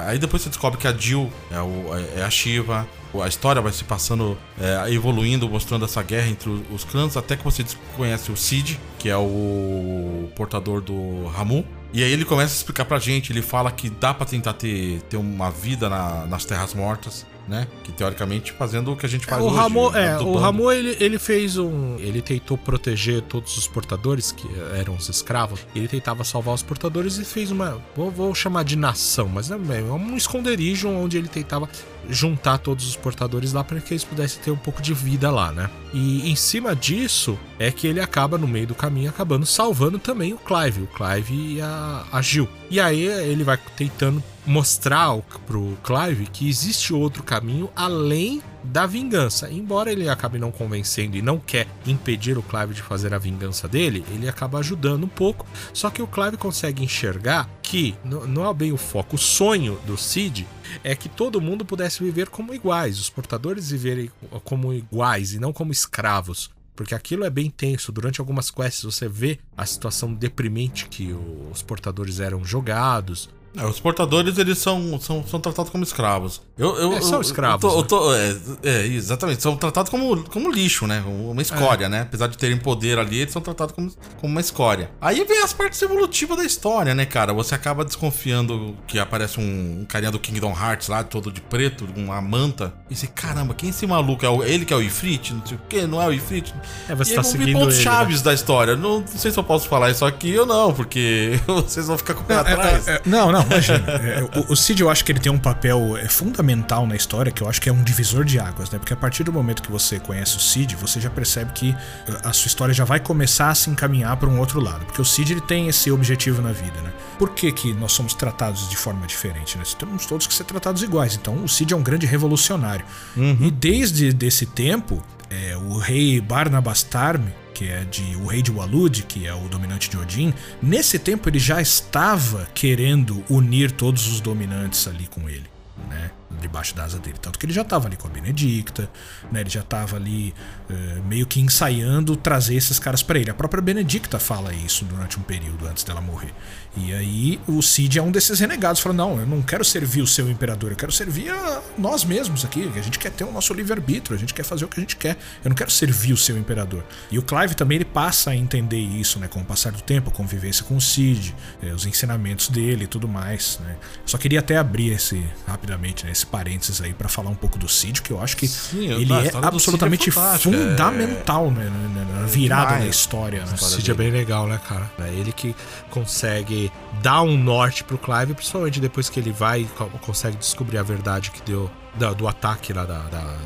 aí depois você descobre que a Jill é, o- é a Shiva. A história vai se passando, é, evoluindo, mostrando essa guerra entre os, clãs, até que você conhece o Cid, que é o portador do Ramu. E aí ele começa a explicar pra gente, ele fala que dá pra tentar ter, ter uma vida na- nas Terras Mortas. Né? Que teoricamente fazendo o que a gente faz o hoje. Ramon, é, o. Ramon ele, ele fez um. Ele tentou proteger todos os portadores, que eram os escravos. Ele tentava salvar os portadores e fez uma. Vou, vou chamar de nação, mas é é um esconderijo onde ele tentava juntar todos os portadores lá para que eles pudessem ter um pouco de vida lá, né? E em cima disso é que ele acaba no meio do caminho acabando salvando também o Clive, o Clive e a, a Jill. E aí ele vai tentando mostrar ao- pro Clive que existe outro caminho além da vingança. Embora ele acabe não convencendo e não quer impedir o Clive de fazer a vingança dele, ele acaba ajudando um pouco. Só que o Clive consegue enxergar que não é bem o foco. O sonho do Cid é que todo mundo pudesse viver como iguais, os portadores viverem como iguais e não como escravos. Porque aquilo é bem tenso. Durante algumas quests você vê a situação deprimente que os portadores eram jogados. É, os portadores, eles são, são, são tratados como escravos. Eu, eu, É, são eu- escravos, eu tô- eu né? tô- é, é, exatamente. São tratados como, como lixo, né? Uma escória, né? Apesar de terem poder ali, eles são tratados como, como uma escória. Aí vem as partes evolutivas da história, né, cara? Você acaba desconfiando que aparece um, um carinha do Kingdom Hearts lá, todo de preto, com uma manta. E você, caramba, quem é esse maluco? É o- ele que é o Ifrit? Não sei o quê, não é o Ifrit? É, você e tá seguindo pontos ele, né? chaves da história. Não, não sei se eu posso falar isso aqui ou não, porque vocês vão ficar com o pé atrás. É, é, não, não, imagina. É, o, o Cid, eu acho que ele tem um papel é, fundamental na história, que eu acho que é um divisor de águas, né? Porque a partir do momento que você conhece o Cid, você já percebe que eh, a sua história já vai começar a se encaminhar para um outro lado. Porque o Cid, ele tem esse objetivo na vida, né? Por que, que nós somos tratados de forma diferente, né? Temos todos que ser tratados iguais. Então, o Cid é um grande revolucionário. E desde desse tempo, é, o rei Barnabastarme, que é de o rei de Walud, que é o dominante de Odin, nesse tempo ele já estava querendo unir todos os dominantes ali com ele, né? Debaixo da asa dele. Tanto que ele já estava ali com a Benedicta, né? Ele já estava ali eh, meio que ensaiando trazer esses caras para ele. A própria Benedicta fala isso durante um período antes dela morrer. E aí o Cid é um desses renegados, fala: "Não, eu não quero servir o seu imperador, eu quero servir a nós mesmos aqui, que a gente quer ter o nosso livre-arbítrio, a gente quer fazer o que a gente quer. Eu não quero servir o seu imperador". E o Clive também ele passa a entender isso, né, com o passar do tempo, a convivência com o Cid, eh, os ensinamentos dele e tudo mais, né? Só queria até abrir esse rapidamente, né, esse parênteses aí pra falar um pouco do Cid, que eu acho que Sim, ele é é absolutamente é- fundamental, né, na- na- na virada demais da história, né? O Cid é bem legal, né, cara? É ele que consegue dar um norte pro Clive, principalmente depois que ele vai e co- consegue descobrir a verdade que deu da- do ataque lá da, da-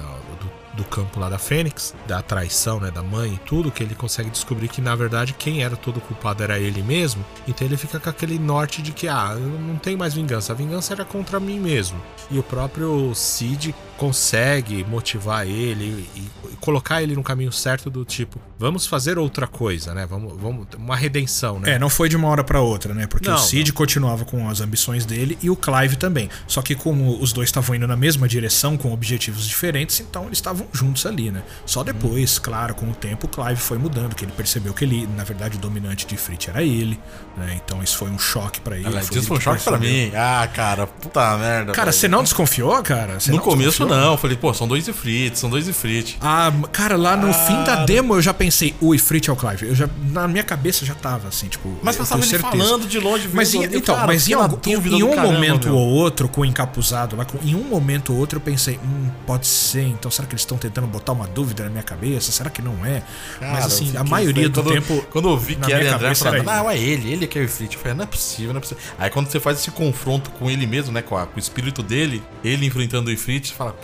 do, campo lá da Fênix, da traição, né, da mãe e tudo, que ele consegue descobrir que na verdade quem era todo culpado era ele mesmo. Então ele fica com aquele norte de que ah, não tenho mais vingança, a vingança era contra mim mesmo. E o próprio Cid consegue motivar ele e, colocar ele no caminho certo do tipo, vamos fazer outra coisa, né? Vamos, vamos uma redenção, né? É, não foi de uma hora pra outra, né? Porque Não, o Cid continuava com as ambições dele e o Clive também. Só que como os dois estavam indo na mesma direção, com objetivos diferentes, então eles estavam juntos ali, né? Só depois, claro, com o tempo, o Clive foi mudando, que ele percebeu que ele, na verdade, o dominante de Frit era ele, né? Então isso foi um choque pra ele. Ela foi disso ele foi um que choque pra percebeu. mim. Ah, cara, puta merda. Cara, você não desconfiou, cara? Você No não começo não, eu falei, pô, são dois Ifrit, são dois Ifrit. Ah, cara, lá no fim da demo eu já pensei, o Ifrit é o Clive. Eu já, na minha cabeça já tava assim, tipo. Mas passava tenho ele falando de longe, Mas, em, então, cara, mas em, algum- em- um caramba, momento meu. ou outro, com o encapuzado lá, com- em um momento ou outro eu pensei, hum, pode ser, então será que eles estão tentando botar uma dúvida na minha cabeça? Será que não é? Cara, mas assim, a maioria do quando, tempo. Quando eu vi que era André, eu cabeça falei, era não, é ele, ele que é o Ifrit. Eu falei, não é possível, não é possível. Aí quando você faz esse confronto com ele mesmo, né, com, a- com o espírito dele, ele enfrentando o Ifrit, você fala,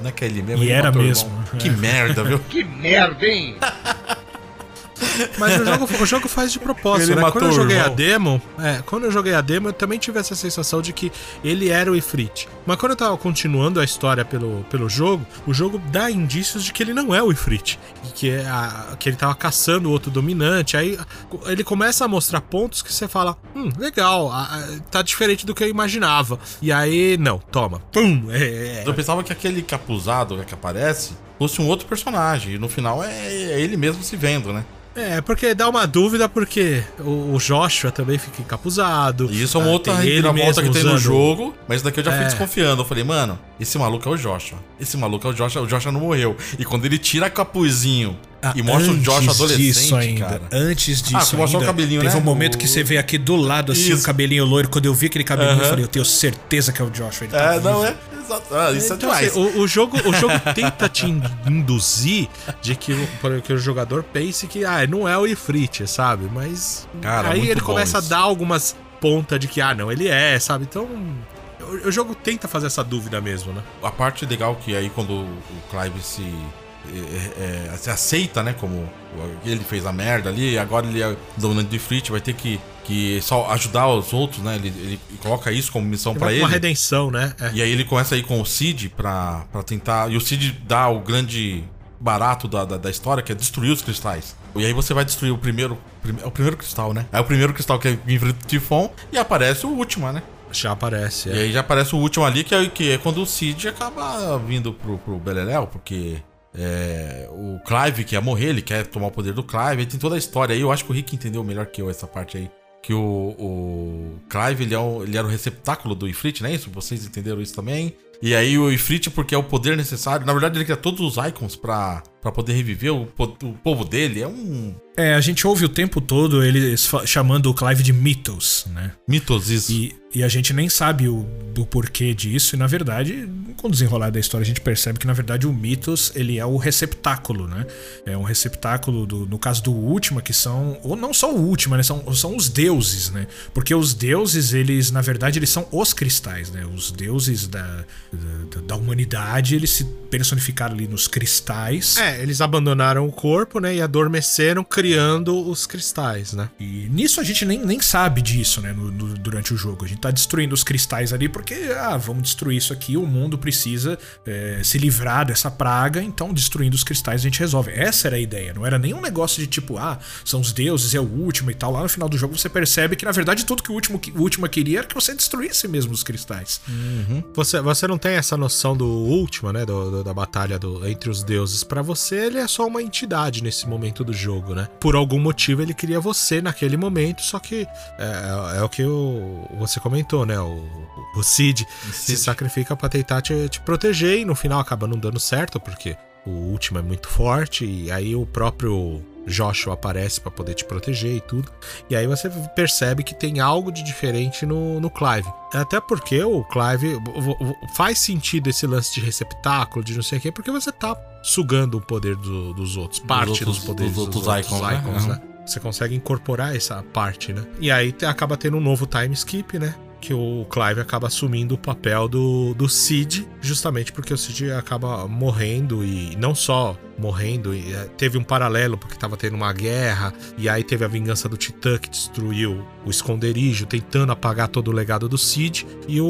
não é que é ele mesmo? E ele era mesmo, irmão. é. Que merda, viu? Que merda, hein? Mas o jogo, o jogo faz de propósito, Ele né? Quando eu joguei a demo, é, quando eu joguei a demo, eu também tive essa sensação de que ele era o Ifrit. Mas quando eu tava continuando a história pelo, pelo jogo, o jogo dá indícios de que ele não é o Ifrit. E que, é a- que ele tava caçando o outro dominante. Aí ele começa a mostrar pontos que você fala: hum, legal, a- a- tá diferente do que eu imaginava. E aí, não, toma. Pum! É, é, Eu pensava que aquele capuzado que aparece fosse um outro personagem. E no final é, é ele mesmo se vendo, né? É, porque dá uma dúvida, porque o, Joshua também fica encapuzado. Isso é uma Ah, outra reviravolta que tem no jogo, mas daqui eu já fui É. desconfiando. Eu falei, mano, esse maluco é o Joshua. Esse maluco é o Joshua, o Joshua não morreu. E quando ele tira capuzinho e mostra o Joshua Ah, Antes adolescente, disso ainda, cara. Antes disso Ah, você mostrou ainda, o cabelinho, teve né? um momento que você vê aqui do lado, assim, o cabelinho loiro. Quando eu vi aquele cabelinho, eu Aham. falei, eu tenho certeza que é o Joshua. Ele tá É, vivo. não, é Ah, isso é Então, demais. assim, o, o jogo, o jogo tenta te induzir de que, o- que o jogador pense que ah, não é o Ifrit, sabe? Mas Cara, aí ele começa isso. a dar algumas pontas de que ah, não, ele é, sabe? Então o, o jogo tenta fazer essa dúvida mesmo, né? A parte legal que aí quando o Clive se, é, é, se aceita, né? Como ele fez a merda ali, agora ele é dominante de Frit, vai ter que, que só ajudar os outros, né? Ele, ele coloca isso como missão pra Uma ele. redenção, né? É. E aí ele começa aí com o Cid pra, pra tentar. E o Cid dá o grande barato da, da, da história, que é destruir os cristais. E aí você vai destruir o primeiro. prime- É o primeiro cristal, né? É o primeiro cristal que enfrenta o Tifon e aparece o último, né? Já aparece. E É. aí já aparece o último ali, que é, que é quando o Cid acaba vindo pro, pro Beleléu, porque é, o Clive quer morrer, ele quer tomar o poder do Clive, aí tem toda a história aí. Eu acho que o Rick entendeu melhor que eu essa parte aí. Que o, o Clive, ele, é o- ele era o receptáculo do Ifrit, não é isso? Vocês entenderam isso também? E aí o Ifrit, porque é o poder necessário. Na verdade, ele cria todos os icons pra, pra poder reviver o, o povo dele. É um É, a gente ouve o tempo todo eles chamando o Clive de Mythos, né? mitos isso. E, e a gente nem sabe o, do porquê disso, e na verdade, com o desenrolar da história, a gente percebe que na verdade o Mythos ele é o receptáculo, né? É um receptáculo, do, no caso do Última, que são. Ou não só o Última, né? São, são os deuses, né? Porque os deuses, eles, na verdade, eles são os cristais, né? Os deuses da, da, da humanidade, eles se personificaram ali nos cristais. É, eles abandonaram o corpo, né? E adormeceram criando os cristais, né? E nisso a gente nem, nem sabe disso, né, no- no- durante o jogo. A gente tá destruindo os cristais ali porque, ah, vamos destruir isso aqui, o mundo precisa é, se livrar dessa praga, então destruindo os cristais a gente resolve. Essa era a ideia, não era nenhum negócio de tipo, ah, são os deuses, é o último e tal. Lá no final do jogo você percebe que, na verdade, tudo que o último, o último queria era que você destruísse mesmo os cristais. Você, você não tem essa noção do último, né? do- do- da batalha do- entre os deuses. Pra você, ele é só uma entidade nesse momento do jogo, né? Por algum motivo, ele queria você naquele momento, só que é, é o que o, você comentou, né? O, o Cid, se sacrifica pra tentar te, te proteger e no final acaba não dando certo, porque o último é muito forte e aí o próprio Joshua aparece pra poder te proteger e tudo. E aí você percebe que tem algo de diferente no, no Clive. Até porque o Clive faz sentido esse lance de receptáculo, de não sei o quê, porque você tá sugando o poder do- dos outros, parte dos, outros- poderes dos dos, outros outros, icons, icons, né? né? Você consegue incorporar essa parte, né? E aí acaba tendo um novo time skip, né? Que o Clive acaba assumindo o papel do, do Cid, justamente porque o Cid acaba morrendo e não só morrendo, e, eh, teve um paralelo porque tava tendo uma guerra, e aí teve a vingança do Titã que destruiu o esconderijo, tentando apagar todo o legado do Cid, e o,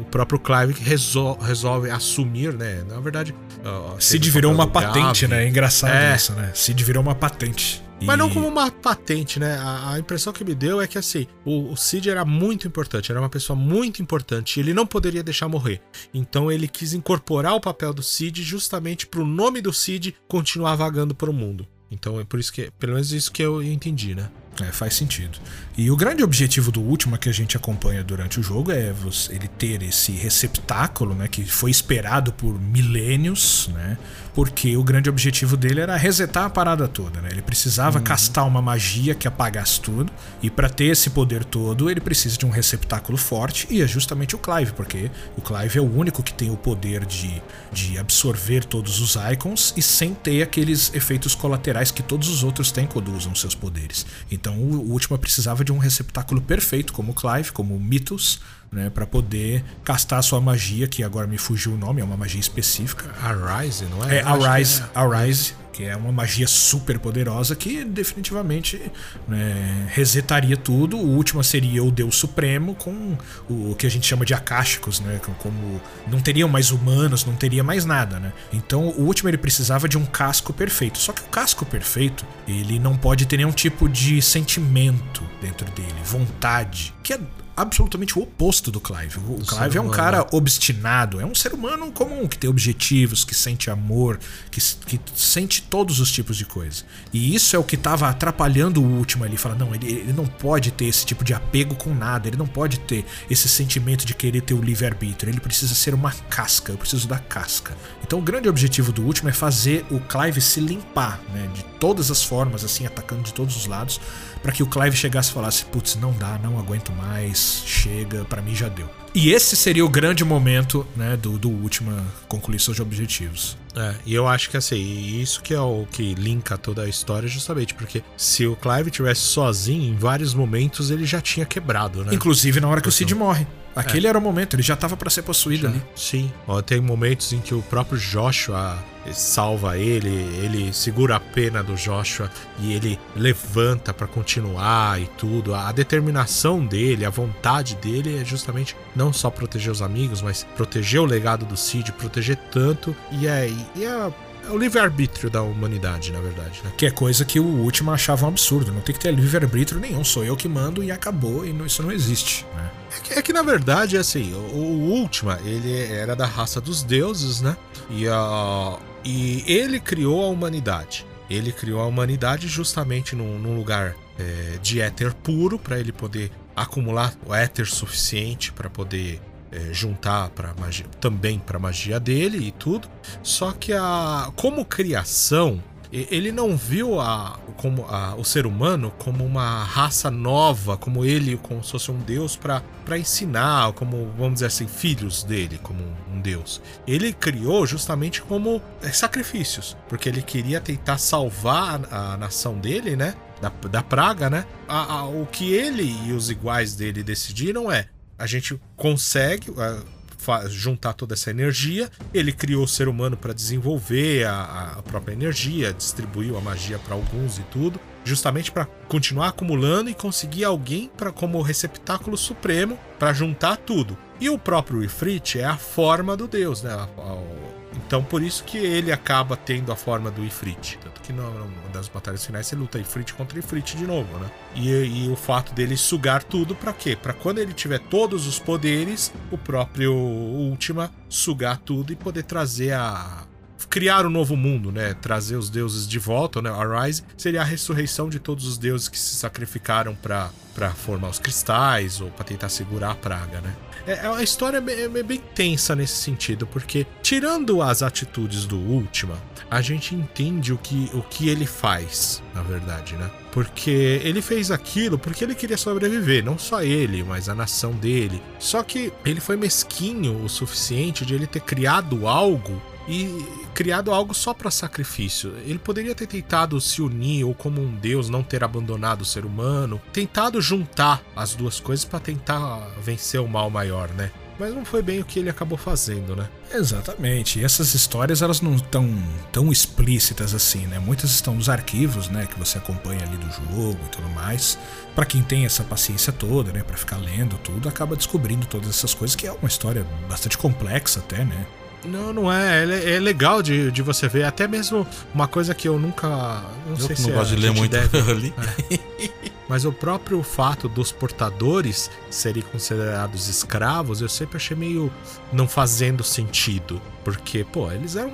o próprio Clive resol- resolve assumir, né? Na verdade, teve Cid o virou uma patente, Gavi. né? É engraçado É. isso, né? Cid virou uma patente. Mas não E- como uma patente, né? A, a impressão que me deu é que assim, o, o Cid era muito importante, era uma pessoa muito importante, e ele não poderia deixar morrer. Então ele quis incorporar o papel do Cid justamente pro nome do Cid continuar vagando pro mundo. Então é por isso que, pelo menos isso que eu entendi, né? É, faz sentido. E o grande objetivo do último que a gente acompanha durante o jogo é ele ter esse receptáculo, né, que foi esperado por milênios, né? Porque o grande objetivo dele era resetar a parada toda, né? Ele precisava castar uma magia que apagasse tudo, e para ter esse poder todo, ele precisa de um receptáculo forte, e é justamente o Clive, porque o Clive é o único que tem o poder de, de absorver todos os icons e sem ter aqueles efeitos colaterais que todos os outros têm quando usam seus poderes. Então o o Ultima precisava de um receptáculo perfeito, como Clive, como o Mythos, né, para poder castar a sua magia, que agora me fugiu o nome, é uma magia específica. Arise, não é? É Arise, é. Arise, que é uma magia super poderosa que definitivamente né, resetaria tudo. O último seria o Deus Supremo com o que a gente chama de Akashicos, né? com- Como não teriam mais humanos, não teria mais nada, né? Então o último ele precisava de um casco perfeito. Só que o casco perfeito ele não pode ter nenhum tipo de sentimento dentro dele, vontade, que é absolutamente o oposto do Clive. O Clive é um humano. cara obstinado, é um ser humano comum que tem objetivos, que sente amor, que, que sente todos os tipos de coisa. E isso é o que tava atrapalhando o último ali. Fala, não, ele, ele não pode ter esse tipo de apego com nada, ele não pode ter esse sentimento de querer ter o livre-arbítrio, ele precisa ser uma casca, eu preciso da casca. Então o grande objetivo do último é fazer o Clive se limpar, né, de todas as formas, assim, atacando de todos os lados, para que o Clive chegasse e falasse: putz, não dá, não aguento mais, chega, para mim já deu. E esse seria o grande momento, né, do, do Ultima concluir seus objetivos. É, e eu acho que assim, isso que é o que linka toda a história, justamente porque se o Clive tivesse sozinho, em vários momentos ele já tinha quebrado, né? Inclusive na hora que o Cid morre. Aquele é. era o momento, ele já tava para ser possuído já, ali. Sim. Ó, tem momentos em que o próprio Joshua salva ele, ele segura a pena do Joshua e ele levanta para continuar e tudo. A determinação dele, a vontade dele é justamente não só proteger os amigos, mas proteger o legado do Cid, proteger tanto e é, e é é o livre-arbítrio da humanidade, na verdade. Né? Que é coisa que o último achava um absurdo. Não tem que ter livre-arbítrio nenhum. Sou eu que mando e acabou. E isso não existe. Né? É, que, é que, na verdade, assim, o, o ele era da raça dos deuses, né? E, uh, e ele criou a humanidade. Ele criou a humanidade justamente num, num lugar é, de éter puro para ele poder acumular o éter suficiente para poder é, juntar para também para magia dele e tudo. Só que a como criação, ele não viu a, como a, o ser humano como uma raça nova, como ele, como se fosse um deus para ensinar, como vamos dizer assim, filhos dele, como um deus. Ele criou justamente como é, sacrifícios, porque ele queria tentar salvar a, a nação dele, né? Da, da praga, né? A, a, o que ele e os iguais dele decidiram é a gente consegue juntar toda essa energia. Ele criou o ser humano para desenvolver a, a, própria energia, distribuiu a magia para alguns e tudo, justamente para continuar acumulando e conseguir alguém para como receptáculo supremo para juntar tudo. E o próprio Ifrit é a forma do deus, né? Então por isso que ele acaba tendo a forma do Ifrit. Tanto que numa das batalhas finais você luta Ifrit contra Ifrit de novo, né? E, e o fato dele sugar tudo para quê? Para quando ele tiver todos os poderes, o próprio Ultima sugar tudo e poder trazer a criar um novo mundo, né? Trazer os deuses de volta, né? Arise seria a ressurreição de todos os deuses que se sacrificaram para formar os cristais ou para tentar segurar a praga, né? É, é a história é, é bem tensa nesse sentido, porque tirando as atitudes do Ultima, a gente entende o que, o que ele faz, na verdade, né? Porque ele fez aquilo porque ele queria sobreviver, não só ele, mas a nação dele. Só que ele foi mesquinho o suficiente de ele ter criado algo e criado algo só para sacrifício. Ele poderia ter tentado se unir ou como um deus não ter abandonado o ser humano, tentado juntar as duas coisas para tentar vencer o mal maior, né? Mas não foi bem o que ele acabou fazendo, né? Exatamente. E essas histórias elas não estão tão explícitas assim, né? Muitas estão nos arquivos, né, que você acompanha ali do jogo e tudo mais. Para quem tem essa paciência toda, né, para ficar lendo tudo, acaba descobrindo todas essas coisas que é uma história bastante complexa até, né? Não, não é. É, é legal de, de você ver. Até mesmo uma coisa que eu nunca. Não eu sei se não gosto de ler muito deve, ali. É. Mas o próprio fato dos portadores serem considerados escravos, eu sempre achei meio não fazendo sentido. Porque, pô, eles eram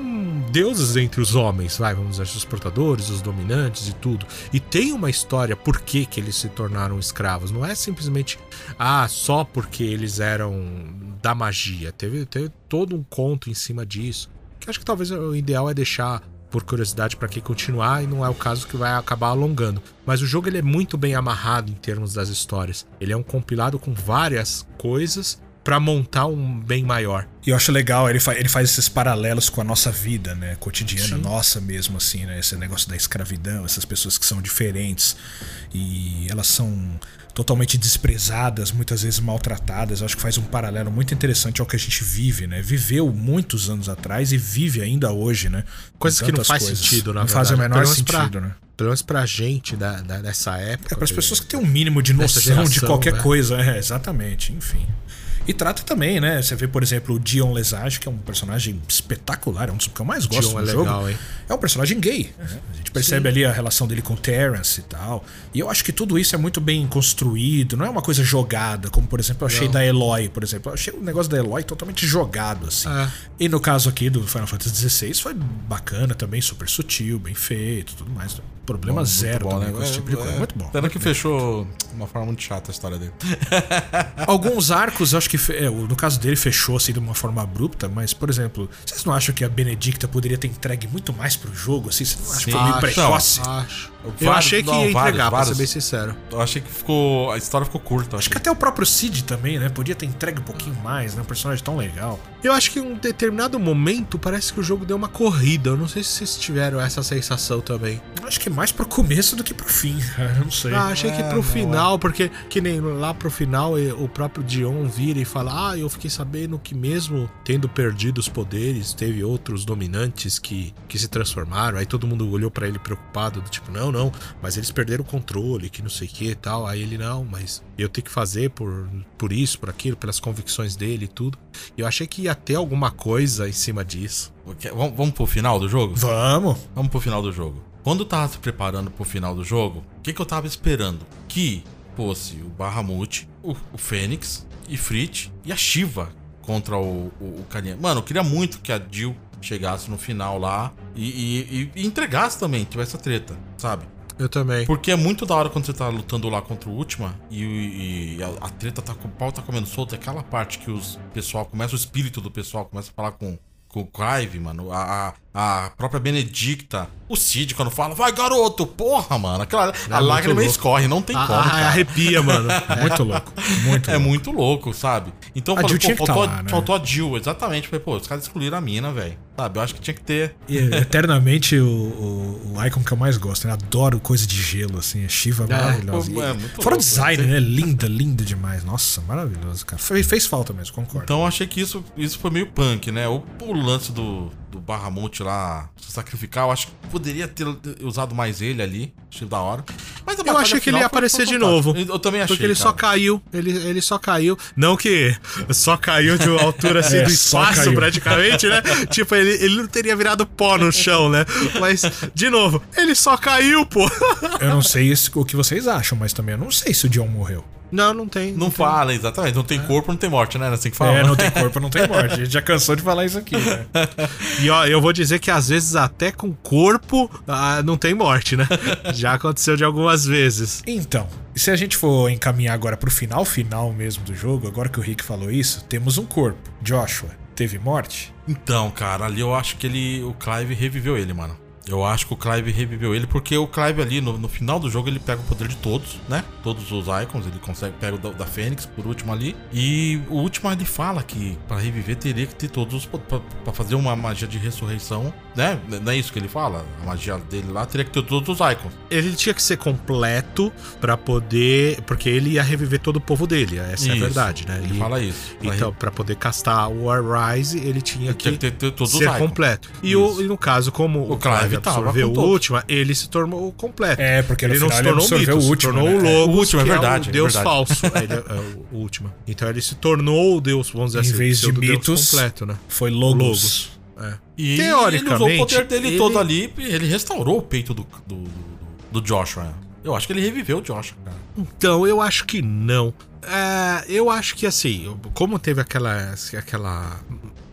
deuses entre os homens, vai, vamos dizer, os portadores, os dominantes e tudo. E tem uma história por que, que eles se tornaram escravos. Não é simplesmente, ah, só porque eles eram da magia. Teve, teve todo um conto em cima disso. Que acho que talvez o ideal é deixar por curiosidade para quem continuar e não é o caso que vai acabar alongando. Mas o jogo ele é muito bem amarrado em termos das histórias. Ele é um compilado com várias coisas para montar um bem maior. E eu acho legal, ele, fa ele faz esses paralelos com a nossa vida, né? Cotidiana, Sim. nossa mesmo, assim, né? Esse negócio da escravidão, essas pessoas que são diferentes e elas são totalmente desprezadas, muitas vezes maltratadas. Eu acho que faz um paralelo muito interessante ao que a gente vive, né? Viveu muitos anos atrás e vive ainda hoje, né? Coisas que não faz coisas. sentido, na Não faz o menor sentido, pra, né? Pelo menos pra gente da, da, dessa época. É para as pessoas que têm um mínimo de noção geração, de qualquer né? coisa. É, exatamente, enfim. E trata também, né? Você vê, por exemplo, o Dion Lesage, que é um personagem espetacular, é um dos que eu mais gosto Dion do é jogo. Legal, hein? É um personagem gay. Uhum. A gente percebe Sim. ali a relação dele com Terence e tal. E eu acho que tudo isso é muito bem construído, não é uma coisa jogada, como por exemplo eu achei não. da Eloy, por exemplo. Eu achei o negócio da Eloy totalmente jogado, assim. É. E no caso aqui do Final Fantasy XVI foi bacana também, super sutil, bem feito tudo mais problema bom, zero bom, né? com esse tipo de coisa. É, muito bom. Pena que fechou uma forma muito chata a história dele. Alguns arcos eu acho que que é, no caso dele fechou assim de uma forma abrupta, mas, por exemplo, vocês não acham que a Benedicta poderia ter entregue muito mais pro jogo? Assim, você não acha que foi meio precoce? Acho. Eu Vários- achei que não, ia entregar, vários, pra vários. ser bem sincero. Eu achei que ficou. A história ficou curta. Acho que até o próprio Cid também, né? Podia ter entregue um pouquinho mais, né? Um personagem tão legal. Eu acho que em um determinado momento parece que o jogo deu uma corrida. Eu não sei se vocês tiveram essa sensação também. Acho que mais pro começo do que pro fim, cara. Eu não sei. Ah, achei que É, pro não, final, porque que nem lá pro final o próprio Dion vira e fala: Ah, eu fiquei sabendo que mesmo tendo perdido os poderes, teve outros dominantes que, que se transformaram. Aí todo mundo olhou pra ele preocupado, do tipo, não, não, mas eles perderam o controle, que não sei o que e tal. Aí ele, não, mas eu tenho que fazer por, por isso, por aquilo, pelas convicções dele e tudo. Eu achei que ia ter alguma coisa em cima disso. Vamos, vamos pro final do jogo? Vamos. Vamos pro final do jogo. Quando eu tava se preparando pro final do jogo, o que, que eu tava esperando? Que fosse o Bahamut, o, o Fênix, e Frit e a Shiva contra o, o, o carinha. Mano, eu queria muito que a Jill chegasse no final lá e, e- e- entregasse também, tivesse a treta, sabe? Eu também. Porque é muito da hora quando você tá lutando lá contra o Ultima e, e a, a treta tá com o pau tá comendo solto. É aquela parte que os pessoal começa, o espírito do pessoal começa a falar com, com o Clive, mano. A, a, a própria Benedicta. O Cid, quando fala, vai garoto, porra, mano. Aquela, a muito lágrima louco. escorre, não tem Ah, como. ah, arrepia, mano. Muito louco. Muito É louco. muito louco, sabe? Então A falei, pô, que tá faltou, lá, né? faltou a Jill, exatamente. Falei, pô, os caras excluíram a mina, velho. Sabe? Eu acho que tinha que ter. E, eternamente o, o, o Icon que eu mais gosto, né? Adoro coisa de gelo, assim. A Shiva maravilhosa. pô, é muito Fora o louco, design, né? né? Linda, linda demais. Nossa, maravilhoso, cara. Fez, fez falta mesmo, concordo. Então achei que isso, isso foi meio punk, né? O, o lance do, do Barramute lá se sacrificar, eu acho que poderia ter usado mais ele ali. Achei da hora. Mas Eu achei que ele ia aparecer de novo. Eu, eu também achei. Porque ele só cara. caiu. Ele, ele só caiu. Não que só caiu de uma altura assim É, do só espaço, caiu. praticamente, né? tipo, ele, ele não teria virado pó no chão, né? Mas, de novo, ele só caiu, pô. Eu não sei esse- o que vocês acham, mas também eu não sei se o John morreu. Não, não tem. Não tem. fala, exatamente. Não tem corpo, não tem morte, né? Não é assim que fala. É, não tem corpo, não tem morte. A gente já cansou de falar isso aqui, né? E ó, eu vou dizer que às vezes até com corpo ah, não tem morte, né? Já aconteceu de algumas vezes. Então, e se a gente for encaminhar agora pro final, final mesmo do jogo, agora que o Rick falou isso, temos um corpo. Joshua, teve morte? Então, cara, ali eu acho que ele. O Clive reviveu ele, mano. Eu acho que o Clive reviveu ele, porque o Clive ali, no, no final do jogo, ele pega o poder de todos, né? Todos os icons, ele consegue pegar o da, da Fênix por último ali. E o último ele fala que pra reviver teria que ter todos os. pra fazer uma magia de ressurreição, né? Não é isso que ele fala? A magia dele lá teria que ter todos os icons. Ele tinha que ser completo pra poder. Porque ele ia reviver todo o povo dele. Essa é a Isso, né? Ele E- fala isso. Pra Então, pra poder castar o War Rise, ele tinha Ele que que ter- ter ser completo. E, o, Isso. e no caso, como O Clive tava absorveu com o todos. Última, ele se tornou completo. É, porque no ele não final se ele tornou absorveu mito, o Última, se tornou né? o Logos, O Última, é que verdade, o é deus verdade. falso. É, ele é, é o Última. Então ele se tornou o deus, vamos dizer Em assim, vez de mitos, completo, né? Foi Logos. Logos. É. E Teoricamente, ele usou o poder dele ele- todo ali e ele restaurou o peito do, do, do, do Joshua. Eu acho que ele reviveu o Joshua, cara. Então, eu acho que não. É, eu acho que assim, como teve aquela, aquela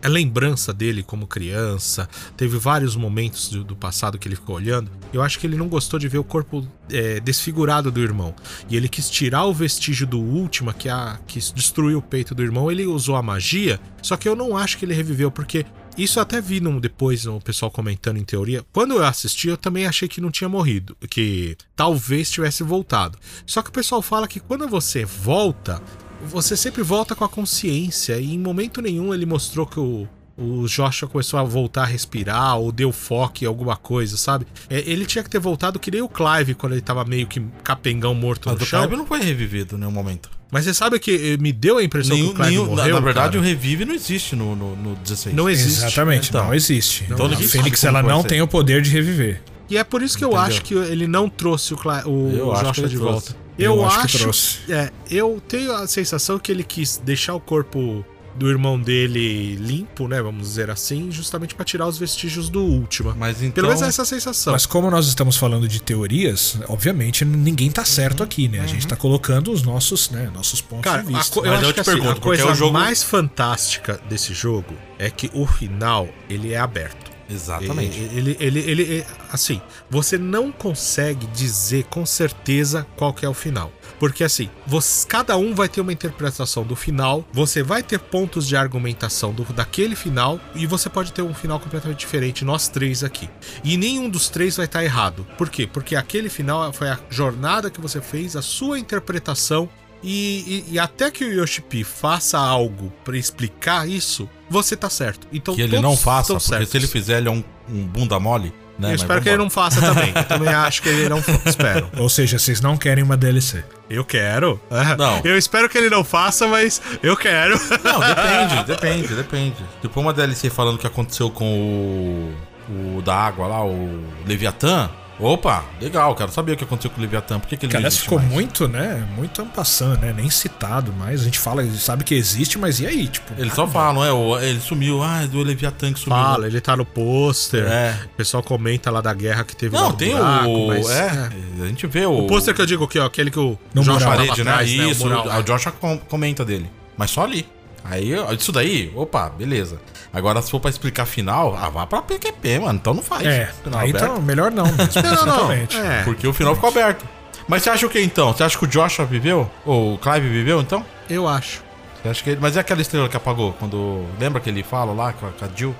lembrança dele como criança, teve vários momentos do, do passado que ele ficou olhando. Eu acho que ele não gostou de ver o corpo é, desfigurado do irmão. E ele quis tirar o vestígio do último, que, a, que destruiu o peito do irmão. Ele usou a magia, só que eu não acho que ele reviveu, porque isso eu até vi num, depois o pessoal comentando em teoria. Quando eu assisti, eu também achei que não tinha morrido, que talvez tivesse voltado. Só que o pessoal fala que quando você volta, você sempre volta com a consciência e em momento nenhum ele mostrou que o o Joshua começou a voltar a respirar ou deu foco em alguma coisa, sabe? É, ele tinha que ter voltado que nem o Clive quando ele tava meio que capengão morto Mas no o chão. Clive não foi revivido em nenhum momento. Mas você sabe que eh, me deu a impressão Nenhum, que o Clive nenhum- na- morreu, na, verdade, cara. o revive não existe no, no, no 16. Não existe. Exatamente, Então. não existe. Então a Fênix ela não ser. tem o poder de reviver. E é por isso que eu Entendeu? acho que ele não trouxe o, Cla o Eu acho que Joshua ele de trouxe. volta. Eu Eu, acho que acho. trouxe. É, eu tenho a sensação que ele quis deixar o corpo do irmão dele limpo, né? Vamos dizer assim, justamente pra tirar os vestígios do último. Mas então. Pelo menos essa é a sensação. Mas como nós estamos falando de teorias, obviamente ninguém tá certo aqui, né? A gente tá colocando os nossos, né, nossos pontos Cara, de a vista. eu Mas acho eu que te assim, pergunto, a porque coisa é o jogo- mais fantástica desse jogo é que o final ele é aberto. Exatamente. Ele, ele, ele, ele, assim, você não consegue dizer com certeza qual que é o final. Porque assim, você, cada um vai ter uma interpretação do final, você vai ter pontos de argumentação do, daquele final, e você pode ter um final completamente diferente, nós três aqui. E nenhum dos três vai estar errado. Por quê? Porque aquele final foi a jornada que você fez, a sua interpretação e, e, e, até que o Yoshipi faça algo para explicar isso, você tá certo. Então que ele não faça, porque certos. se ele fizer, ele é um, um bunda mole. Né? Eu espero que ele não faça também. Eu também acho que ele não espero. Ou seja, vocês não querem uma DLC. Eu quero. Não. Eu espero que ele não faça, mas eu quero. Não, depende, depende, depende. Tipo uma DLC falando o que aconteceu com o, o da água lá, o Leviatã. Opa, legal, quero saber o que aconteceu com o Leviatã. Por que, que ele Cara, ficou mais? muito, né? Muito ampassando, né? Nem citado mais. A gente fala, sabe que existe, mas e aí? Tipo, Eles só falam, é, ele sumiu, ah, é do Leviatã que sumiu. Fala, ele tá no pôster. É. O pessoal comenta lá da guerra que teve Não, tem buraco, o. Mas, é, é, a gente vê o. O pôster que eu digo aqui, ó, aquele que o. No Josh parede, né? Atrás, né? Isso, o, mural, o Josh comenta dele. Mas só ali. Aí, isso daí, opa, beleza. Agora, se for pra explicar final, ah, vá pra PQP, mano. Então não faz. É, aí então, melhor não. não, não. É, porque o final ficou aberto. Mas você acha o que então? Você acha que o Joshua viveu? Ou o Clive viveu então? Eu acho. Você acha que ele... Mas é aquela estrela que apagou? Quando. Lembra que ele fala lá com a Jill?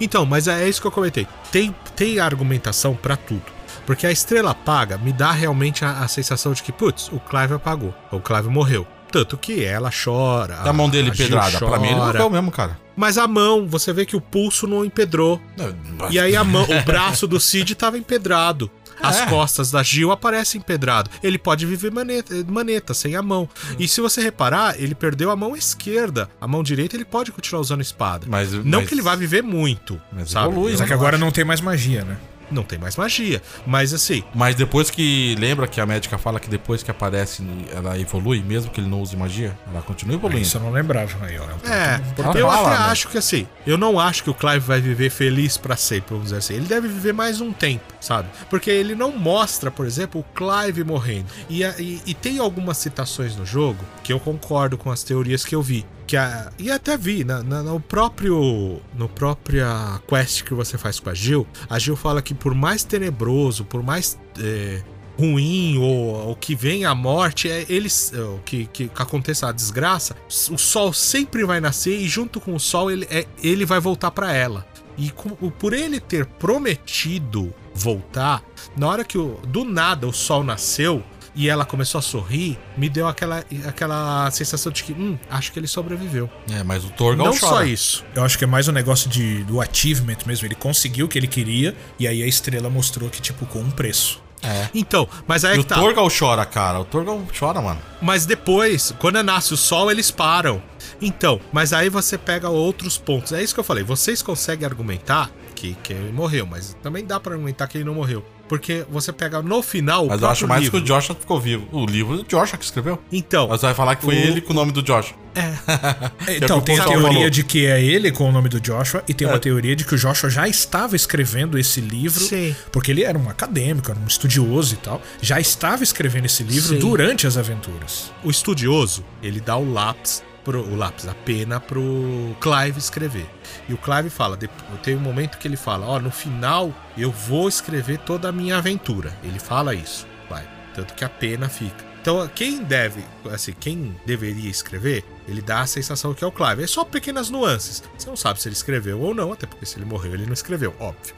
Então, mas é isso que eu comentei. Tem, tem argumentação para tudo. Porque a estrela apaga me dá realmente a, a sensação de que, putz, o Clive apagou. O Clive morreu. Tanto que ela chora. Da mão dele pedrada. Pra mim ele morreu mesmo, cara. Mas a mão, você vê que o pulso não empedrou. Não, e aí a mão, o braço do Cid tava empedrado. As é. costas da Gil aparecem empedrado. Ele pode viver maneta, maneta sem a mão. Hum. E se você reparar, ele perdeu a mão esquerda. A mão direita ele pode continuar usando espada. Mas, não mas... que ele vá viver muito. Mas sabe? Evolui, Só que agora não tem mais magia, né? Não tem mais magia. Mas assim. Mas depois que. Lembra que a médica fala que depois que aparece, ela evolui, mesmo que ele não use magia? Ela continua evoluindo. Isso eu não lembrava. Aí, ó, é, é eu até né? acho que assim. Eu não acho que o Clive vai viver feliz para sempre, vamos dizer assim. Ele deve viver mais um tempo, sabe? Porque ele não mostra, por exemplo, o Clive morrendo. E, e, e tem algumas citações no jogo que eu concordo com as teorias que eu vi que a, e até vi na, na, no próprio no própria quest que você faz com a Gil, a Gil fala que por mais tenebroso, por mais é, ruim ou, ou que venha a morte, é eles é, que, que, que aconteça a desgraça, o sol sempre vai nascer e junto com o sol ele, é, ele vai voltar para ela. E com, por ele ter prometido voltar, na hora que o, do nada o sol nasceu, e ela começou a sorrir, me deu aquela, aquela sensação de que, hum, acho que ele sobreviveu. É, mas o Torgal Não chora. só isso. Eu acho que é mais um negócio de, do achievement mesmo. Ele conseguiu o que ele queria, e aí a estrela mostrou que, tipo, com um preço. É. Então, mas aí e é o tá. Torgal chora, cara. O Torgal chora, mano. Mas depois, quando nasce o sol, eles param. Então, mas aí você pega outros pontos. É isso que eu falei. Vocês conseguem argumentar que, que ele morreu, mas também dá para argumentar que ele não morreu. Porque você pega no final. Mas eu acho mais livro. que o Joshua ficou vivo. O livro do Joshua que escreveu. Então. Mas vai falar que foi o... ele com o nome do Joshua. É. então, tem a teoria falou. de que é ele com o nome do Joshua, e tem é. uma teoria de que o Joshua já estava escrevendo esse livro. Sim. Porque ele era um acadêmico, era um estudioso e tal. Já estava escrevendo esse livro Sim. durante as aventuras. O estudioso, ele dá o lápis pro, o lápis, a pena pro Clive escrever. E o Clive fala, tem um momento que ele fala, ó, oh, no final eu vou escrever toda a minha aventura. Ele fala isso, vai. Tanto que a pena fica. Então, quem deve, assim, quem deveria escrever, ele dá a sensação que é o Clive. É só pequenas nuances. Você não sabe se ele escreveu ou não, até porque se ele morreu, ele não escreveu, óbvio.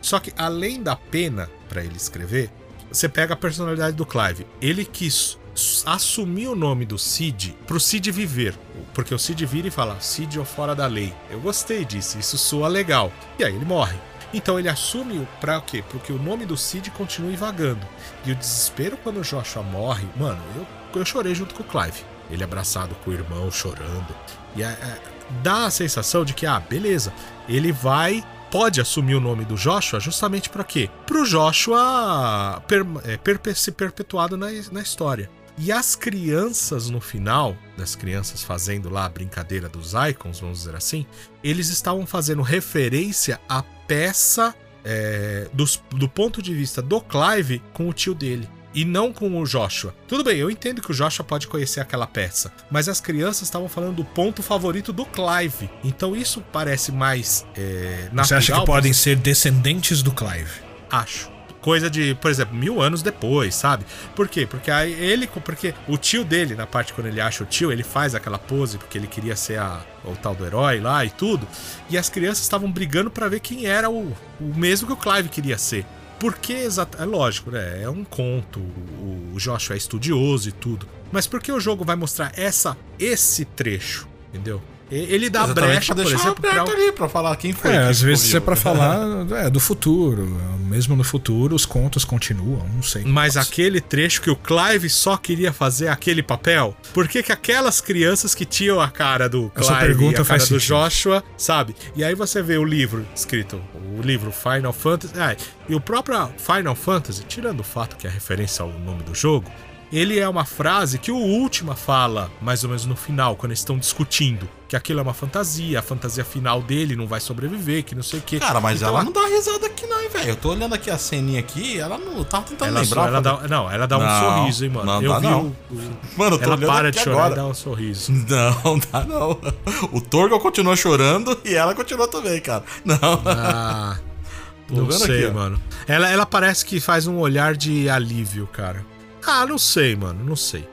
Só que além da pena para ele escrever, você pega a personalidade do Clive. Ele quis assumir o nome do Cid pro Cid viver. Porque o Cid vira e fala, Cid ou fora da lei. Eu gostei disso, isso soa legal. E aí ele morre. Então ele assume para o quê? Porque o nome do Cid continue vagando. E o desespero quando o Joshua morre, mano, eu, eu chorei junto com o Clive. Ele abraçado com o irmão, chorando. E é, é, dá a sensação de que, ah, beleza, ele vai pode assumir o nome do Joshua justamente para quê? Para o Joshua per, é, per, se perpetuado na, na história. E as crianças no final, das crianças fazendo lá a brincadeira dos icons, vamos dizer assim, eles estavam fazendo referência à peça é, dos, do ponto de vista do Clive com o tio dele. e não com o Joshua. Tudo bem, eu entendo que o Joshua pode conhecer aquela peça, mas as crianças estavam falando do ponto favorito do Clive. Então isso parece mais é, natural. Você acha que podem ser descendentes do Clive? Acho coisa de, por exemplo, mil anos depois, sabe? Por quê? Porque aí ele, porque o tio dele, na parte quando ele acha o tio, ele faz aquela pose porque ele queria ser a, o tal do herói lá e tudo. E as crianças estavam brigando para ver quem era o, o mesmo que o Clive queria ser. Porque exato, é lógico, né? É um conto, o Joshua é estudioso e tudo. Mas por que o jogo vai mostrar essa esse trecho, entendeu? Ele dá Exatamente brecha, pra por deixar exemplo, aberto pra... ali pra falar quem foi. É, que às vezes é pra falar é, do futuro. Mesmo no futuro, os contos continuam, não sei. Mas ser. aquele trecho que o Clive só queria fazer aquele papel, por que, que aquelas crianças que tinham a cara do A sua Clive e pergunta a cara faz do sentido. Joshua, sabe? E aí você vê o livro escrito, o livro Final Fantasy. Ah, e o próprio Final Fantasy, tirando o fato que é referência ao nome do jogo, ele é uma frase que o Última fala, mais ou menos no final, quando eles estão discutindo. Que aquilo é uma fantasia, a fantasia final dele não vai sobreviver, que não sei o quê. Cara, mas Então, ela não dá risada aqui não, hein, velho. Eu tô olhando aqui a ceninha aqui, ela não... Tava tentando ela, lembrar. ela dá, não, ela dá um Não, sorriso, hein, mano. não Eu dá vi não. o- o, Mano, eu tô ela olhando para de chorar agora. e dá um sorriso. Não, dá não. O Torgo continua chorando e ela continua também, cara. Não. Ah, não vendo sei, aqui, mano. Ela, ela parece que faz um olhar de alívio, cara. Ah, não sei, mano, não sei.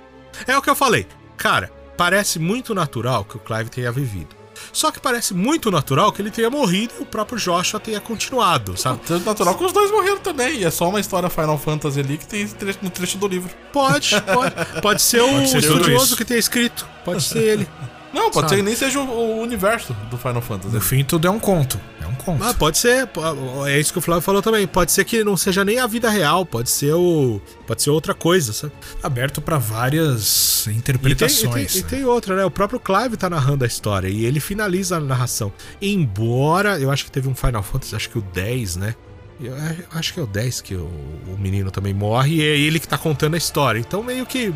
É o que eu falei. Cara, parece muito natural que o Clive tenha vivido. Só que parece muito natural que ele tenha morrido e o próprio Joshua tenha continuado, sabe? Tanto natural que os dois morreram também. E é só uma história Final Fantasy ali que tem no trecho do livro. Pode, pode. Pode ser o Pode ser estudioso que tenha escrito. Pode ser ele. Não, pode Sabe? ser que nem seja o, o universo do Final Fantasy. No fim, tudo é um conto. É um conto. Ah, pode ser, é isso que o Flávio falou também. Pode ser que não seja nem a vida real, pode ser o, pode ser outra coisa, sabe? Aberto pra várias E tem, e, interpretações. tem, e né? tem outra, né? O próprio Clive tá narrando a história e ele finaliza a narração. Embora eu acho que teve um Final Fantasy, acho que o 10, né? Eu a- acho que é o 10 que o, o menino também morre e é ele que tá contando a história. Então meio que,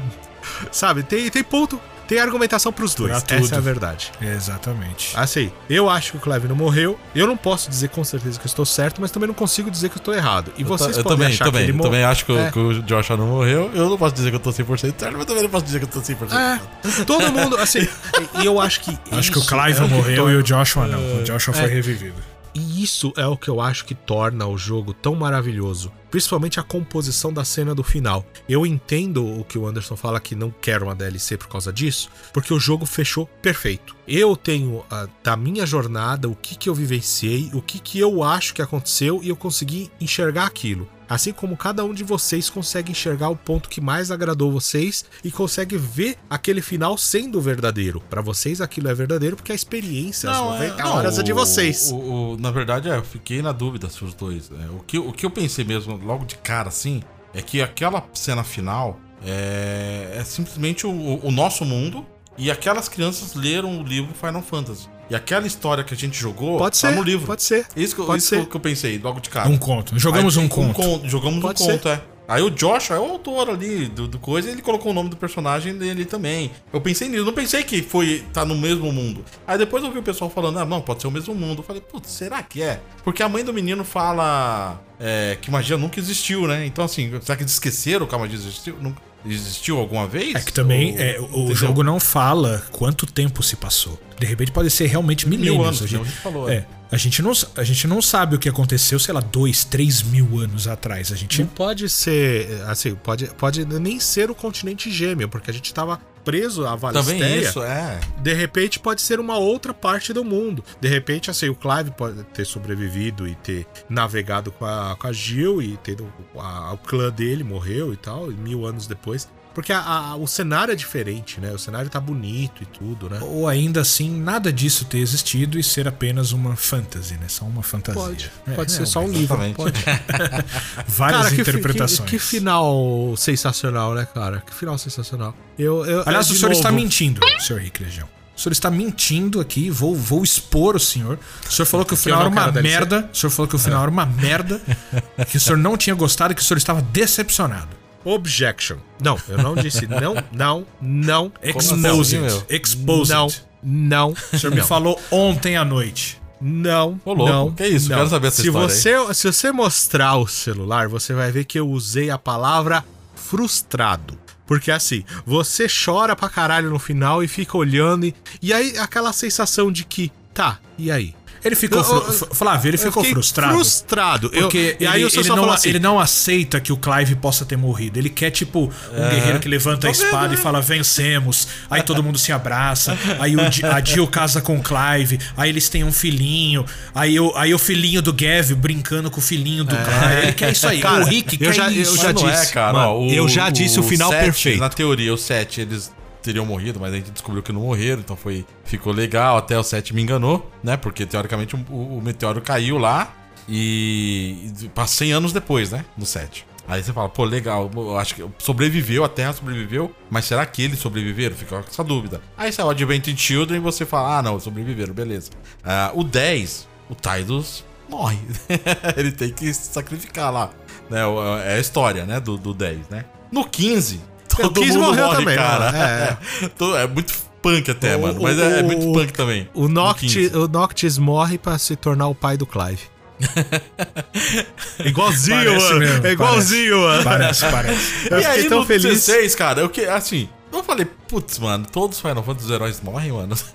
sabe, tem, tem ponto, tem argumentação pros dois. Pra Essa tudo. é a verdade. Exatamente. Assim, eu acho que o Clive não morreu. Eu não posso dizer com certeza que eu estou certo, mas também não consigo dizer que eu estou errado. E Eu vocês eu podem também, achar também, que ele eu também morreu. acho que, o- É. que o Joshua não morreu. Eu não posso dizer que eu tô 100% certo, mas também não posso dizer que eu tô 100% certo. É, todo mundo, assim, e eu acho que. Acho que o Clive é o morreu e o Joshua não. O Joshua foi É. revivido. E isso é o que eu acho que torna o jogo tão maravilhoso. Principalmente a composição da cena do final. Eu entendo o que o Anderson fala que não quer uma DLC por causa disso, porque o jogo fechou perfeito. Eu tenho ah, da minha jornada o que, que eu vivenciei, o que, que eu acho que aconteceu e eu consegui enxergar aquilo. Assim como cada um de vocês consegue enxergar o ponto que mais agradou vocês e consegue ver aquele final sendo verdadeiro. Pra vocês aquilo é verdadeiro porque a experiência, as 90 horas é de o- vocês. o- o- na verdade, é, eu fiquei na dúvida se os dois. é, o, que, o que eu pensei mesmo, logo de cara, assim, é que aquela cena final é, é simplesmente o, o nosso mundo e aquelas crianças leram o livro Final Fantasy. E aquela história que a gente jogou Pode tá ser, no livro. pode ser. Isso, que, eu- pode isso ser. que eu pensei logo de cara. Um conto. Jogamos Aí, um conto. Jogamos Pode um ser. conto, é. Aí o Josh é o autor ali do, do coisa e ele colocou o nome do personagem dele também. Eu pensei nisso, não pensei que foi tá no mesmo mundo. Aí depois eu vi o pessoal falando, ah, não, pode ser o mesmo mundo. Eu falei, putz, será que é? Porque a mãe do menino fala é, que magia nunca existiu, né? Então assim, será que eles esqueceram que a magia existiu? Nunca existiu alguma vez? É que também Ou- é, o entendeu? jogo não fala quanto tempo se passou. De repente pode ser realmente milênios. anos, a, gente, A gente falou, é, é. A, gente não, a gente não sabe o que aconteceu, sei lá, dois, três mil anos atrás. A gente Não pode ser, assim, pode, pode nem ser o continente gêmeo, porque a gente tava preso à Também Valistéria. isso, é. De repente pode ser uma outra parte do mundo. De repente, assim, o Clive pode ter sobrevivido e ter navegado com a, com a Jill e ter o, a- o clã dele morreu e tal, e mil anos depois. Porque a- a- o cenário é diferente, né? O cenário tá bonito e tudo, né? Ou ainda assim, nada disso ter existido e ser apenas uma fantasy, né? Só uma fantasia. Pode, É, pode ser é, só um livro. Pode. Várias Cara, que, fi- interpretações. que, que final sensacional, né, cara? Que final sensacional. Eu, eu, Aliás, é, o de senhor está novo, mentindo, senhor Rick Legião. O senhor está mentindo aqui, vou, vou expor o senhor. O senhor falou que o final era não uma merda. O senhor falou que o final era uma merda. Que o senhor não tinha gostado e que o senhor estava decepcionado. Objection. Não, eu não disse não, não, não. Exposed. assim? Exposed. Não, não. O senhor me falou ontem à noite. Não, Ô, louco, não. que isso? Não. Quero saber essa se história você, Se você mostrar o celular, você vai ver que eu usei a palavra frustrado. Porque assim, você chora pra caralho no final e fica olhando e, e aí aquela sensação de que, tá, e aí? Ele ficou. Eu- eu- Flávio, ele Eu ficou frustrado. Frustrado. Eu- Porque e aí ele, o ele não, assim, ele não aceita que o Clive possa ter morrido. Ele quer, tipo, um guerreiro que levanta a espada e fala, vencemos. Aí todo mundo se abraça. Aí o, a Jill casa com o Clive. Aí eles têm um filhinho. Aí o, aí o filhinho do Gav brincando com o filhinho do Clive. Ele quer isso aí. Cara, o Rick eu quer já- eu isso. já Mas não disse, é, cara. mano, ó, eu já disse o final sete, perfeito. Na teoria, os sete eles teriam morrido, mas a gente descobriu que não morreram, então foi ficou legal. Até o 7 me enganou, né? Porque teoricamente o, o meteoro caiu lá e, passa 100 anos depois, né? No 7. Aí você fala, pô, legal, acho que sobreviveu, a Terra sobreviveu, mas será que eles sobreviveram? Fica com essa dúvida. Aí sai o Adventure Children e você fala, ah, não, sobreviveram, beleza. Ah, o 10, o Tidus morre. Ele tem que se sacrificar lá. Né? É a história, né? Do, do 10, né? No 15, todo 15 mundo morreu morre, também, cara. né? Todo- É. muito punk até, O- mano. Mas é, é o- muito punk também. O No Noctis, 15. o Noctis morre pra se tornar o pai do Clive. igualzinho, Parece mano. mesmo, é igualzinho, mano. Parece, parece. Eu E aí tão no feliz. 16, cara, eu que, assim, eu falei, putz, mano, todos os Final Fantasy heróis morrem, mano.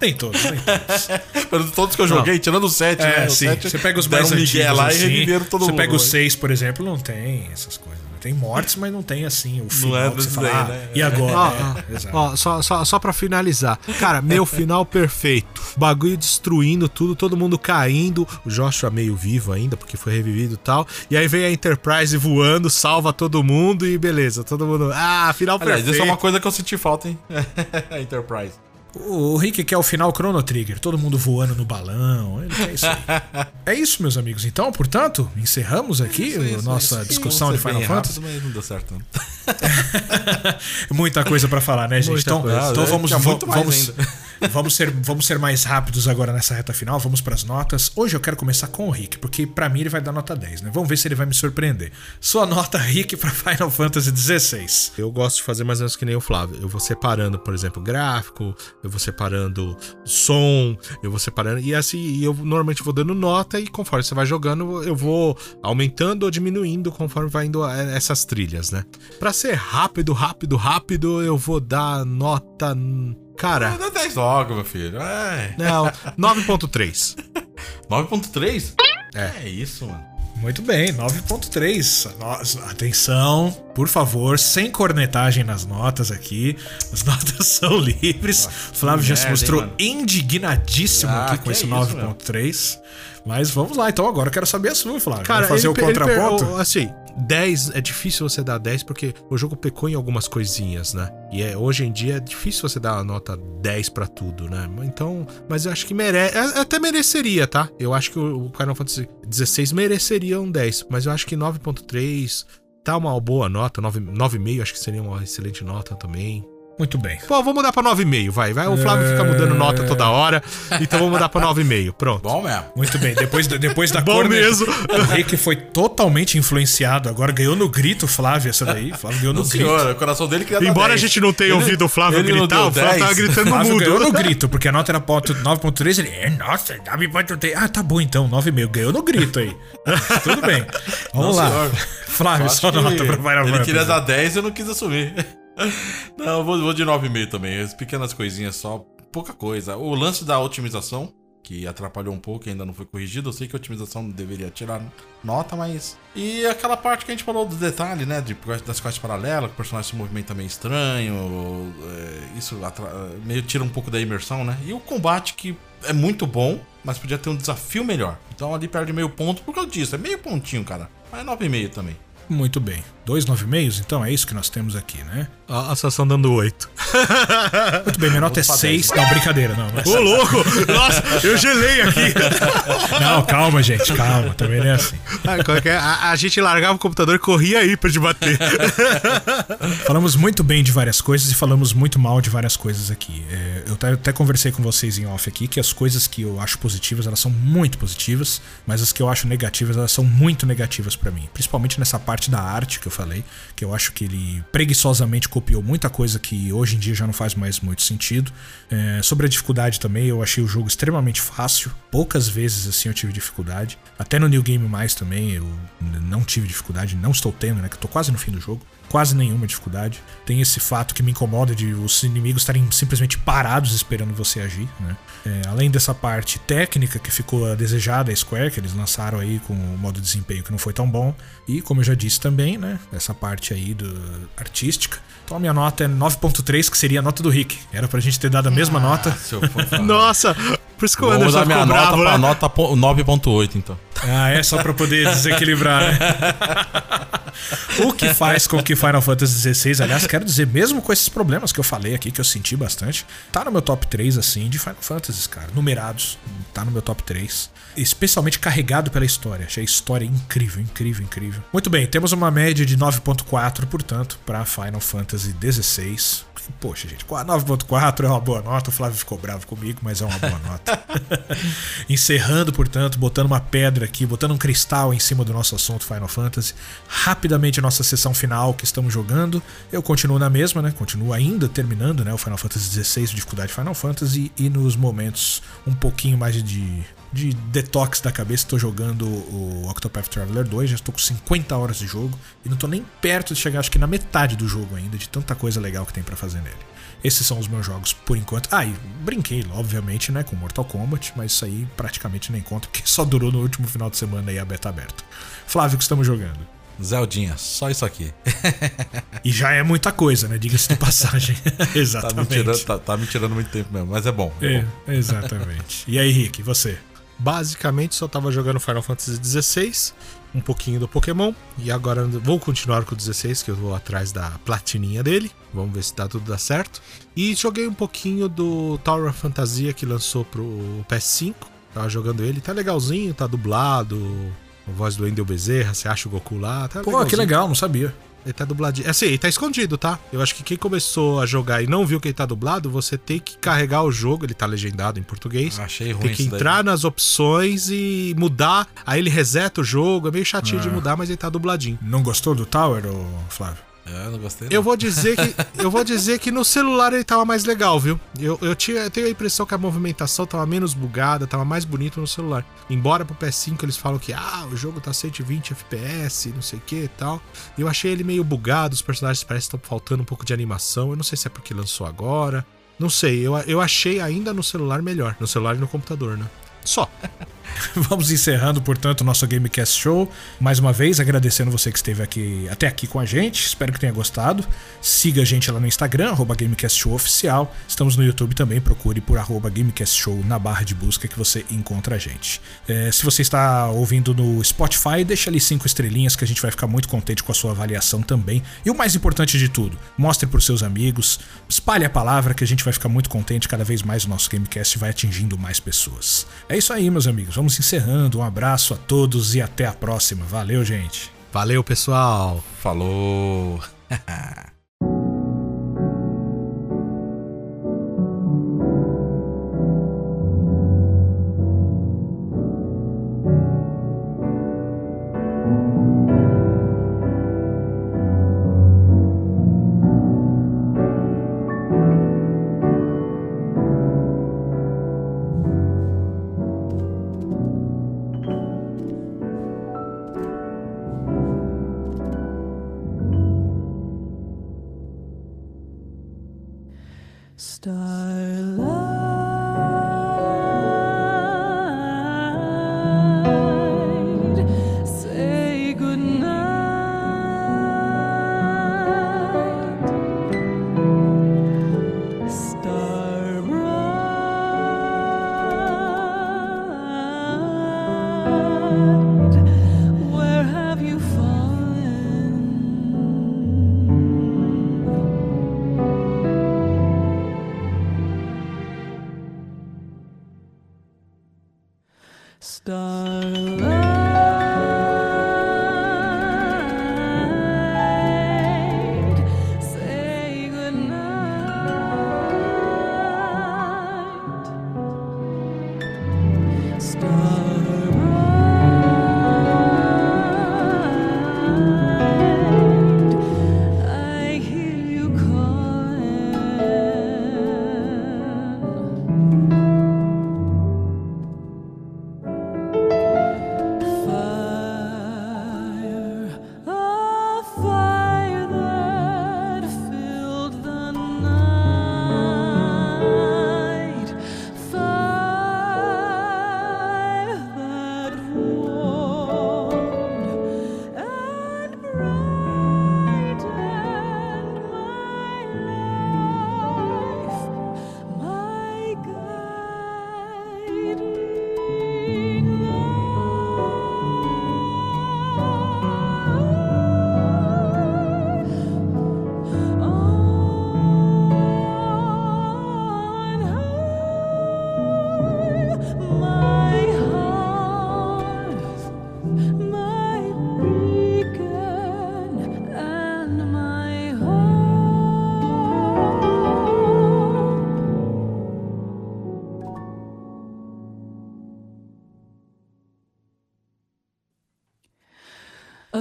Nem todos, nem todos. Todos que eu joguei, tirando o 7, né? É, O sim. 7, Você pega os mais antigos lá assim, e reviveram todo Você mundo. pega o mas- 6, por exemplo, não tem essas coisas. Tem mortes, mas não tem assim o final é que você fala, ah, né? e agora? Ó, É, ó, só, só, só pra finalizar. Cara, meu final perfeito. Bagulho destruindo tudo, todo mundo caindo. O Joshua meio vivo ainda, porque foi revivido e tal. E aí vem a Enterprise voando, salva todo mundo e beleza. Todo mundo. Ah, final Aliás, perfeito. isso é uma coisa que eu senti falta, hein? a Enterprise. O Rick quer o final Chrono Trigger, todo mundo voando no balão. Ele quer isso aí. é isso, meus amigos. Então, portanto, encerramos aqui a nossa discussão de Final Fantasy. Rápido, mas não deu certo. Muita coisa pra falar, né, gente? Muita Então, coisa. então É, vamos, mais vamos, ainda. Vamos, ser, vamos ser mais rápidos agora nessa reta final. Vamos pras notas. Hoje eu quero começar com o Rick, porque pra mim ele vai dar nota 10, né? Vamos ver se ele vai me surpreender. Sua nota, Rick, pra Final Fantasy XVI. Eu gosto de fazer mais ou menos que nem o Flávio. Eu vou separando, por exemplo, gráfico, eu vou separando som, eu vou separando. E assim, eu normalmente vou dando nota e conforme você vai jogando, eu vou aumentando ou diminuindo conforme vai indo eh, essas trilhas, né? Pra ser rápido, rápido, rápido, eu vou dar nota. Cara, Dá 10 logo, meu filho. É. não, 9.3. 9.3? É. É isso, mano. Muito bem, 9.3. No- Atenção, por favor, sem cornetagem nas notas aqui. As notas são livres. Flávio já se merda, mostrou hein, indignadíssimo Ah, aqui com esse é isso, 9.3. Mas vamos lá, então agora eu quero saber a sua, Flávio. Cara, Vai fazer ele o ele contraponto? o- assim, 10 é difícil você dar 10 porque o jogo pecou em algumas coisinhas, né? E é, hoje em dia é difícil você dar a nota 10 pra tudo, né? Então, mas eu acho que merece, até mereceria, tá? Eu acho que o, o Final Fantasy 16 mereceria um 10, mas eu acho que 9.3 tá uma boa nota, 9 9,5 acho que seria uma excelente nota também. Muito bem. Pô, vou mudar pra 9,5, vai, vai. O Flávio fica mudando nota toda hora, então vou mudar pra 9,5, pronto. Bom mesmo. Muito bem, depois, da- depois da Bom corne- mesmo. O Rick foi totalmente influenciado. Agora ganhou no grito, Flávio, essa daí. Flávio ganhou no grito. senhor, o coração dele queria dar Embora a 10. gente não tenha Ele- ouvido o Flávio ele não gritar, deu o Flávio 10. tava gritando no Flávio ganhou no mudo. grito, porque a nota era ponto 9.3, ele, é, nossa, 9.3. Ah, tá bom então, 9,5. Ganhou no grito aí. Tudo bem. Vamos Não, lá. senhor. Flávio, que nota pra Ele queria dar 10 e eu não quis assumir. Não, eu vou, vou de 9,5 também. As pequenas coisinhas só, pouca coisa. O lance da otimização, que atrapalhou um pouco e ainda não foi corrigido. Eu sei que a otimização deveria tirar nota, mas. E aquela parte que a gente falou dos detalhes, né? De, das quests paralelas, que o personagem se movimenta meio estranho. é, isso atra- meio tira um pouco da imersão, né? E o combate que é muito bom, mas podia ter um desafio melhor. Então ali perde meio ponto por causa disso. É meio pontinho, cara. Mas é 9,5 também. Muito bem. Dois 9,5, então é isso que nós temos aqui, né? A a situação dando 8. Muito bem, minha nota é Vamos pra 6. Não, brincadeira, não. É Ô, louco! Nossa, eu gelei aqui. não, calma, gente, calma. Também não é assim. Ah, é? A, a gente largava o computador e corria aí pra te bater. Falamos muito bem de várias coisas e falamos muito mal de várias coisas aqui. É, eu até, até conversei com vocês em off aqui que as coisas que eu acho positivas, elas são muito positivas, mas as que eu acho negativas, elas são muito negativas pra mim. Principalmente nessa parte da arte, que eu falei, que eu acho que ele preguiçosamente copiou muita coisa que hoje em dia já não faz mais muito sentido. É, sobre a dificuldade também, eu achei o jogo extremamente fácil. Poucas vezes assim eu tive dificuldade. Até no New Game Mais também eu não tive dificuldade, não estou tendo, né? Que eu tô quase no fim do jogo quase nenhuma dificuldade. Tem esse fato que me incomoda de os inimigos estarem simplesmente parados esperando você agir. Né? É, além dessa parte técnica que ficou a desejada a Square, que eles lançaram aí com o modo de desempenho que não foi tão bom. E como eu já disse também, né? Essa parte aí do artística. Então a minha nota é 9.3, que seria a nota do Rick. Era pra gente ter dado a mesma ah, nota. Nossa, por isso que o Anderson minha nota bravo, pra né? nota 9.8, então. Ah, é só pra poder desequilibrar, né? o que faz com que Final Fantasy XVI, aliás, quero dizer, mesmo com esses problemas que eu falei aqui, que eu senti bastante, tá no meu top 3, assim, de Final Fantasy, cara. Numerados, tá no meu top 3. Especialmente carregado pela história. Achei a história incrível, incrível, incrível. Muito bem, temos uma média de 9.4, portanto, para Final Fantasy XVI. Poxa, gente, 9.4 é uma boa nota. O Flávio ficou bravo comigo, mas é uma boa nota. Encerrando, portanto, botando uma pedra aqui, botando um cristal em cima do nosso assunto Final Fantasy. Rapidamente a nossa sessão final que estamos jogando. Eu continuo na mesma, né? Continuo ainda terminando, né? O Final Fantasy XVI, dificuldade Final Fantasy. E nos momentos um pouquinho mais de de detox da cabeça, estou jogando o Octopath Traveler 2, já estou com 50 horas de jogo e não estou nem perto de chegar, acho que na metade do jogo ainda, de tanta coisa legal que tem para fazer nele. Esses são os meus jogos por enquanto. Ah, e brinquei, obviamente, né, com Mortal Kombat, mas isso aí praticamente nem conta, porque só durou no último final de semana aí a beta aberta. Flávio, o que estamos jogando? Zeldinha, só isso aqui. e já é muita coisa, né? Diga-se de passagem. exatamente. Tá me, tirando, tá, tá me, tirando, muito tempo mesmo, mas é bom. É, é bom. Exatamente. E aí, Rick, você? Basicamente só tava jogando Final Fantasy XVI, um pouquinho do Pokémon, e agora vou continuar com o 16, que eu vou atrás da platininha dele. Vamos ver se tá tudo dá certo. E joguei um pouquinho do Tower of Fantasia que lançou pro PS5. Tava jogando ele, tá legalzinho, tá dublado. A voz do Endel Bezerra, você acha o Goku lá, tá Pô, legalzinho. que legal, não sabia. Ele tá dubladinho. Assim, ele tá escondido, tá? Eu acho que quem começou a jogar e não viu que ele tá dublado, você tem que carregar o jogo, ele tá legendado em português. Achei ruim Tem que entrar daí. nas opções e mudar. Aí ele reseta o jogo, é meio chatinho de ah. mudar, mas ele tá dubladinho. Não gostou do Tower, Flávio? É, não gostei. Não. Eu vou dizer que eu vou dizer que no celular ele tava mais legal, viu? Eu, eu, tinha, eu tenho a impressão que a movimentação tava menos bugada, tava mais bonito no celular. Embora pro PS5 eles falam que ah, o jogo tá 120 FPS, não sei o que e tal. Eu achei ele meio bugado, os personagens parecem que estão faltando um pouco de animação. Eu não sei se é porque lançou agora. Não sei, eu, eu achei ainda no celular melhor. No celular e no computador, né? Só. Vamos encerrando, portanto, o nosso Gamecast Show. Mais uma vez, agradecendo você que esteve aqui até aqui com a gente. Espero que tenha gostado. Siga a gente lá no Instagram, arroba Gamecast Show Oficial. Estamos no YouTube também, procure por arroba Gamecast Show na barra de busca que você encontra a gente. É, se você está ouvindo no Spotify, deixa ali cinco estrelinhas que a gente vai ficar muito contente com a sua avaliação também. E o mais importante de tudo, mostre para os seus amigos, espalhe a palavra que a gente vai ficar muito contente. Cada vez mais o nosso Gamecast vai atingindo mais pessoas. É isso aí, meus amigos vamos encerrando. Um abraço a todos e até a próxima. Valeu, gente. Valeu, pessoal. Falou. Starlight.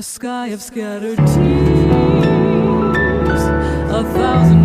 Sky of scattered tears, a thousand